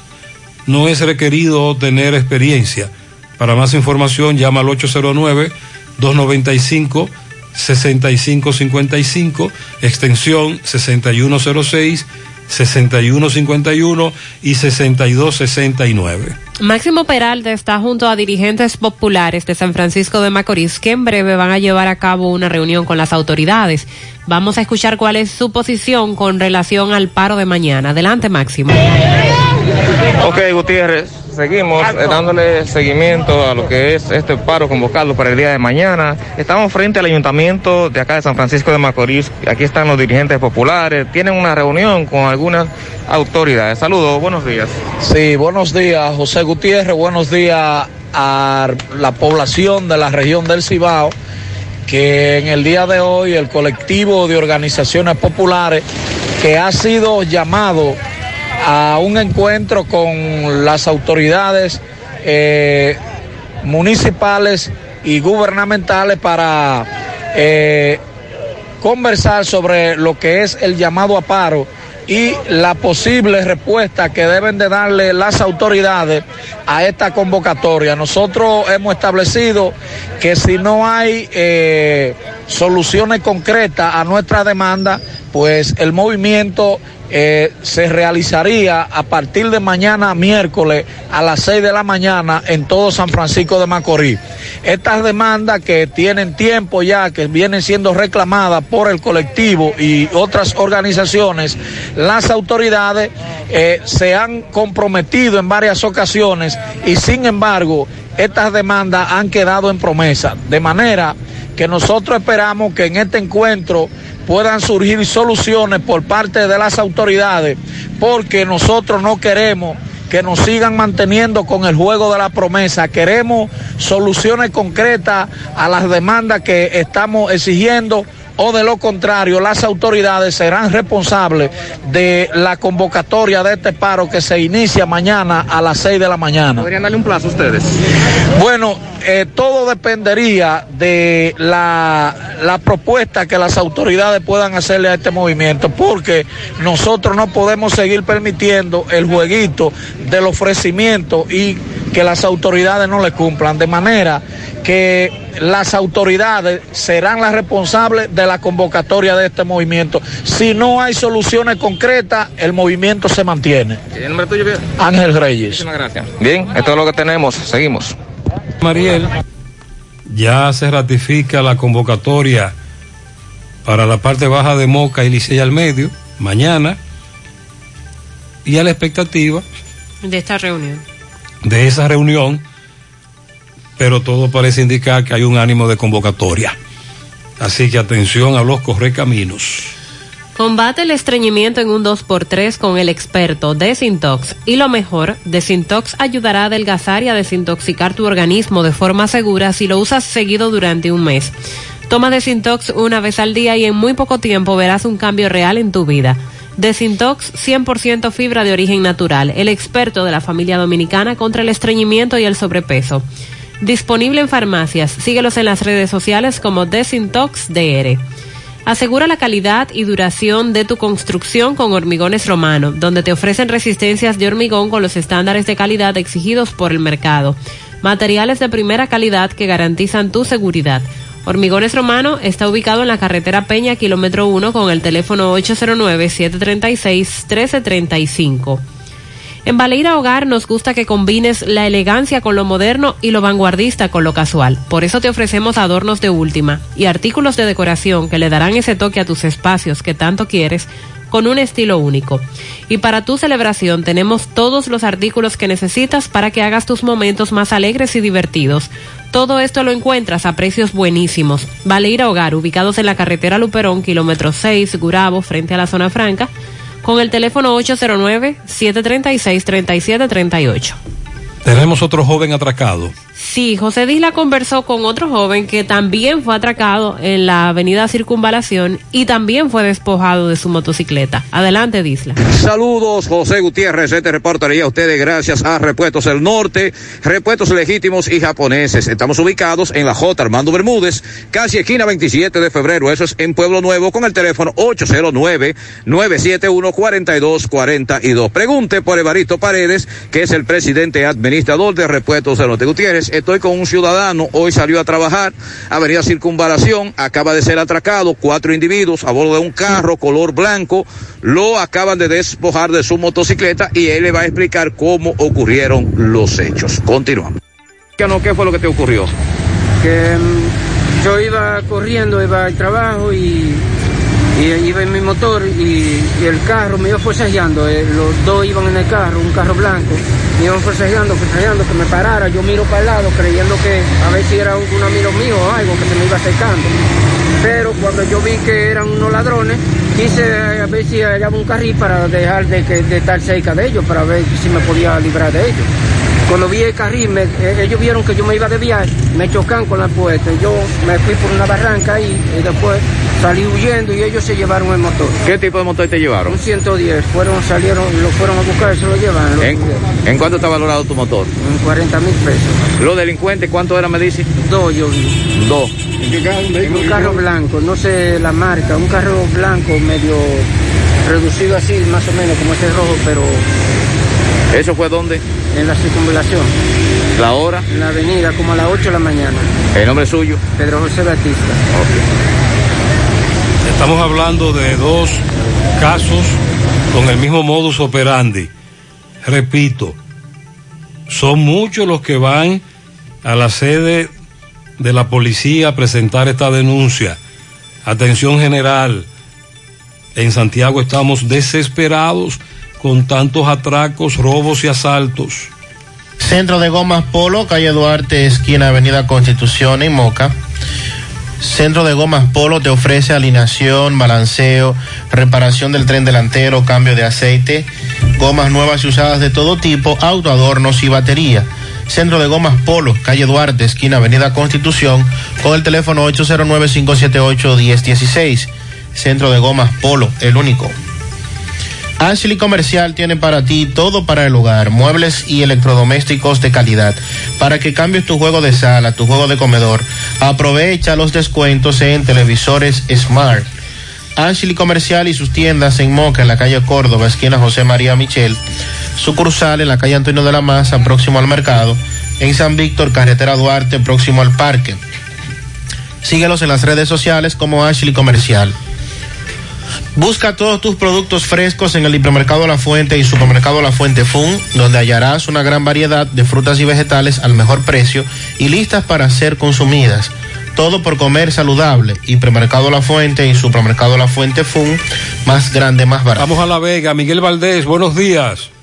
No es requerido tener experiencia. Para más información, llama al 809-295-6555, extensión 6106 6151 y 6269. Máximo Peralta está junto a dirigentes populares de San Francisco de Macorís que en breve van a llevar a cabo una reunión con las autoridades. Vamos a escuchar cuál es su posición con relación al paro de mañana. Adelante, Máximo. Ok, Gutiérrez, seguimos eh, dándole seguimiento a lo que es este paro convocado para el día de mañana. Estamos frente al ayuntamiento de acá de San Francisco de Macorís. Aquí están los dirigentes populares. Tienen una reunión con algunas autoridades. Saludos, buenos días. Sí, buenos días, José Gutiérrez. Buenos días a la población de la región del Cibao que en el día de hoy el colectivo de organizaciones populares que ha sido llamado a un encuentro con las autoridades eh, municipales y gubernamentales para eh, conversar sobre lo que es el llamado a paro y la posible respuesta que deben de darle las autoridades a esta convocatoria. Nosotros hemos establecido que si no hay eh, soluciones concretas a nuestra demanda, pues el movimiento eh, se realizaría a partir de mañana miércoles a las 6 de la mañana en todo San Francisco de Macorís. Estas demandas que tienen tiempo ya, que vienen siendo reclamadas por el colectivo y otras organizaciones, las autoridades eh, se han comprometido en varias ocasiones y sin embargo estas demandas han quedado en promesa. De manera que nosotros esperamos que en este encuentro puedan surgir soluciones por parte de las autoridades, porque nosotros no queremos que nos sigan manteniendo con el juego de la promesa. Queremos soluciones concretas a las demandas que estamos exigiendo o de lo contrario, las autoridades serán responsables de la convocatoria de este paro que se inicia mañana a las 6 de la mañana. ¿Podrían darle un plazo a ustedes? Bueno, eh, todo dependería de la, la propuesta que las autoridades puedan hacerle a este movimiento, porque nosotros no podemos seguir permitiendo el jueguito del ofrecimiento y que las autoridades no le cumplan, de manera que las autoridades serán las responsables de la convocatoria de este movimiento. Si no hay soluciones concretas, el movimiento se mantiene. ¿El nombre tuyo, bien? Ángel Reyes. Muchísimas gracias. Bien, esto es lo que tenemos. Seguimos. Mariel, ya se ratifica la convocatoria para la parte baja de Moca y Licey al medio, mañana, y a la expectativa De esta reunión. De esa reunión, pero todo parece indicar que hay un ánimo de convocatoria. Así que atención a los correcaminos. Combate el estreñimiento en un 2x3 con el experto Desintox. Y lo mejor, Desintox ayudará a adelgazar y a desintoxicar tu organismo de forma segura si lo usas seguido durante un mes. Toma Desintox una vez al día y en muy poco tiempo verás un cambio real en tu vida. Desintox 100% fibra de origen natural, el experto de la familia dominicana contra el estreñimiento y el sobrepeso. Disponible en farmacias. Síguelos en las redes sociales como Desintox DR. Asegura la calidad y duración de tu construcción con Hormigones Romano, donde te ofrecen resistencias de hormigón con los estándares de calidad exigidos por el mercado. Materiales de primera calidad que garantizan tu seguridad. Hormigones Romano está ubicado en la carretera Peña, kilómetro 1, con el teléfono 809-736-1335. En Baleira Hogar nos gusta que combines la elegancia con lo moderno y lo vanguardista con lo casual. Por eso te ofrecemos adornos de última y artículos de decoración que le darán ese toque a tus espacios que tanto quieres con un estilo único. Y para tu celebración tenemos todos los artículos que necesitas para que hagas tus momentos más alegres y divertidos. Todo esto lo encuentras a precios buenísimos. Baleira Hogar, ubicados en la carretera Luperón, kilómetro 6, Gurabo, frente a la zona franca, con el teléfono 809-736-3738. Tenemos otro joven atracado. Sí, José Disla conversó con otro joven que también fue atracado en la avenida Circunvalación y también fue despojado de su motocicleta. Adelante, Disla. Saludos, José Gutiérrez. Este reportaría a ustedes gracias a Repuestos del Norte, Repuestos Legítimos y Japoneses. Estamos ubicados en la J. Armando Bermúdez, casi esquina 27 de febrero. Eso es en Pueblo Nuevo con el teléfono 809-971-4242. Pregunte por Evaristo Paredes, que es el presidente administrador de Repuestos del Norte. Gutiérrez, estoy con un ciudadano, hoy salió a trabajar, Avenida Circunvalación, acaba de ser atracado, cuatro individuos a bordo de un carro color blanco, lo acaban de despojar de su motocicleta y él le va a explicar cómo ocurrieron los hechos. Continuamos. ¿Qué, no, qué fue lo que te ocurrió? que mm, yo iba corriendo, iba al trabajo y, y iba en mi motor y, el carro me iba forcejeando, eh, los dos iban en el carro, un carro blanco, me iban forcejeando, forcejeando, que me parara, yo miro para el lado creyendo que a ver si era un, un amigo mío o algo que se me iba acercando. Pero cuando yo vi que eran unos ladrones, quise eh, a ver si hallaba un carril para dejar de, que- de estar cerca de ellos, para ver si me podía librar de ellos. Cuando vi el carril, me- eh, ellos vieron que yo me iba a desviar, me chocan con la puerta. Yo me fui por una barranca y, y después salí huyendo y ellos se llevaron el motor. ¿Qué tipo de motor te llevaron? Un 110, fueron, salieron, lo fueron a buscar y se lo llevan. ¿En, en cuánto está valorado tu motor? En 40 mil pesos. ¿Los delincuentes cuánto era, me dice? Dos yo vi. Dos. En un carro blanco, no sé la marca, un carro blanco medio reducido así, más o menos como ese rojo, pero ¿Eso fue dónde? en la circunvalación, ¿La hora? en la avenida, como a las 8 de la mañana. ¿El nombre suyo? Pedro José Batista. Estamos hablando de dos casos con el mismo modus operandi. Repito, son muchos los que van a la sede de la policía a presentar esta denuncia. Atención general, en Santiago estamos desesperados con tantos atracos, robos y asaltos. Centro de Gomas Polo, calle Duarte, esquina Avenida Constitución en Moca. Centro de Gomas Polo te ofrece alineación, balanceo, reparación del tren delantero, cambio de aceite, gomas nuevas y usadas de todo tipo, auto, adornos y batería. Centro de Gomas Polo, calle Duarte, esquina Avenida Constitución, con el teléfono 809-578-1016. Centro de Gomas Polo, el único. Ashley Comercial tiene para ti todo para el hogar, muebles y electrodomésticos de calidad. Para que cambies tu juego de sala, tu juego de comedor, aprovecha los descuentos en televisores Smart. Ashley Comercial y sus tiendas en Moca, en la calle Córdoba, esquina José María Michel. Sucursal en la calle Antonio de la Maza, próximo al mercado. En San Víctor, carretera Duarte, próximo al parque. Síguelos en las redes sociales como Ashley Comercial. Busca todos tus productos frescos en el hipermercado La Fuente y supermercado La Fuente Fun, donde hallarás una gran variedad de frutas y vegetales al mejor precio y listas para ser consumidas. Todo por comer saludable. Hipermercado La Fuente y supermercado La Fuente Fun, más grande, más barato. Vamos a La Vega. Miguel Valdés, buenos días.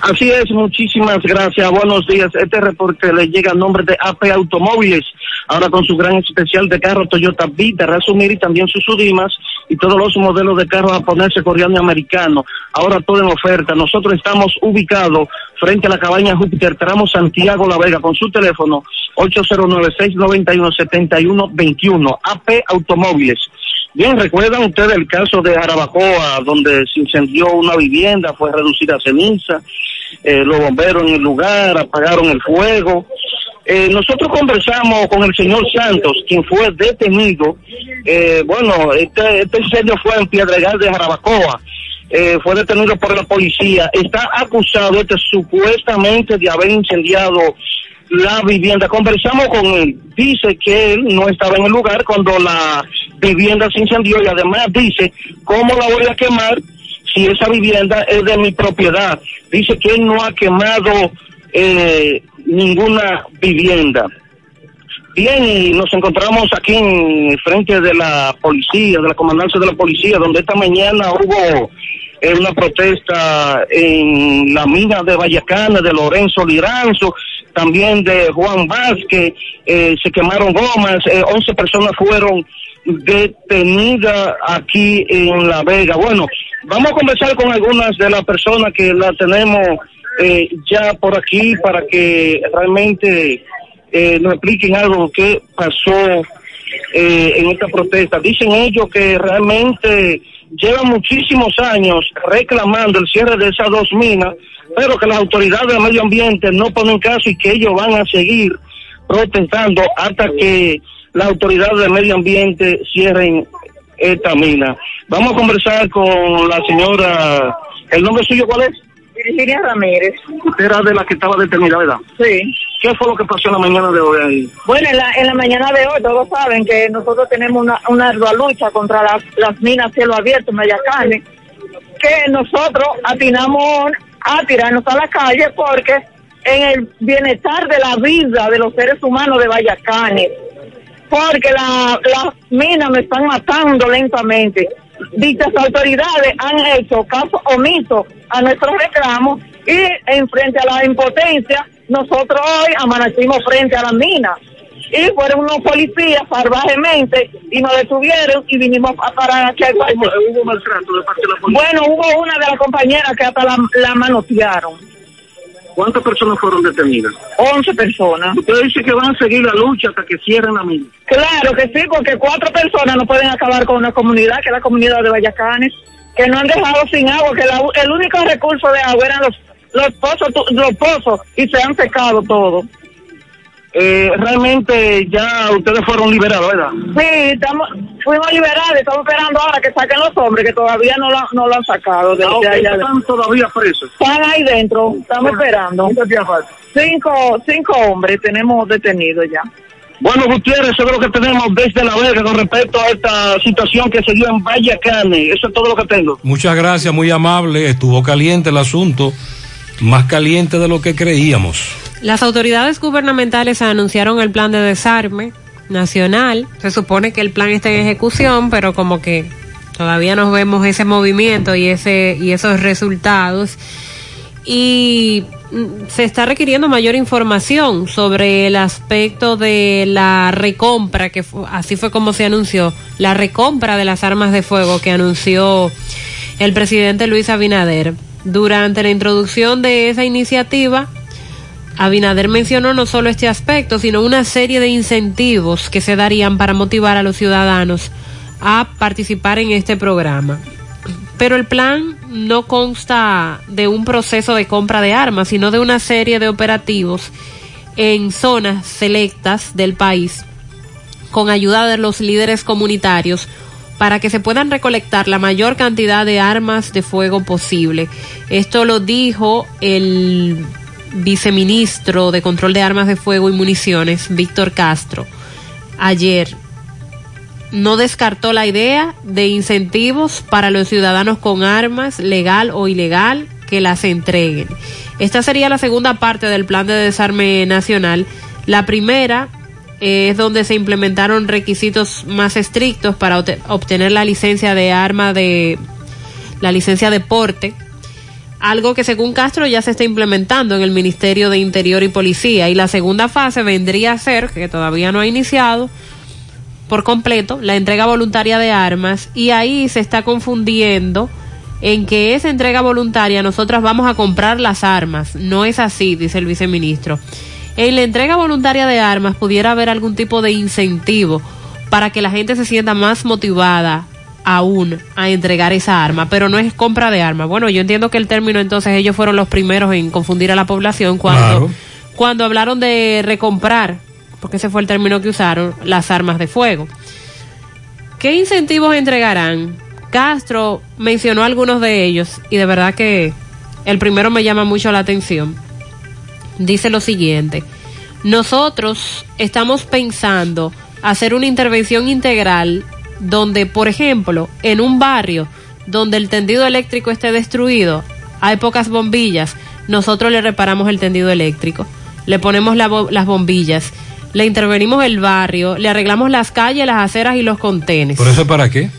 Así es, muchísimas gracias. Buenos días. Este reporte le llega a nombre de AP Automóviles, ahora con su gran especial de carro Toyota Vita, Razumir y también sus Udimas y todos los modelos de carros japoneses, coreano y americano. Ahora todo en oferta. Nosotros estamos ubicados frente a la cabaña Júpiter, tramo Santiago La Vega, con su teléfono 809-691-7121. AP Automóviles. Bien, ¿recuerdan ustedes el caso de Jarabacoa, donde se incendió una vivienda, fue reducida a ceniza? Eh, los bomberos en el lugar apagaron el fuego. Eh, nosotros conversamos con el señor Santos, quien fue detenido. Eh, bueno, este, este incendio fue en Piedregal de Jarabacoa. Eh, fue detenido por la policía. Está acusado este, supuestamente de haber incendiado la vivienda. Conversamos con él. Dice que él no estaba en el lugar cuando la vivienda se incendió y además dice, ¿cómo la voy a quemar si esa vivienda es de mi propiedad? Dice que él no ha quemado eh, ninguna vivienda. Bien, y nos encontramos aquí en frente de la policía, de la comandancia de la policía, donde esta mañana hubo eh, una protesta en la mina de Vallacana, de Lorenzo Liranzo, también de Juan Vázquez, eh, se quemaron gomas, eh, 11 personas fueron detenidas aquí en La Vega. Bueno, vamos a conversar con algunas de las personas que la tenemos eh, ya por aquí para que realmente eh, nos expliquen algo que pasó eh, en esta protesta. Dicen ellos que realmente llevan muchísimos años reclamando el cierre de esas dos minas, pero que las autoridades del medio ambiente no ponen caso y que ellos van a seguir protestando hasta que las autoridades del medio ambiente cierren esta mina. Vamos a conversar con la señora, ¿el nombre suyo cuál es? Virginia Ramírez. Era de la que estaba detenida, ¿verdad? Sí. ¿Qué fue lo que pasó en la mañana de hoy ahí? Bueno, en la, en la mañana de hoy todos saben que nosotros tenemos una, una ardua lucha contra las, las minas cielo abierto, Mediacanes, que nosotros atinamos a tirarnos a la calle porque en el bienestar de la vida de los seres humanos de Vallacanes, porque la- las minas me están matando lentamente. Dichas autoridades han hecho caso omiso a nuestros reclamos y en frente a la impotencia, nosotros hoy amanecimos frente a las minas. Y fueron unos policías salvajemente y nos detuvieron y vinimos a parar aquí al ¿Hubo maltrato de parte de la policía? Bueno, hubo una de las compañeras que hasta la, la manotearon. ¿Cuántas personas fueron detenidas? 11 personas. Usted dice que van a seguir la lucha hasta que cierren la mina. Claro que sí, porque cuatro personas no pueden acabar con una comunidad, que es la comunidad de Vallacanes, que no han dejado sin agua, que la- el único recurso de agua eran los, los pozos, los pozos y se han secado todos. Eh, realmente ya ustedes fueron liberados, ¿verdad? Sí, estamos, fuimos liberados, estamos esperando ahora que saquen los hombres, que todavía no lo, no lo han sacado. de- Ah, ok, de allá. están todavía presos. Están ahí dentro, estamos esperando. Cinco, cinco hombres tenemos detenidos ya. Bueno, Gutiérrez, eso es lo que tenemos desde La Vega con respecto a esta situación que se dio en Vallacane. Eso es todo lo que tengo. Muchas gracias, muy amable. Estuvo caliente el asunto, más caliente de lo que creíamos. Las autoridades gubernamentales anunciaron el plan de desarme nacional. Se supone que el plan está en ejecución, pero como que todavía no vemos ese movimiento y ese y esos resultados. Y mm, se está requiriendo mayor información sobre el aspecto de la recompra, que fu- así fue como se anunció, la recompra de las armas de fuego que anunció el presidente Luis Abinader. Durante la introducción de esa iniciativa, Abinader mencionó no solo este aspecto, sino una serie de incentivos que se darían para motivar a los ciudadanos a participar en este programa. Pero el plan no consta de un proceso de compra de armas, sino de una serie de operativos en zonas selectas del país con ayuda de los líderes comunitarios para que se puedan recolectar la mayor cantidad de armas de fuego posible. Esto lo dijo el viceministro de Control de Armas de Fuego y Municiones, Víctor Castro, ayer. No descartó la idea de incentivos para los ciudadanos con armas, legal o ilegal, que las entreguen. Esta sería la segunda parte del plan de desarme nacional. La primera es donde se implementaron requisitos más estrictos para obte- obtener la licencia de arma de la licencia de porte, algo que según Castro ya se está implementando en el Ministerio de Interior y Policía. Y la segunda fase vendría a ser, que todavía no ha iniciado, por completo, la entrega voluntaria de armas. Y ahí se está confundiendo en que esa entrega voluntaria nosotras vamos a comprar las armas. No es así, dice el viceministro. En la entrega voluntaria de armas pudiera haber algún tipo de incentivo para que la gente se sienta más motivada aún a entregar esa arma, pero no es compra de armas. Bueno, yo entiendo que el término entonces ellos fueron los primeros en confundir a la población cuando, Claro. cuando hablaron de recomprar, porque ese fue el término que usaron, las armas de fuego. ¿Qué incentivos entregarán? Castro mencionó algunos de ellos y de verdad que el primero me llama mucho la atención. Dice lo siguiente, nosotros estamos pensando hacer una intervención integral donde, por ejemplo, en un barrio donde el tendido eléctrico esté destruido, hay pocas bombillas, nosotros le reparamos el tendido eléctrico, le ponemos la bo- las bombillas, le intervenimos el barrio, le arreglamos las calles, las aceras y los contenes ¿Por eso para qué?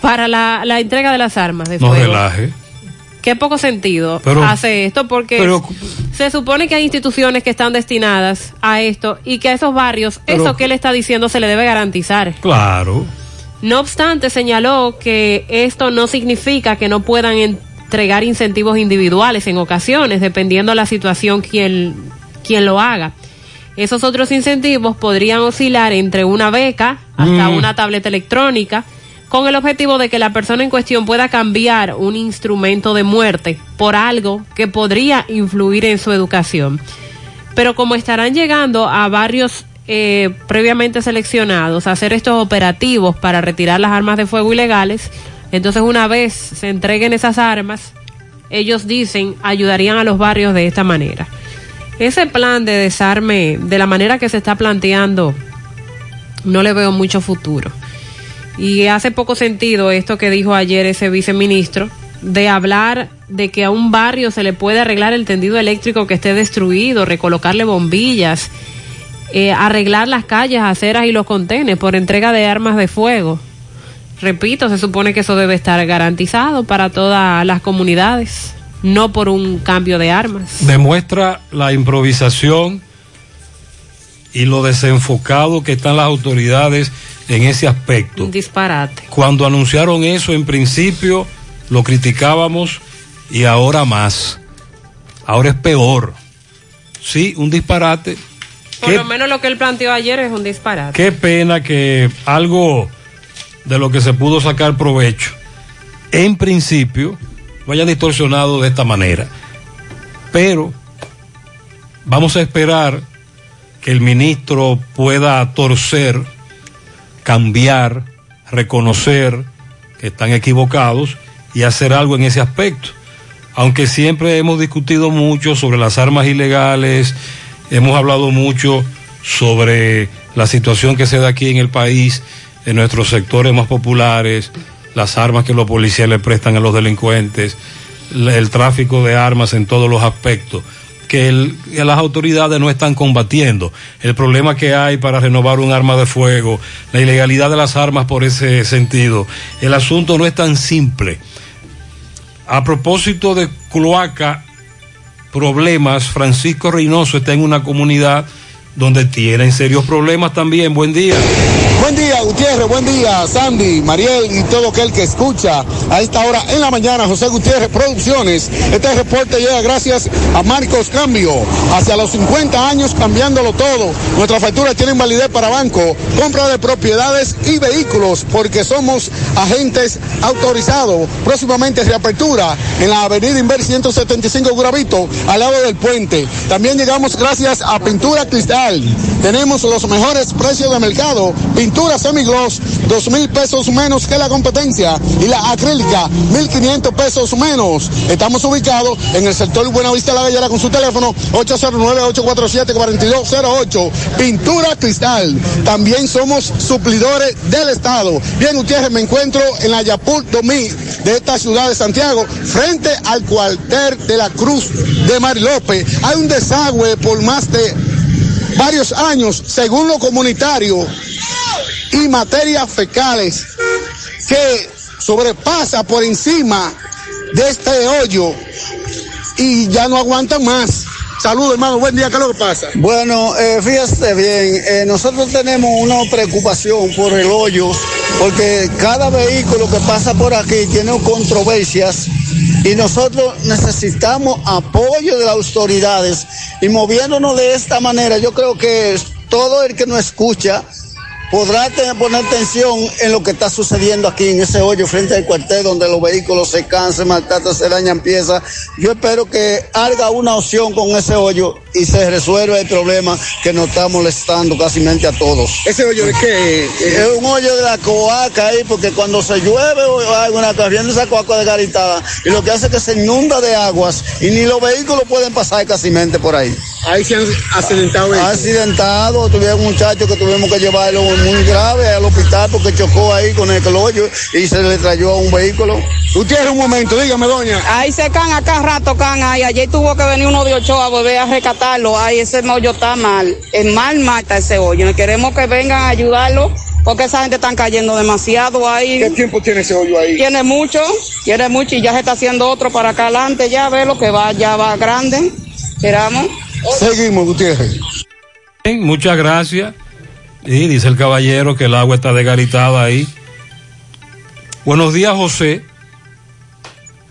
para la, la entrega de las armas de No fuego. relaje. Qué poco sentido Pero- hace esto porque pero- se supone que hay instituciones que están destinadas a esto y que a esos barrios Pero- eso que él está diciendo se le debe garantizar. Claro. No obstante, señaló que esto no significa que no puedan entregar incentivos individuales en ocasiones, dependiendo de la situación quien, quien lo haga. Esos otros incentivos podrían oscilar entre una beca hasta Mm. una tableta electrónica, con el objetivo de que la persona en cuestión pueda cambiar un instrumento de muerte por algo que podría influir en su educación. Pero como estarán llegando a barrios eh, previamente seleccionados a hacer estos operativos para retirar las armas de fuego ilegales, entonces una vez se entreguen esas armas, ellos dicen ayudarían a los barrios de esta manera. Ese plan de desarme, de la manera que se está planteando, no le veo mucho futuro. Y hace poco sentido esto que dijo ayer ese viceministro, de hablar de que a un barrio se le puede arreglar el tendido eléctrico que esté destruido, recolocarle bombillas, eh, arreglar las calles, aceras y los contenes por entrega de armas de fuego. Repito, se supone que eso debe estar garantizado para todas las comunidades, no por un cambio de armas. Demuestra la improvisación y lo desenfocado que están las autoridades en ese aspecto. Un disparate. Cuando anunciaron eso en principio lo criticábamos y ahora más. Ahora es peor. Sí, un disparate. Por Qué, lo menos lo que él planteó ayer es un disparate. qué pena que algo de lo que se pudo sacar provecho en principio vaya distorsionado de esta manera. Pero vamos a esperar que el ministro pueda torcer, cambiar, reconocer que están equivocados y hacer algo en ese aspecto. Aunque siempre hemos discutido mucho sobre las armas ilegales, hemos hablado mucho sobre la situación que se da aquí en el país, en nuestros sectores más populares, las armas que los policías le prestan a los delincuentes, el, tráfico de armas en todos los aspectos, que las autoridades no están combatiendo. El problema que hay para renovar un arma de fuego, la ilegalidad de las armas por ese sentido. El asunto no es tan simple. A propósito de cloaca problemas. Francisco Reynoso está en una comunidad donde tienen serios problemas también. Buen día. Buen día, Buen día, Sandy, Mariel y todo aquel que escucha a esta hora en la mañana. José Gutiérrez Producciones. Este reporte llega gracias a Marcos Cambio. Hacia los 50 años cambiándolo todo. Nuestra factura tiene validez para banco, compra de propiedades y vehículos porque somos agentes autorizados. Próximamente reapertura en la avenida Inver 175 Gravito, al lado del puente. También llegamos gracias a Pintura Cristal. Tenemos los mejores precios de mercado. Pintura semigloss, dos mil pesos menos que la competencia. Y la acrílica, mil quinientos pesos menos. Estamos ubicados en el sector Buenavista La Gallera con su teléfono 809-847-4208. Pintura Cristal. También somos suplidores del Estado. Bien, ustedes me encuentro en la Yapul Domí de esta ciudad de Santiago, frente al cuartel de la Cruz de Marilope. Hay un desagüe por más de varios años, según lo comunitario, y materias fecales que sobrepasa por encima de este hoyo y ya no aguanta más. Saludos, hermano. Buen día. ¿Qué es lo que pasa? Bueno, eh, fíjate bien, eh, nosotros tenemos una preocupación por el hoyo, porque cada vehículo que pasa por aquí tiene controversias y nosotros necesitamos apoyo de las autoridades y moviéndonos de esta manera, yo creo que todo el que nos escucha podrá tener, poner atención en lo que está sucediendo aquí en ese hoyo frente al cuartel donde los vehículos se cansan, maltratan, se dañan piezas. Yo espero que haga una opción con ese hoyo y se resuelva el problema que nos está molestando casi a todos. ¿Ese hoyo de qué? Es un hoyo de la coaca ahí porque cuando se llueve hay una corriente esa coaca desgaritada y lo que hace es que se inunda de aguas y ni los vehículos pueden pasar casi por ahí. Ahí se han accidentado. Accidentado, tuvieron un muchacho que tuvimos que llevarlo muy grave al hospital porque chocó ahí con el hoyo y se le trayó a un vehículo. Usted un momento, dígame, doña. Ahí se can, acá rato can ahí. Ayer tuvo que venir uno de Ochoa a volver a rescatarlo. Ay, ese hoyo está mal. Es mal mata ese hoyo. Queremos que vengan a ayudarlo porque esa gente está cayendo demasiado ahí. ¿Qué tiempo tiene ese hoyo ahí? Tiene mucho, tiene mucho y ya se está haciendo otro para acá adelante. Ya ve lo que va, ya va grande. Esperamos. Seguimos, Gutiérrez. Muchas gracias. Y dice el caballero que el agua está desgaritada ahí. Buenos días, José.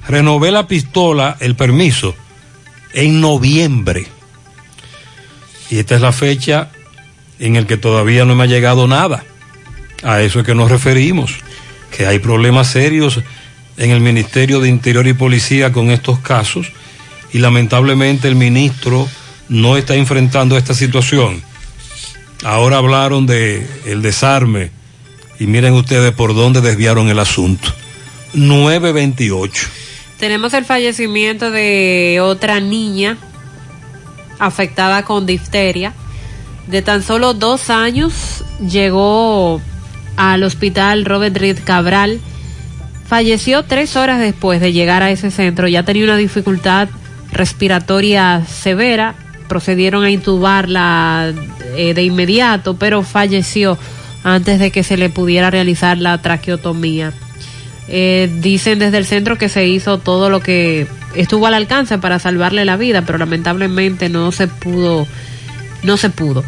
Renové la pistola, el permiso, en noviembre. Y esta es la fecha en el que todavía no me ha llegado nada. A eso es que nos referimos, que hay problemas serios en el Ministerio de Interior y Policía con estos casos y lamentablemente el ministro no está enfrentando esta situación. Ahora hablaron de el desarme y miren ustedes por dónde desviaron el asunto. 928. Tenemos el fallecimiento de otra niña afectada con difteria. De tan solo dos años llegó al hospital Robert Reed Cabral. Falleció tres horas después de llegar a ese centro. Ya tenía una dificultad respiratoria severa procedieron a intubarla eh, de inmediato, pero falleció antes de que se le pudiera realizar la traqueotomía. Eh, dicen desde el centro que se hizo todo lo que estuvo al alcance para salvarle la vida, pero lamentablemente no se pudo, no se pudo.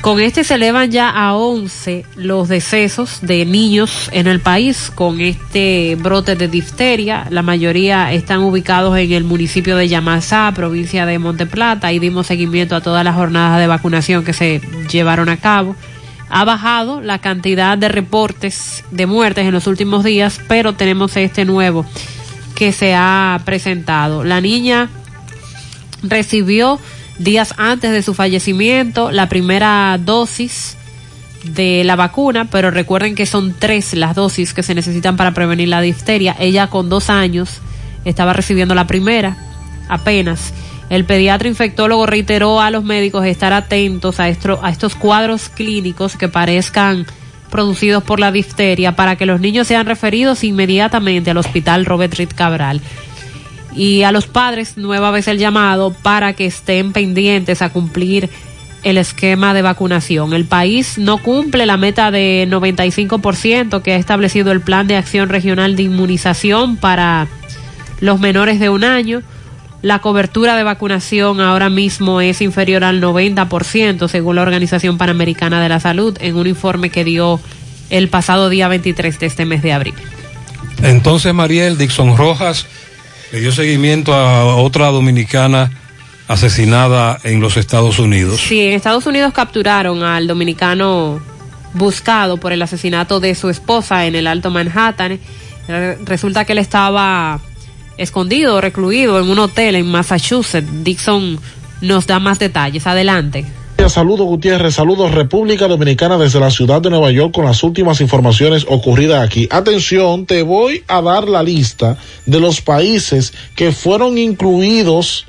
Con este se elevan ya a 11 los decesos de niños en el país con este brote de difteria. La mayoría están ubicados en el municipio de Yamasá, provincia de Monteplata. y dimos seguimiento a todas las jornadas de vacunación que se llevaron a cabo. Ha bajado la cantidad de reportes de muertes en los últimos días, pero tenemos este nuevo que se ha presentado. La niña recibió días antes de su fallecimiento la primera dosis de la vacuna, pero recuerden que son tres las dosis que se necesitan para prevenir la difteria. Ella con dos años estaba recibiendo la primera apenas. El pediatra infectólogo reiteró a los médicos estar atentos a, a estos cuadros clínicos que parezcan producidos por la difteria para que los niños sean referidos inmediatamente al hospital Robert Reed Cabral y a los padres nueva vez el llamado para que estén pendientes a cumplir el esquema de vacunación. El país no cumple la meta de 95% que ha establecido el Plan de Acción Regional de Inmunización para los menores de un año, La cobertura de vacunación ahora mismo es inferior al 90%, según la Organización Panamericana de la Salud, en un informe que dio el pasado día 23 de este mes de abril. Entonces, Mariel Dixon Rojas le seguimiento a otra dominicana asesinada en los Estados Unidos. Sí, en Estados Unidos capturaron al dominicano buscado por el asesinato de su esposa en el Alto Manhattan. Resulta que él estaba escondido, recluido en un hotel en Massachusetts. Dixon nos da más detalles. Adelante. Saludos Gutiérrez, saludos República Dominicana desde la ciudad de Nueva York con las últimas informaciones ocurridas aquí. Atención, te voy a dar la lista de los países que fueron incluidos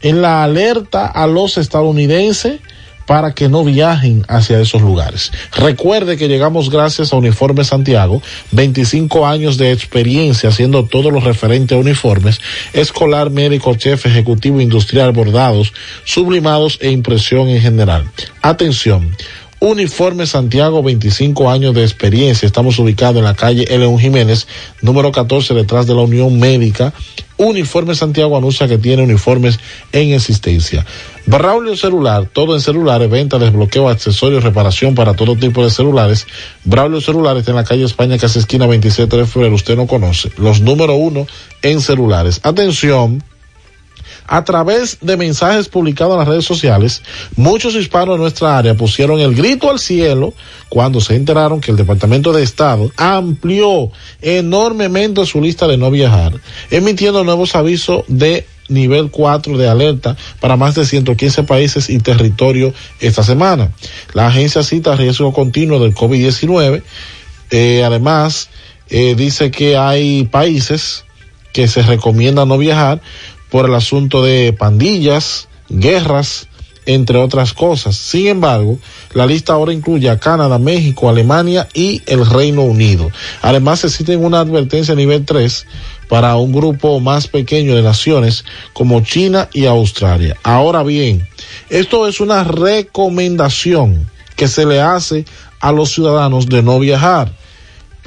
en la alerta a los estadounidenses para que no viajen hacia esos lugares. Recuerde que llegamos gracias a Uniforme Santiago, 25 años de experiencia haciendo todo lo referente a uniformes, escolar, médico, chef, ejecutivo, industrial, bordados, sublimados e impresión en general. Atención. Uniforme Santiago, 25 años de experiencia. Estamos ubicados en la calle León Jiménez, número 14, detrás de la Unión Médica. Uniforme Santiago anuncia que tiene uniformes en existencia. Braulio Celular, todo en celulares, venta, desbloqueo, accesorios, reparación para todo tipo de celulares. Braulio Celular está en la calle España, casi esquina 27 de febrero. Usted no conoce. Los número uno en celulares. Atención a través de mensajes publicados en las redes sociales, muchos hispanos de nuestra área pusieron el grito al cielo cuando se enteraron que el Departamento de Estado amplió enormemente su lista de no viajar, emitiendo nuevos avisos de nivel 4 de alerta para más de 115 países y territorios esta semana. La agencia cita riesgo continuo del COVID-19. Eh, además, eh, dice que hay países que se recomienda no viajar por el asunto de pandillas, guerras, entre otras cosas. Sin embargo, la lista ahora incluye a Canadá, México, Alemania y el Reino Unido. Además, cita una advertencia a nivel 3 para un grupo más pequeño de naciones como China y Australia. Ahora bien, esto es una recomendación que se le hace a los ciudadanos de no viajar.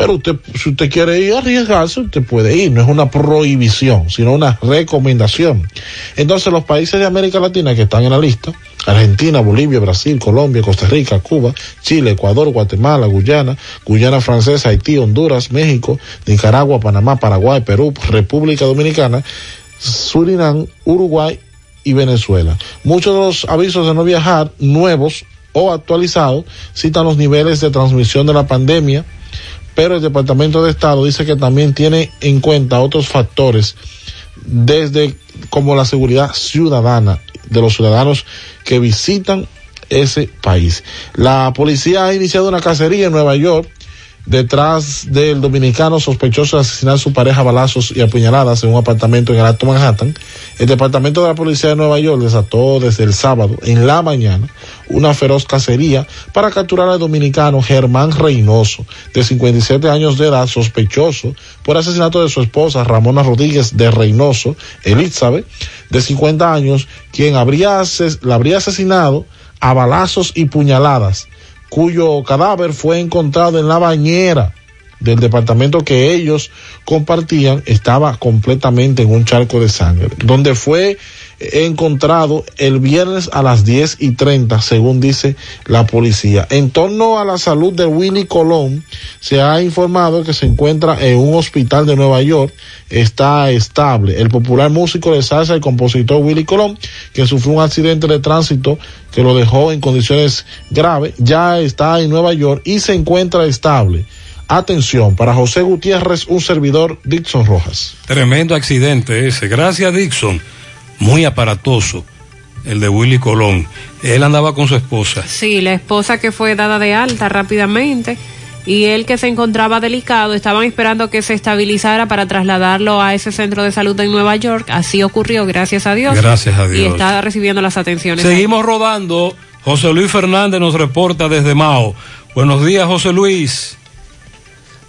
Pero usted, si usted quiere ir a arriesgarse, usted puede ir. No es una prohibición, sino una recomendación. Entonces, los países de América Latina que están en la lista, Argentina, Bolivia, Brasil, Colombia, Costa Rica, Cuba, Chile, Ecuador, Guatemala, Guyana, Guyana Francesa, Haití, Honduras, México, Nicaragua, Panamá, Paraguay, Perú, República Dominicana, Surinam, Uruguay y Venezuela. Muchos de los avisos de no viajar nuevos o actualizados citan los niveles de transmisión de la pandemia, pero el Departamento de Estado dice que también tiene en cuenta otros factores desde como la seguridad ciudadana de los ciudadanos que visitan ese país. La policía ha iniciado una cacería en Nueva York detrás del dominicano sospechoso de asesinar a su pareja a balazos y apuñaladas en un apartamento en el Alto Manhattan. El departamento de la policía de Nueva York desató desde el sábado en la mañana una feroz cacería para capturar al dominicano Germán Reynoso, de 57 años de edad, sospechoso por asesinato de su esposa Ramona Rodríguez de Reynoso, Elizabeth, de 50 años, quien habría, la habría asesinado a balazos y puñaladas cuyo cadáver fue encontrado en la bañera del departamento que ellos compartían, estaba completamente en un charco de sangre, donde fue encontrado el viernes a las 10 y 30, según dice la policía. En torno a la salud de Willy Colón, se ha informado que se encuentra en un hospital de Nueva York, está estable. El popular músico de salsa y compositor Willy Colón, que sufrió un accidente de tránsito que lo dejó en condiciones graves, ya está en Nueva York y se encuentra estable. Atención, para José Gutiérrez, un servidor, Dixon Rojas. Tremendo accidente ese. Gracias, Dixon muy aparatoso, el de Willy Colón. Él andaba con su esposa. Sí, la esposa que fue dada de alta rápidamente y él que se encontraba delicado, estaban esperando que se estabilizara para trasladarlo a ese centro de salud en Nueva York. Así ocurrió, gracias a Dios. Gracias a Dios. Y está recibiendo las atenciones. Seguimos rodando. José Luis Fernández nos reporta desde Mao. Buenos días, José Luis.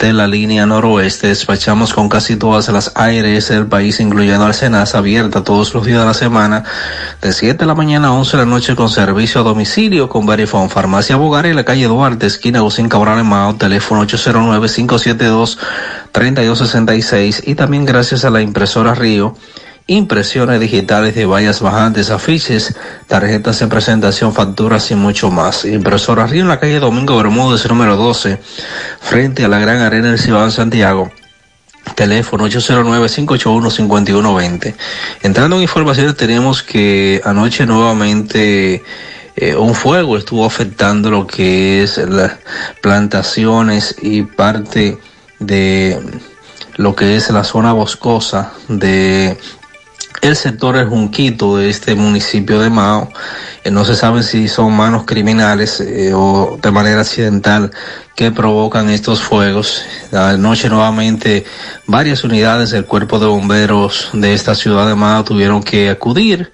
de la línea noroeste. Despachamos con casi todas las ARS del país, incluyendo Arsenas, abierta todos los días de la semana, de 7 de la mañana a 11 de la noche con servicio a domicilio con Verifone. Farmacia Bogar en la calle Duarte, esquina Gusín Cabral en Mao, teléfono 809-572-3266 y también gracias a la impresora Río impresiones digitales de vallas bajantes, afiches, tarjetas de presentación, facturas y mucho más. Impresora Río en la calle Domingo Bermúdez, número 12, frente a la Gran Arena del Cibao Santiago. Teléfono 809-581-5120. Entrando en informaciones, tenemos que anoche nuevamente eh, un fuego estuvo afectando lo que es las plantaciones y parte de lo que es la zona boscosa de el sector El Junquito de este municipio de Mao. Eh, no se sabe si son manos criminales eh, o de manera accidental que provocan estos fuegos. Anoche nuevamente varias unidades del cuerpo de bomberos de esta ciudad de Mao tuvieron que acudir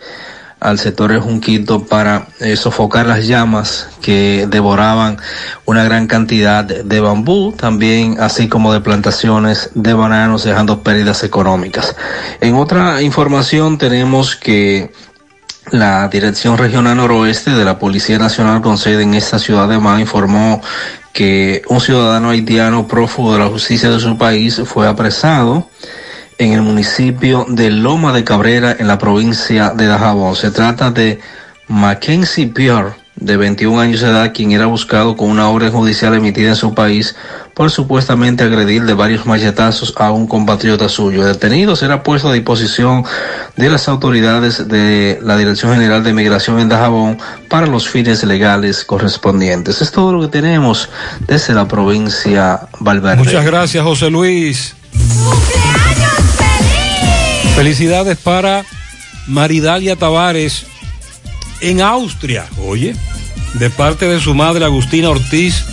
al sector de Junquito para eh, sofocar las llamas que devoraban una gran cantidad de bambú, también así como de plantaciones de bananos, dejando pérdidas económicas. En otra información tenemos que la Dirección Regional Noroeste de la Policía Nacional con sede en esta ciudad de Ma informó que un ciudadano haitiano prófugo de la justicia de su país fue apresado en el municipio de Loma de Cabrera, en la provincia de Dajabón. Se trata de Mackenzie Pierre, de 21 años de edad, quien era buscado con una orden judicial emitida en su país por supuestamente agredir de varios machetazos a un compatriota suyo. El detenido será puesto a disposición de las autoridades de la Dirección General de Migración en Dajabón para los fines legales correspondientes. Es todo lo que tenemos desde la provincia Valverde. Muchas gracias, José Luis. Felicidades para Maridalia Tavares en Austria, oye, de parte de su madre Agustina Ortiz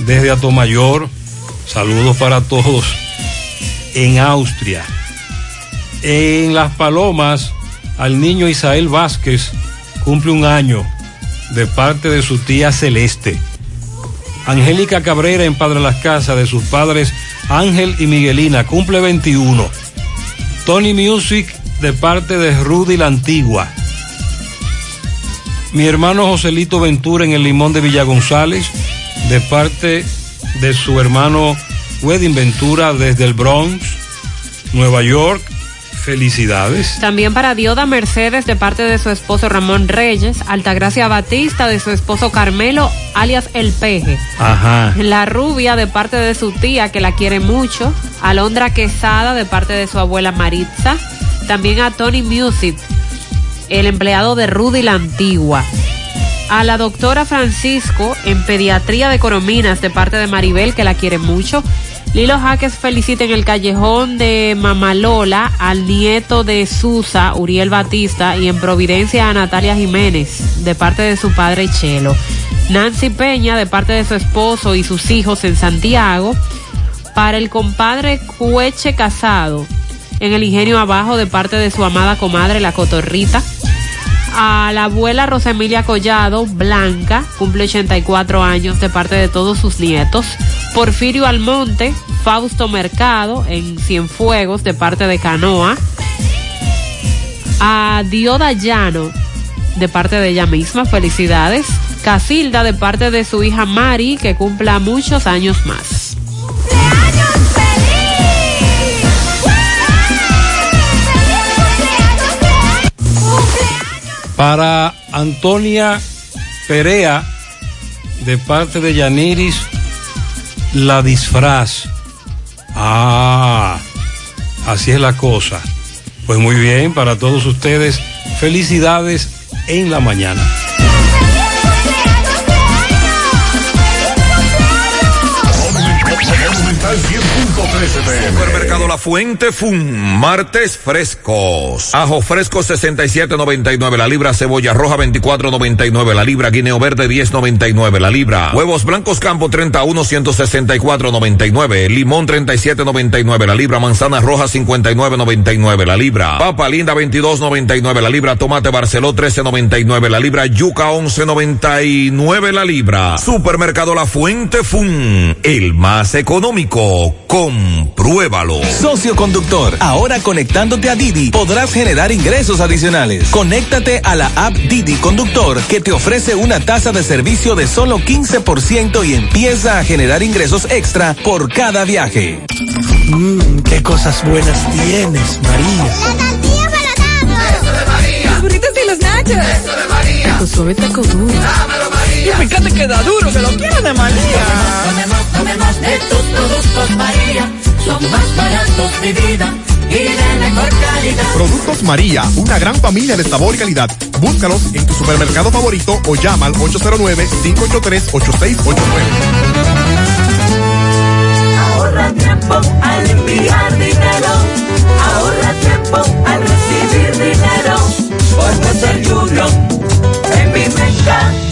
desde Atomayor. Saludos para todos en Austria. En Las Palomas, al niño Isael Vázquez cumple un año de parte de su tía Celeste. Angélica Cabrera en Padre Las Casas de sus padres Ángel y Miguelina cumple 21. Tony Music de parte de Rudy la Antigua. Mi hermano Joselito Ventura en el Limón de Villa González de parte de su hermano Wedding Ventura desde el Bronx, Nueva York. Felicidades. También para Dioda Mercedes de parte de su esposo Ramón Reyes, Altagracia Batista de su esposo Carmelo, alias El Peje. Ajá. La rubia de parte de su tía que la quiere mucho, Alondra Quesada de parte de su abuela Maritza, también a Tony Music, el empleado de Rudy la Antigua. A la doctora Francisco en pediatría de Corominas de parte de Maribel que la quiere mucho. Lilo Jaques felicita en el callejón de Mamalola al nieto de Susa, Uriel Batista, y en Providencia a Natalia Jiménez, de parte de su padre Chelo. Nancy Peña, de parte de su esposo y sus hijos en Santiago. Para el compadre Cueche Casado, en el ingenio abajo, de parte de su amada comadre, la Cotorrita. A la abuela Rosa Emilia Collado, Blanca, cumple 84 años de parte de todos sus nietos. Porfirio Almonte, Fausto Mercado en Cienfuegos de parte de Canoa. A Dioda Llano de parte de ella misma, felicidades. Casilda de parte de su hija Mari, que cumpla muchos años más. Para Antonia Perea, de parte de Yaniris, la disfraz. Ah, así es la cosa. Pues muy bien, para todos ustedes, felicidades en la mañana. Monumental 100.13 Fuente Fun, martes frescos. Ajo fresco 67.99 la libra, cebolla roja 24.99 la libra, guineo verde 10.99 la libra, huevos blancos campo 31 164.99, limón 37.99 la libra, manzana roja 59.99 la libra, papa linda 22.99 la libra, tomate Barceló 13.99 la libra, yuca 11.99 la libra. Supermercado La Fuente Fun, el más económico. Compruébalo. Socio conductor, ahora conectándote a Didi podrás generar ingresos adicionales. Conéctate a la app Didi Conductor que te ofrece una tasa de servicio de solo 15% y empieza a generar ingresos extra por cada viaje. Mmm, qué cosas buenas tienes, María. La tortilla para Eso de María. Los burritos y los nachos. Eso de María. Tu suave taco duro. Dámelo, María. Y fíjate que da duro, que lo quiero de María. Tomemos, tomemos de tus productos, María. Son más baratos de vida y de mejor calidad. Productos María, una gran familia de sabor y calidad. Búscalos en tu supermercado favorito o llama al 809-583-8689. Ahorra tiempo al enviar dinero. Ahorra tiempo al recibir dinero. Por ser Junior en mi mercado.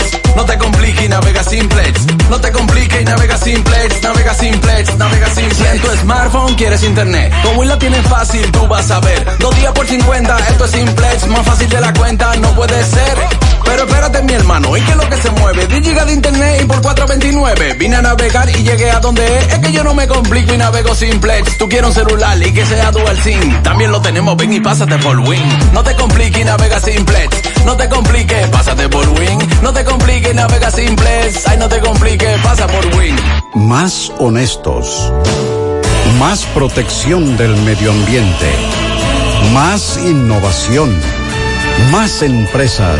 No te compliques y navega simplex. No te compliques y navega simplex. Navega simplex, navega simplex. Si en tu smartphone quieres internet, como la tienes fácil, tú vas a ver. Dos días por 50, esto es simplex. Más fácil de la cuenta, no puede ser. Pero espérate, mi hermano, ¿y qué es lo que se mueve? 10 gigas de internet y por 429. Vine a navegar y llegué a donde es. Es que yo no me complico y navego simplex. Tú quieres un celular y que sea dual SIM. También lo tenemos, ven y pásate por Win. No te compliques y navega simplex. No te compliques, pásate por Win. No te compliques y navega simplex. Ay, no te compliques, pasa por Win. Más honestos. Más protección del medio ambiente. Más innovación. Más empresas.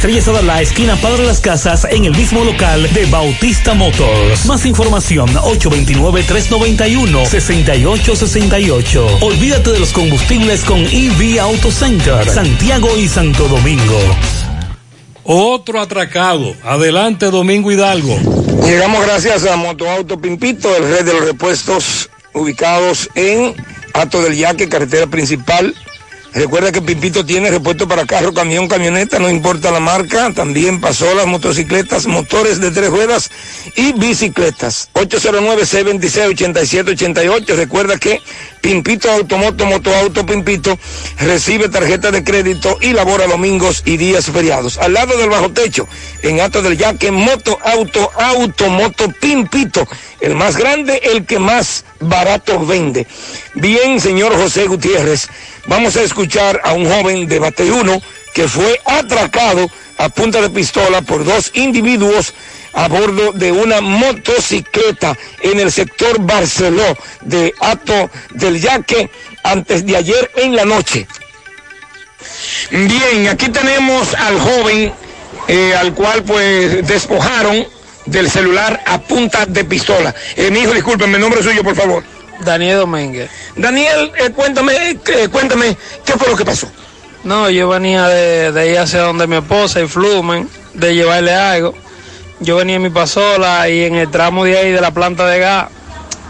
Estrella Sadala, esquina Padre Las Casas, en el mismo local de Bautista Motors. Más información, 829-391-6868. Olvídate de los combustibles con EV Auto Center, Santiago y Santo Domingo. Otro atracado. Adelante, Domingo Hidalgo. Llegamos gracias a Motoauto Pimpito, el rey de los repuestos, ubicados en Ato del Yaque, carretera principal. Recuerda que Pimpito tiene repuesto para carro, camión, camioneta, no importa la marca. También pasó las motocicletas, motores de tres ruedas y bicicletas. 809-626-8788. Recuerda que Pimpito Automoto, Motoauto Pimpito recibe tarjeta de crédito y labora domingos y días feriados. Al lado del bajo techo, en Ato del Yaque, Moto Auto, Automoto Pimpito. El más grande, el que más barato vende. Bien, señor José Gutiérrez, vamos a escuchar a un joven de Bateyuno que fue atracado a punta de pistola por dos individuos a bordo de una motocicleta en el sector Barceló de Ato del Yaque antes de ayer en la noche. Bien, aquí tenemos al joven eh, al cual pues despojaron del celular a punta de pistola. Eh, mi hijo, discúlpeme, el nombre suyo, por favor. Daniel Domínguez. Daniel, eh, cuéntame, eh, cuéntame, ¿qué fue lo que pasó? No, yo venía de, de ir hacia donde mi esposa y Flumen, de llevarle algo. Yo venía en mi pasola y en el tramo de ahí de la planta de gas,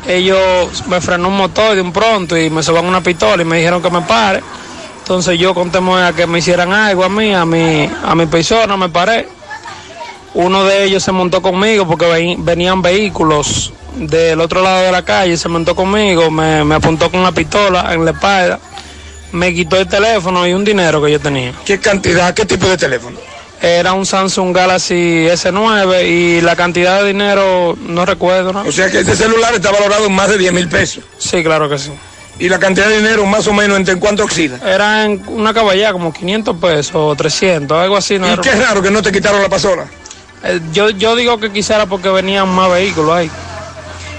ellos me frenó un motor de un pronto y me soban una pistola y me dijeron que me pare. Entonces yo conté a que me hicieran algo a mí, a mi, a mi persona, me paré. Uno de ellos se montó conmigo porque ve- venían vehículos del otro lado de la calle, se montó conmigo, me, me apuntó con una pistola en la espalda, me quitó el teléfono y un dinero que yo tenía. ¿Qué cantidad, qué tipo de teléfono? Era un Samsung Galaxy S9 y la cantidad de dinero no recuerdo, ¿no? O sea que este celular está valorado en más de 10 mil pesos. Sí, claro que sí. ¿Y la cantidad de dinero más o menos entre cuánto oxida? Era en una caballada como 500 pesos o 300, algo así. No ¿Y era- qué raro que no te quitaron la pasola? Eh, yo, yo digo que quizá era porque venían más vehículos ahí.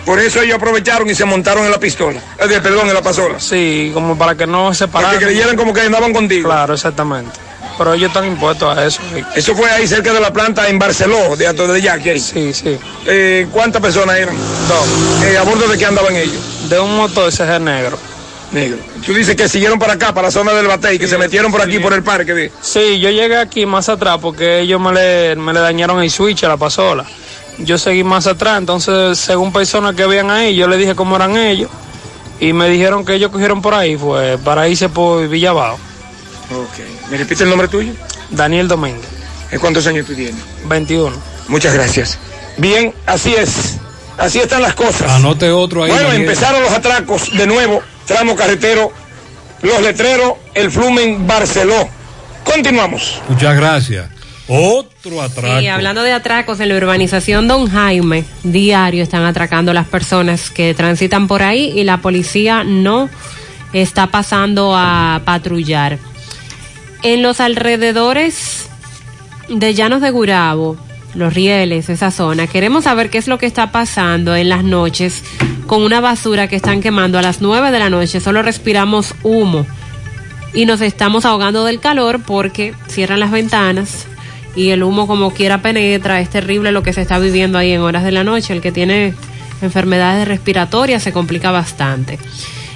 Por eso ellos aprovecharon y se montaron en la pistola. Eh, perdón, en la pasola. Sí, como para que no se Para pararan. que creyeran como que andaban contigo. Claro, exactamente. Pero ellos están impuestos a eso. Eso fue ahí cerca de la planta en Barceló, de Alto de. Sí, sí. Eh, ¿Cuántas personas eran? Dos. Eh, ¿A bordo de qué andaban ellos? De un motor CG negro. Negro. Tú dices que siguieron para acá, para la zona del Batey, que se metieron por aquí, por el parque. Sí, yo llegué aquí más atrás porque ellos me le, me le dañaron el switch a la pasola. Yo seguí más atrás, entonces según personas que habían ahí, yo le dije cómo eran ellos y me dijeron que ellos cogieron por ahí, fue para irse por Villabao. Ok. ¿Me repite el nombre tuyo? Daniel Domínguez. ¿En cuántos años tú tienes? 21. Muchas gracias. Bien, así es. Así están las cosas. Anote otro ahí. Bueno, empezaron los atracos de nuevo, tramo carretero, los letreros, el Flumen Barceló. Continuamos. Muchas gracias. Otro atraco. Y hablando de atracos, en la urbanización Don Jaime, diario están atracando las personas que transitan por ahí y la policía no está pasando a patrullar. En los alrededores de Llanos de Gurabo, Los Rieles, esa zona, queremos saber qué es lo que está pasando en las noches con una basura que están quemando a las 9 de la noche. Solo respiramos humo y nos estamos ahogando del calor porque cierran las ventanas y el humo como quiera penetra. Es terrible lo que se está viviendo ahí en horas de la noche. El que tiene enfermedades respiratorias se complica bastante.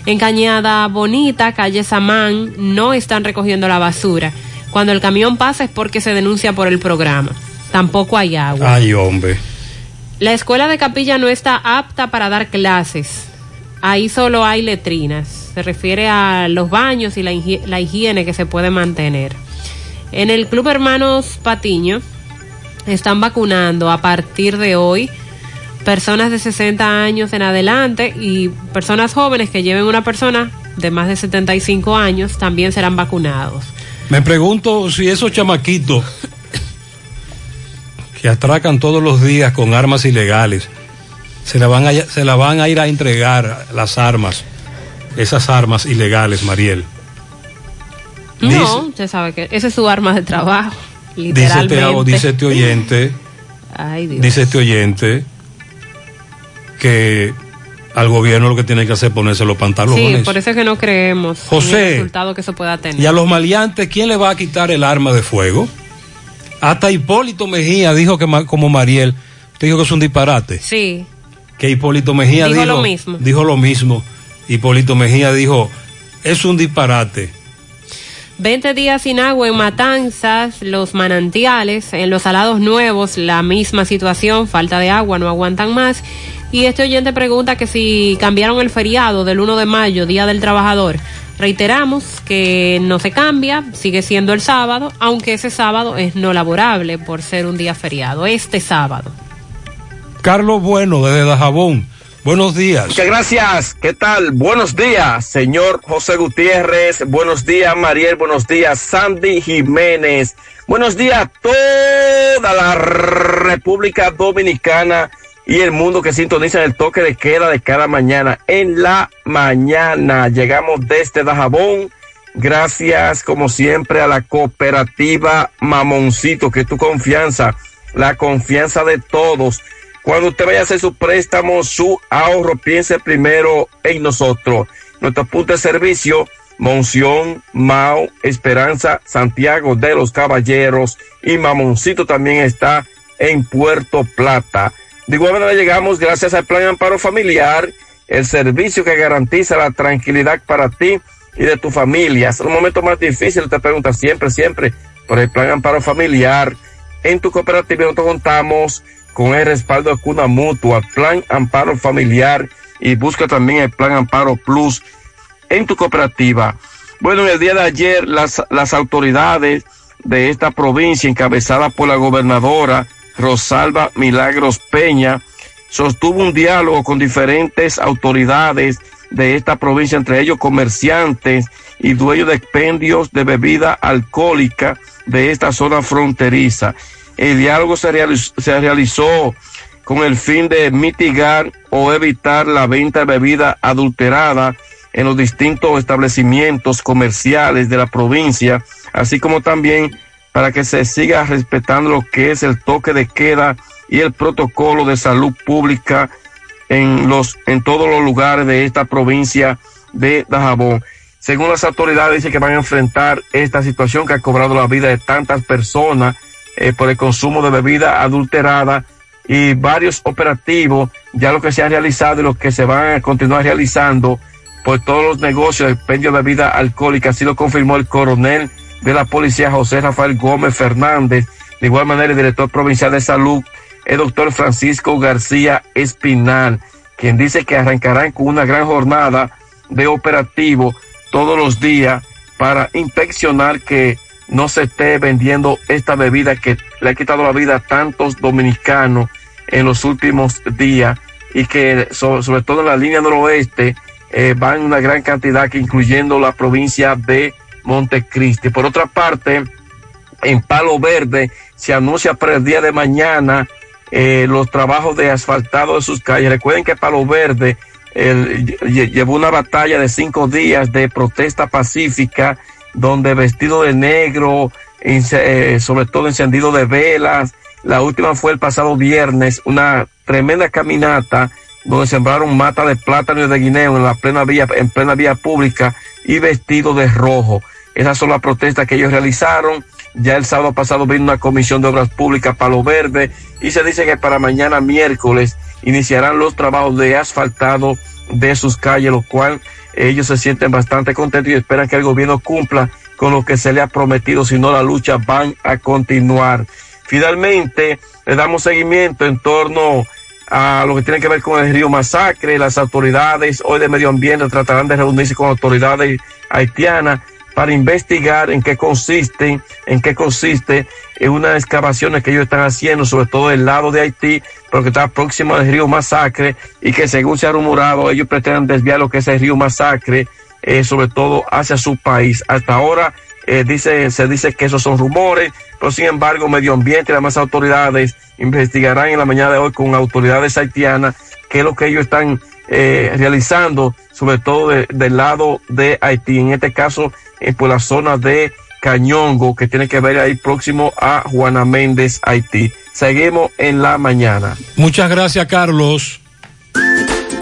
En Cañada Bonita, calle Samán, no están recogiendo la basura. Cuando el camión pasa es porque se denuncia por el programa. Tampoco hay agua. Ay, hombre. La escuela de Capilla no está apta para dar clases. Ahí solo hay letrinas. Se refiere a los baños y la, la higiene que se puede mantener. En el Club Hermanos Patiño están vacunando a partir de hoy personas de 60 años en adelante y personas jóvenes que lleven una persona de más de 75 años también serán vacunados. Me pregunto si esos chamaquitos que atracan todos los días con armas ilegales, se la van a, se la van a ir a entregar las armas, esas armas ilegales, Mariel. No, usted sabe que ese es su arma de trabajo. Dice Literalmente. este, dice este oyente, Ay, Dios. dice este oyente que al gobierno lo que tiene que hacer es ponerse los Sí, pantalones. por eso es que no creemos en José. el resultado que eso pueda tener. Y a los maleantes, ¿quién le va a quitar el arma de fuego? Hasta Hipólito Mejía dijo que como Mariel, usted dijo que es un disparate. Sí, Que Hipólito Mejía Dijo dijo, lo mismo. Dijo lo mismo. Hipólito Mejía dijo, es un disparate. 20 días sin agua en Matanzas, los manantiales, en los salados nuevos, la misma situación, falta de agua, no aguantan más. Y este oyente pregunta que si cambiaron el feriado del 1 de mayo, Día del Trabajador. Reiteramos que no se cambia, sigue siendo el sábado, aunque ese sábado es no laborable por ser un día feriado, este sábado. Carlos Bueno, desde Dajabón. Buenos días. Muchas gracias. ¿Qué tal? Buenos días, señor José Gutiérrez. Buenos días, Mariel. Buenos días, Sandy Jiménez. Buenos días a toda la República Dominicana y el mundo que sintoniza el toque de queda de cada mañana. En la mañana llegamos desde Dajabón. Gracias, como siempre, a la cooperativa Mamoncito, que es tu confianza, la confianza de todos. Cuando usted vaya a hacer su préstamo, su ahorro, piense primero en nosotros. Nuestro punto de servicio, Monción, Mao, Esperanza, Santiago de los Caballeros y Mamoncito también está en Puerto Plata. De igual manera llegamos gracias al Plan Amparo Familiar, el servicio que garantiza la tranquilidad para ti y de tu familia. Es un momento más difícil, te preguntas siempre, siempre, por el Plan Amparo Familiar. En tu cooperativa nosotros contamos con el respaldo de Cuna Mutua, Plan Amparo Familiar y busca también el Plan Amparo Plus en tu cooperativa. Bueno, en el día de ayer las, las autoridades de esta provincia, encabezada por la gobernadora Rosalba Milagros Peña, sostuvo un diálogo con diferentes autoridades de esta provincia, entre ellos comerciantes y dueños de expendios de bebida alcohólica de esta zona fronteriza. El diálogo se realizó, se realizó con el fin de mitigar o evitar la venta de bebida adulterada en los distintos establecimientos comerciales de la provincia, así como también para que se siga respetando lo que es el toque de queda y el protocolo de salud pública en los en todos los lugares de esta provincia de Dajabón. Según las autoridades dice que van a enfrentar esta situación que ha cobrado la vida de tantas personas eh, por el consumo de bebida adulterada y varios operativos, ya lo que se ha realizado y lo que se van a continuar realizando por todos los negocios de expendio de bebida alcohólica, así lo confirmó el coronel de la policía José Rafael Gómez Fernández, de igual manera el director provincial de salud, el doctor Francisco García Espinal, quien dice que arrancarán con una gran jornada de operativo todos los días para inspeccionar que no se esté vendiendo esta bebida que le ha quitado la vida a tantos dominicanos en los últimos días y que sobre todo en la línea noroeste eh, van una gran cantidad que incluyendo la provincia de Montecristi. Por otra parte, en Palo Verde se anuncia para el día de mañana eh, los trabajos de asfaltado de sus calles. Recuerden que Palo Verde llevó una batalla de cinco días de protesta pacífica donde vestido de negro, eh, sobre todo encendido de velas. La última fue el pasado viernes, una tremenda caminata donde sembraron mata de plátano y de guineo en la plena vía, en plena vía pública y vestido de rojo. Esas son las protestas que ellos realizaron. Ya el sábado pasado vino una comisión de obras públicas Palo Verde y se dice que para mañana miércoles iniciarán los trabajos de asfaltado de sus calles, lo cual ellos se sienten bastante contentos y esperan que el gobierno cumpla con lo que se le ha prometido, si no la lucha van a continuar. Finalmente, le damos seguimiento en torno a lo que tiene que ver con el río Masacre. Las autoridades hoy de medio ambiente tratarán de reunirse con autoridades haitianas para investigar en qué consisten, en qué consiste en unas excavaciones que ellos están haciendo, sobre todo del lado de Haití, porque está próximo al río Masacre y que según se ha rumorado, ellos pretenden desviar lo que es el río Masacre, eh, sobre todo hacia su país. Hasta ahora eh, se dice que esos son rumores, pero sin embargo, medio ambiente y las demás autoridades investigarán en la mañana de hoy con autoridades haitianas qué es lo que ellos están eh, realizando, sobre todo del lado de Haití. En este caso, eh, por la zona de Cañongo, que tiene que ver ahí próximo a Juana Méndez, Haití. Seguimos en la mañana. Muchas gracias, Carlos.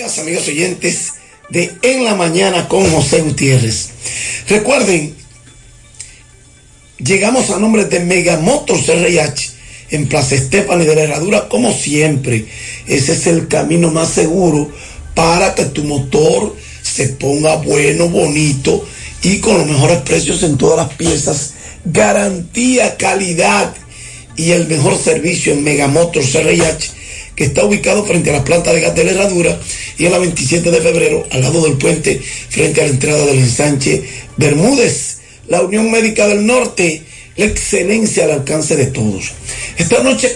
amigos oyentes de En la Mañana con José Gutiérrez. Recuerden, llegamos a nombre de Megamotor CRH en Plaza Estefani de la Herradura, como siempre. Ese es el camino más seguro para que tu motor se ponga bueno, bonito y con los mejores precios en todas las piezas. Garantía, calidad y el mejor servicio en Megamotor CRH que está ubicado frente a la planta de gas de la Herradura y en la 27 de febrero al lado del puente frente a la entrada del ensanche Bermúdez la Unión Médica del Norte, la excelencia al alcance de todos. Esta noche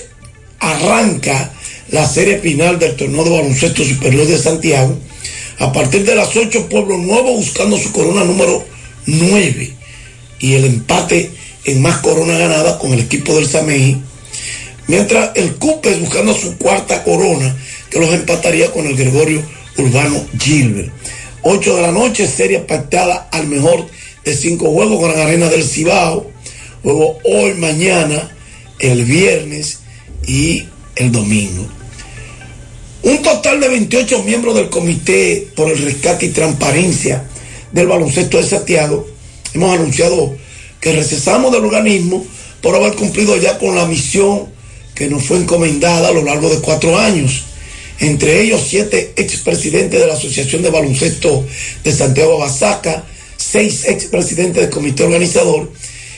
arranca la serie final del torneo de baloncesto superior de Santiago. A partir de las 8, Pueblo Nuevo buscando su corona número 9 y el empate en más corona ganada con el equipo del Sameji. Mientras el Cupes buscando su cuarta corona que los empataría con el Gregorio Urbano Gilbert. 8 de la noche, serie pactada al mejor de cinco juegos con la Arena del Cibao. Juego hoy, mañana, el viernes y el domingo. Un total de 28 miembros del Comité por el Rescate y Transparencia del Baloncesto de Santiago hemos anunciado que recesamos del organismo por haber cumplido ya con la misión que nos fue encomendada a lo largo de cuatro años. Entre ellos, siete expresidentes de la Asociación de Baloncesto de Santiago Basaca, seis expresidentes del comité organizador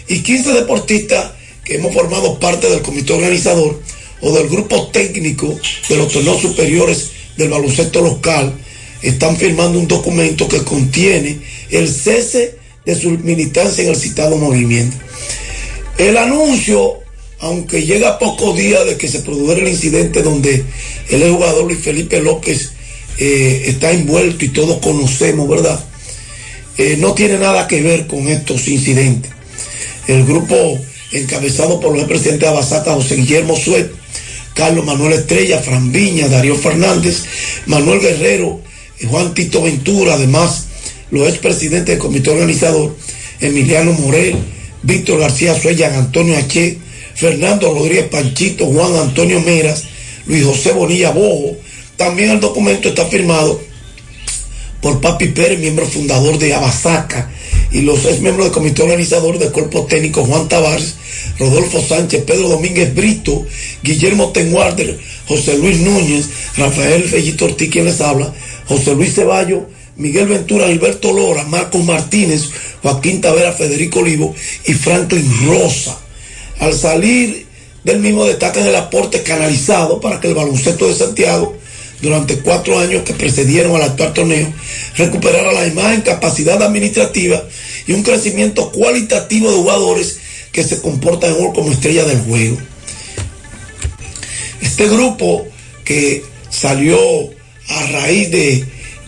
y 15 deportistas que hemos formado parte del comité organizador o del grupo técnico de los torneos superiores del baloncesto local están firmando un documento que contiene el cese de su militancia en el citado movimiento. El anuncio, aunque llega pocos días de que se produjera el incidente donde el jugador Luis Felipe López eh, está envuelto y todos conocemos, ¿verdad? Eh, no tiene nada que ver con estos incidentes. El grupo encabezado por el presidente de Abasata, José Guillermo Suet, Carlos Manuel Estrella, Fran Viña, Darío Fernández, Manuel Guerrero, Juan Tito Ventura, además los expresidentes del comité organizador, Emiliano Morel, Víctor García Sueyan, Antonio H., Fernando Rodríguez Panchito, Juan Antonio Meras, Luis José Bonilla Bojo. También el documento está firmado por Papi Pérez, miembro fundador de Abasaca, y los ex miembros del comité organizador del cuerpo técnico Juan Tavares, Rodolfo Sánchez, Pedro Domínguez Brito, Guillermo Tenguarder, José Luis Núñez, Rafael Fellito Ortiz, quien les habla, José Luis Ceballo, Miguel Ventura, Gilberto Lora, Marcos Martínez, Joaquín Tavera, Federico Olivo y Franklin Rosa. Al salir del mismo destacan el aporte canalizado para que el baloncesto de Santiago durante cuatro años que precedieron al actual torneo, recuperara la imagen, capacidad administrativa y un crecimiento cualitativo de jugadores que se comportan como estrella del juego. Este grupo que salió a raíz de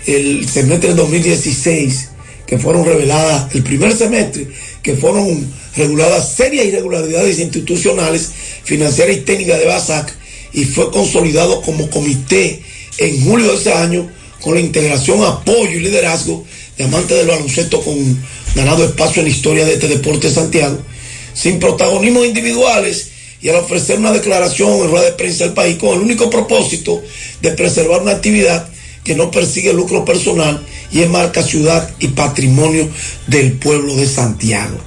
el semestre 2016, que fueron reveladas, el primer semestre, que fueron reguladas serias irregularidades institucionales, financieras y técnicas de BASAC, y fue consolidado como comité en julio de ese año con la integración, apoyo y liderazgo de amantes del baloncesto con ganado espacio en la historia de este deporte de Santiago, sin protagonismos individuales y al ofrecer una declaración en rueda de prensa del país con el único propósito de preservar una actividad que no persigue lucro personal y enmarca ciudad y patrimonio del pueblo de Santiago.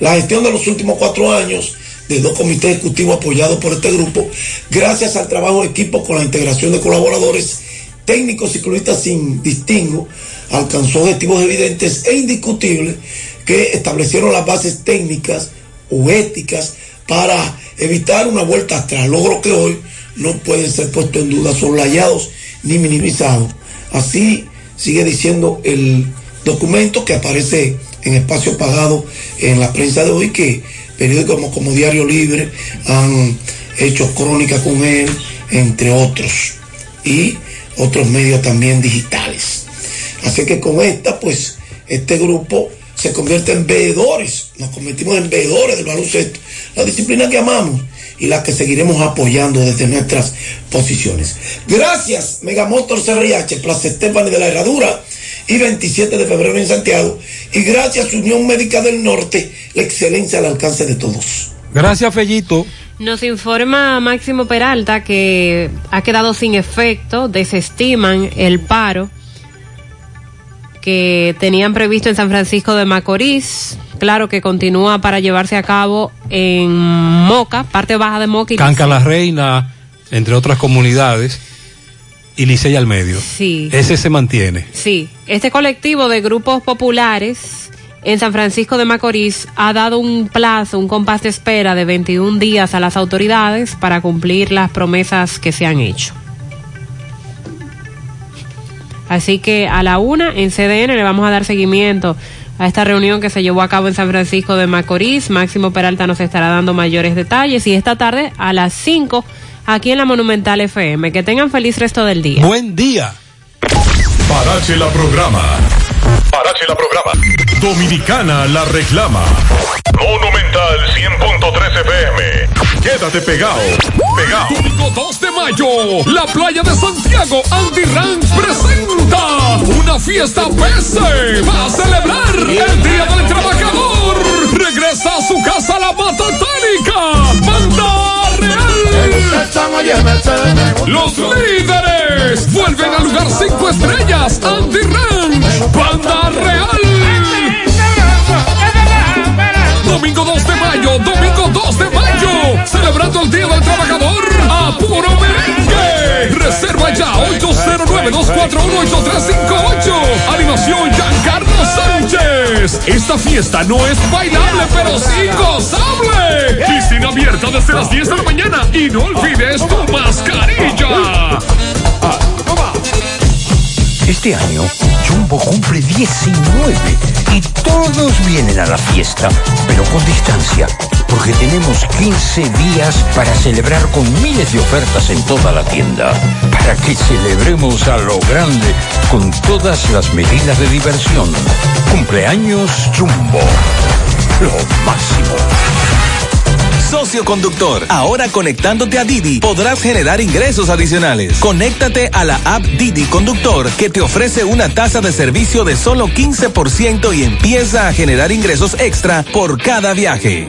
La gestión de los últimos cuatro años de dos comités ejecutivos apoyados por este grupo, gracias al trabajo de equipo con la integración de colaboradores técnicos y clubistas sin distingo, alcanzó objetivos evidentes e indiscutibles que establecieron las bases técnicas o éticas para evitar una vuelta atrás, logro que hoy no pueden ser puestos en duda, soslayados ni minimizados. Así sigue diciendo el documento que aparece en espacio pagado en la prensa de hoy, que periódicos como, Diario Libre han hecho crónica con él, entre otros, y otros medios también digitales. Así que con esta, pues, este grupo se convierte en veedores, nos convertimos en veedores del baloncesto, la disciplina que amamos la que seguiremos apoyando desde nuestras posiciones. Gracias, Megamotor CRH, Plaza Estefani de la Herradura y 27 de febrero en Santiago. Y gracias, Unión Médica del Norte, la excelencia al alcance de todos. Gracias, Fellito. Nos informa Máximo Peralta que ha quedado sin efecto, desestiman el paro que tenían previsto en San Francisco de Macorís. Claro que continúa para llevarse a cabo en Moca, parte baja de Moca. Y Canca la Reina, entre otras comunidades, y Licey al medio. Sí. Ese se mantiene. Sí, este colectivo de grupos populares en San Francisco de Macorís ha dado un plazo, un compás de espera de 21 días a las autoridades para cumplir las promesas que se han hecho. Así que a la una en CDN le vamos a dar seguimiento a esta reunión que se llevó a cabo en San Francisco de Macorís. Máximo Peralta nos estará dando mayores detalles y esta tarde a las 5 aquí en la Monumental FM. Que tengan feliz resto del día. Buen día. Parache la programa. Parache la programa. Dominicana la reclama. Monumental 100.13 FM. Quédate pegado. Pegado. Domingo 2 de mayo, la playa de Santiago Andy Ranch presenta una fiesta PC para celebrar el Día del Trabajador. Regresa a su casa la Matatánica, Banda Real. Los líderes vuelven al lugar 5 estrellas Andy Ranch, Banda Real. Domingo 2 de mayo, domingo 2 de mayo, celebrando el Día del Trabajador a puro merengue. Reserva ya 809-241-8358. Animación Giancarlo Sánchez. Esta fiesta no es bailable, pero sí gozable. Piscina abierta desde las 10 de la mañana y no olvides tu mascarilla. Este año, Jumbo cumple 19 y todos vienen a la fiesta, pero con distancia, porque tenemos 15 días para celebrar con miles de ofertas en toda la tienda, para que celebremos a lo grande con todas las medidas de diversión. Cumpleaños Jumbo, lo máximo. Socio conductor, ahora conectándote a Didi podrás generar ingresos adicionales. Conéctate a la app Didi Conductor que te ofrece una tasa de servicio de solo 15% y empieza a generar ingresos extra por cada viaje.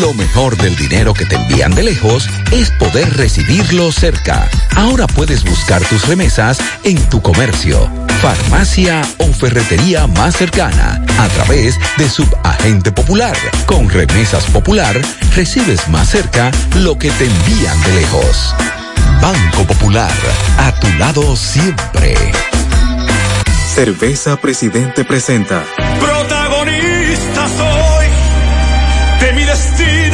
Lo mejor del dinero que te envían de lejos es poder recibirlo cerca. Ahora puedes buscar tus remesas en tu comercio, farmacia o ferretería más cercana a través de Subagente Popular. Con Remesas Popular recibes más cerca lo que te envían de lejos. Banco Popular, a tu lado siempre. Cerveza Presidente presenta. Protagonista soy de mi destino.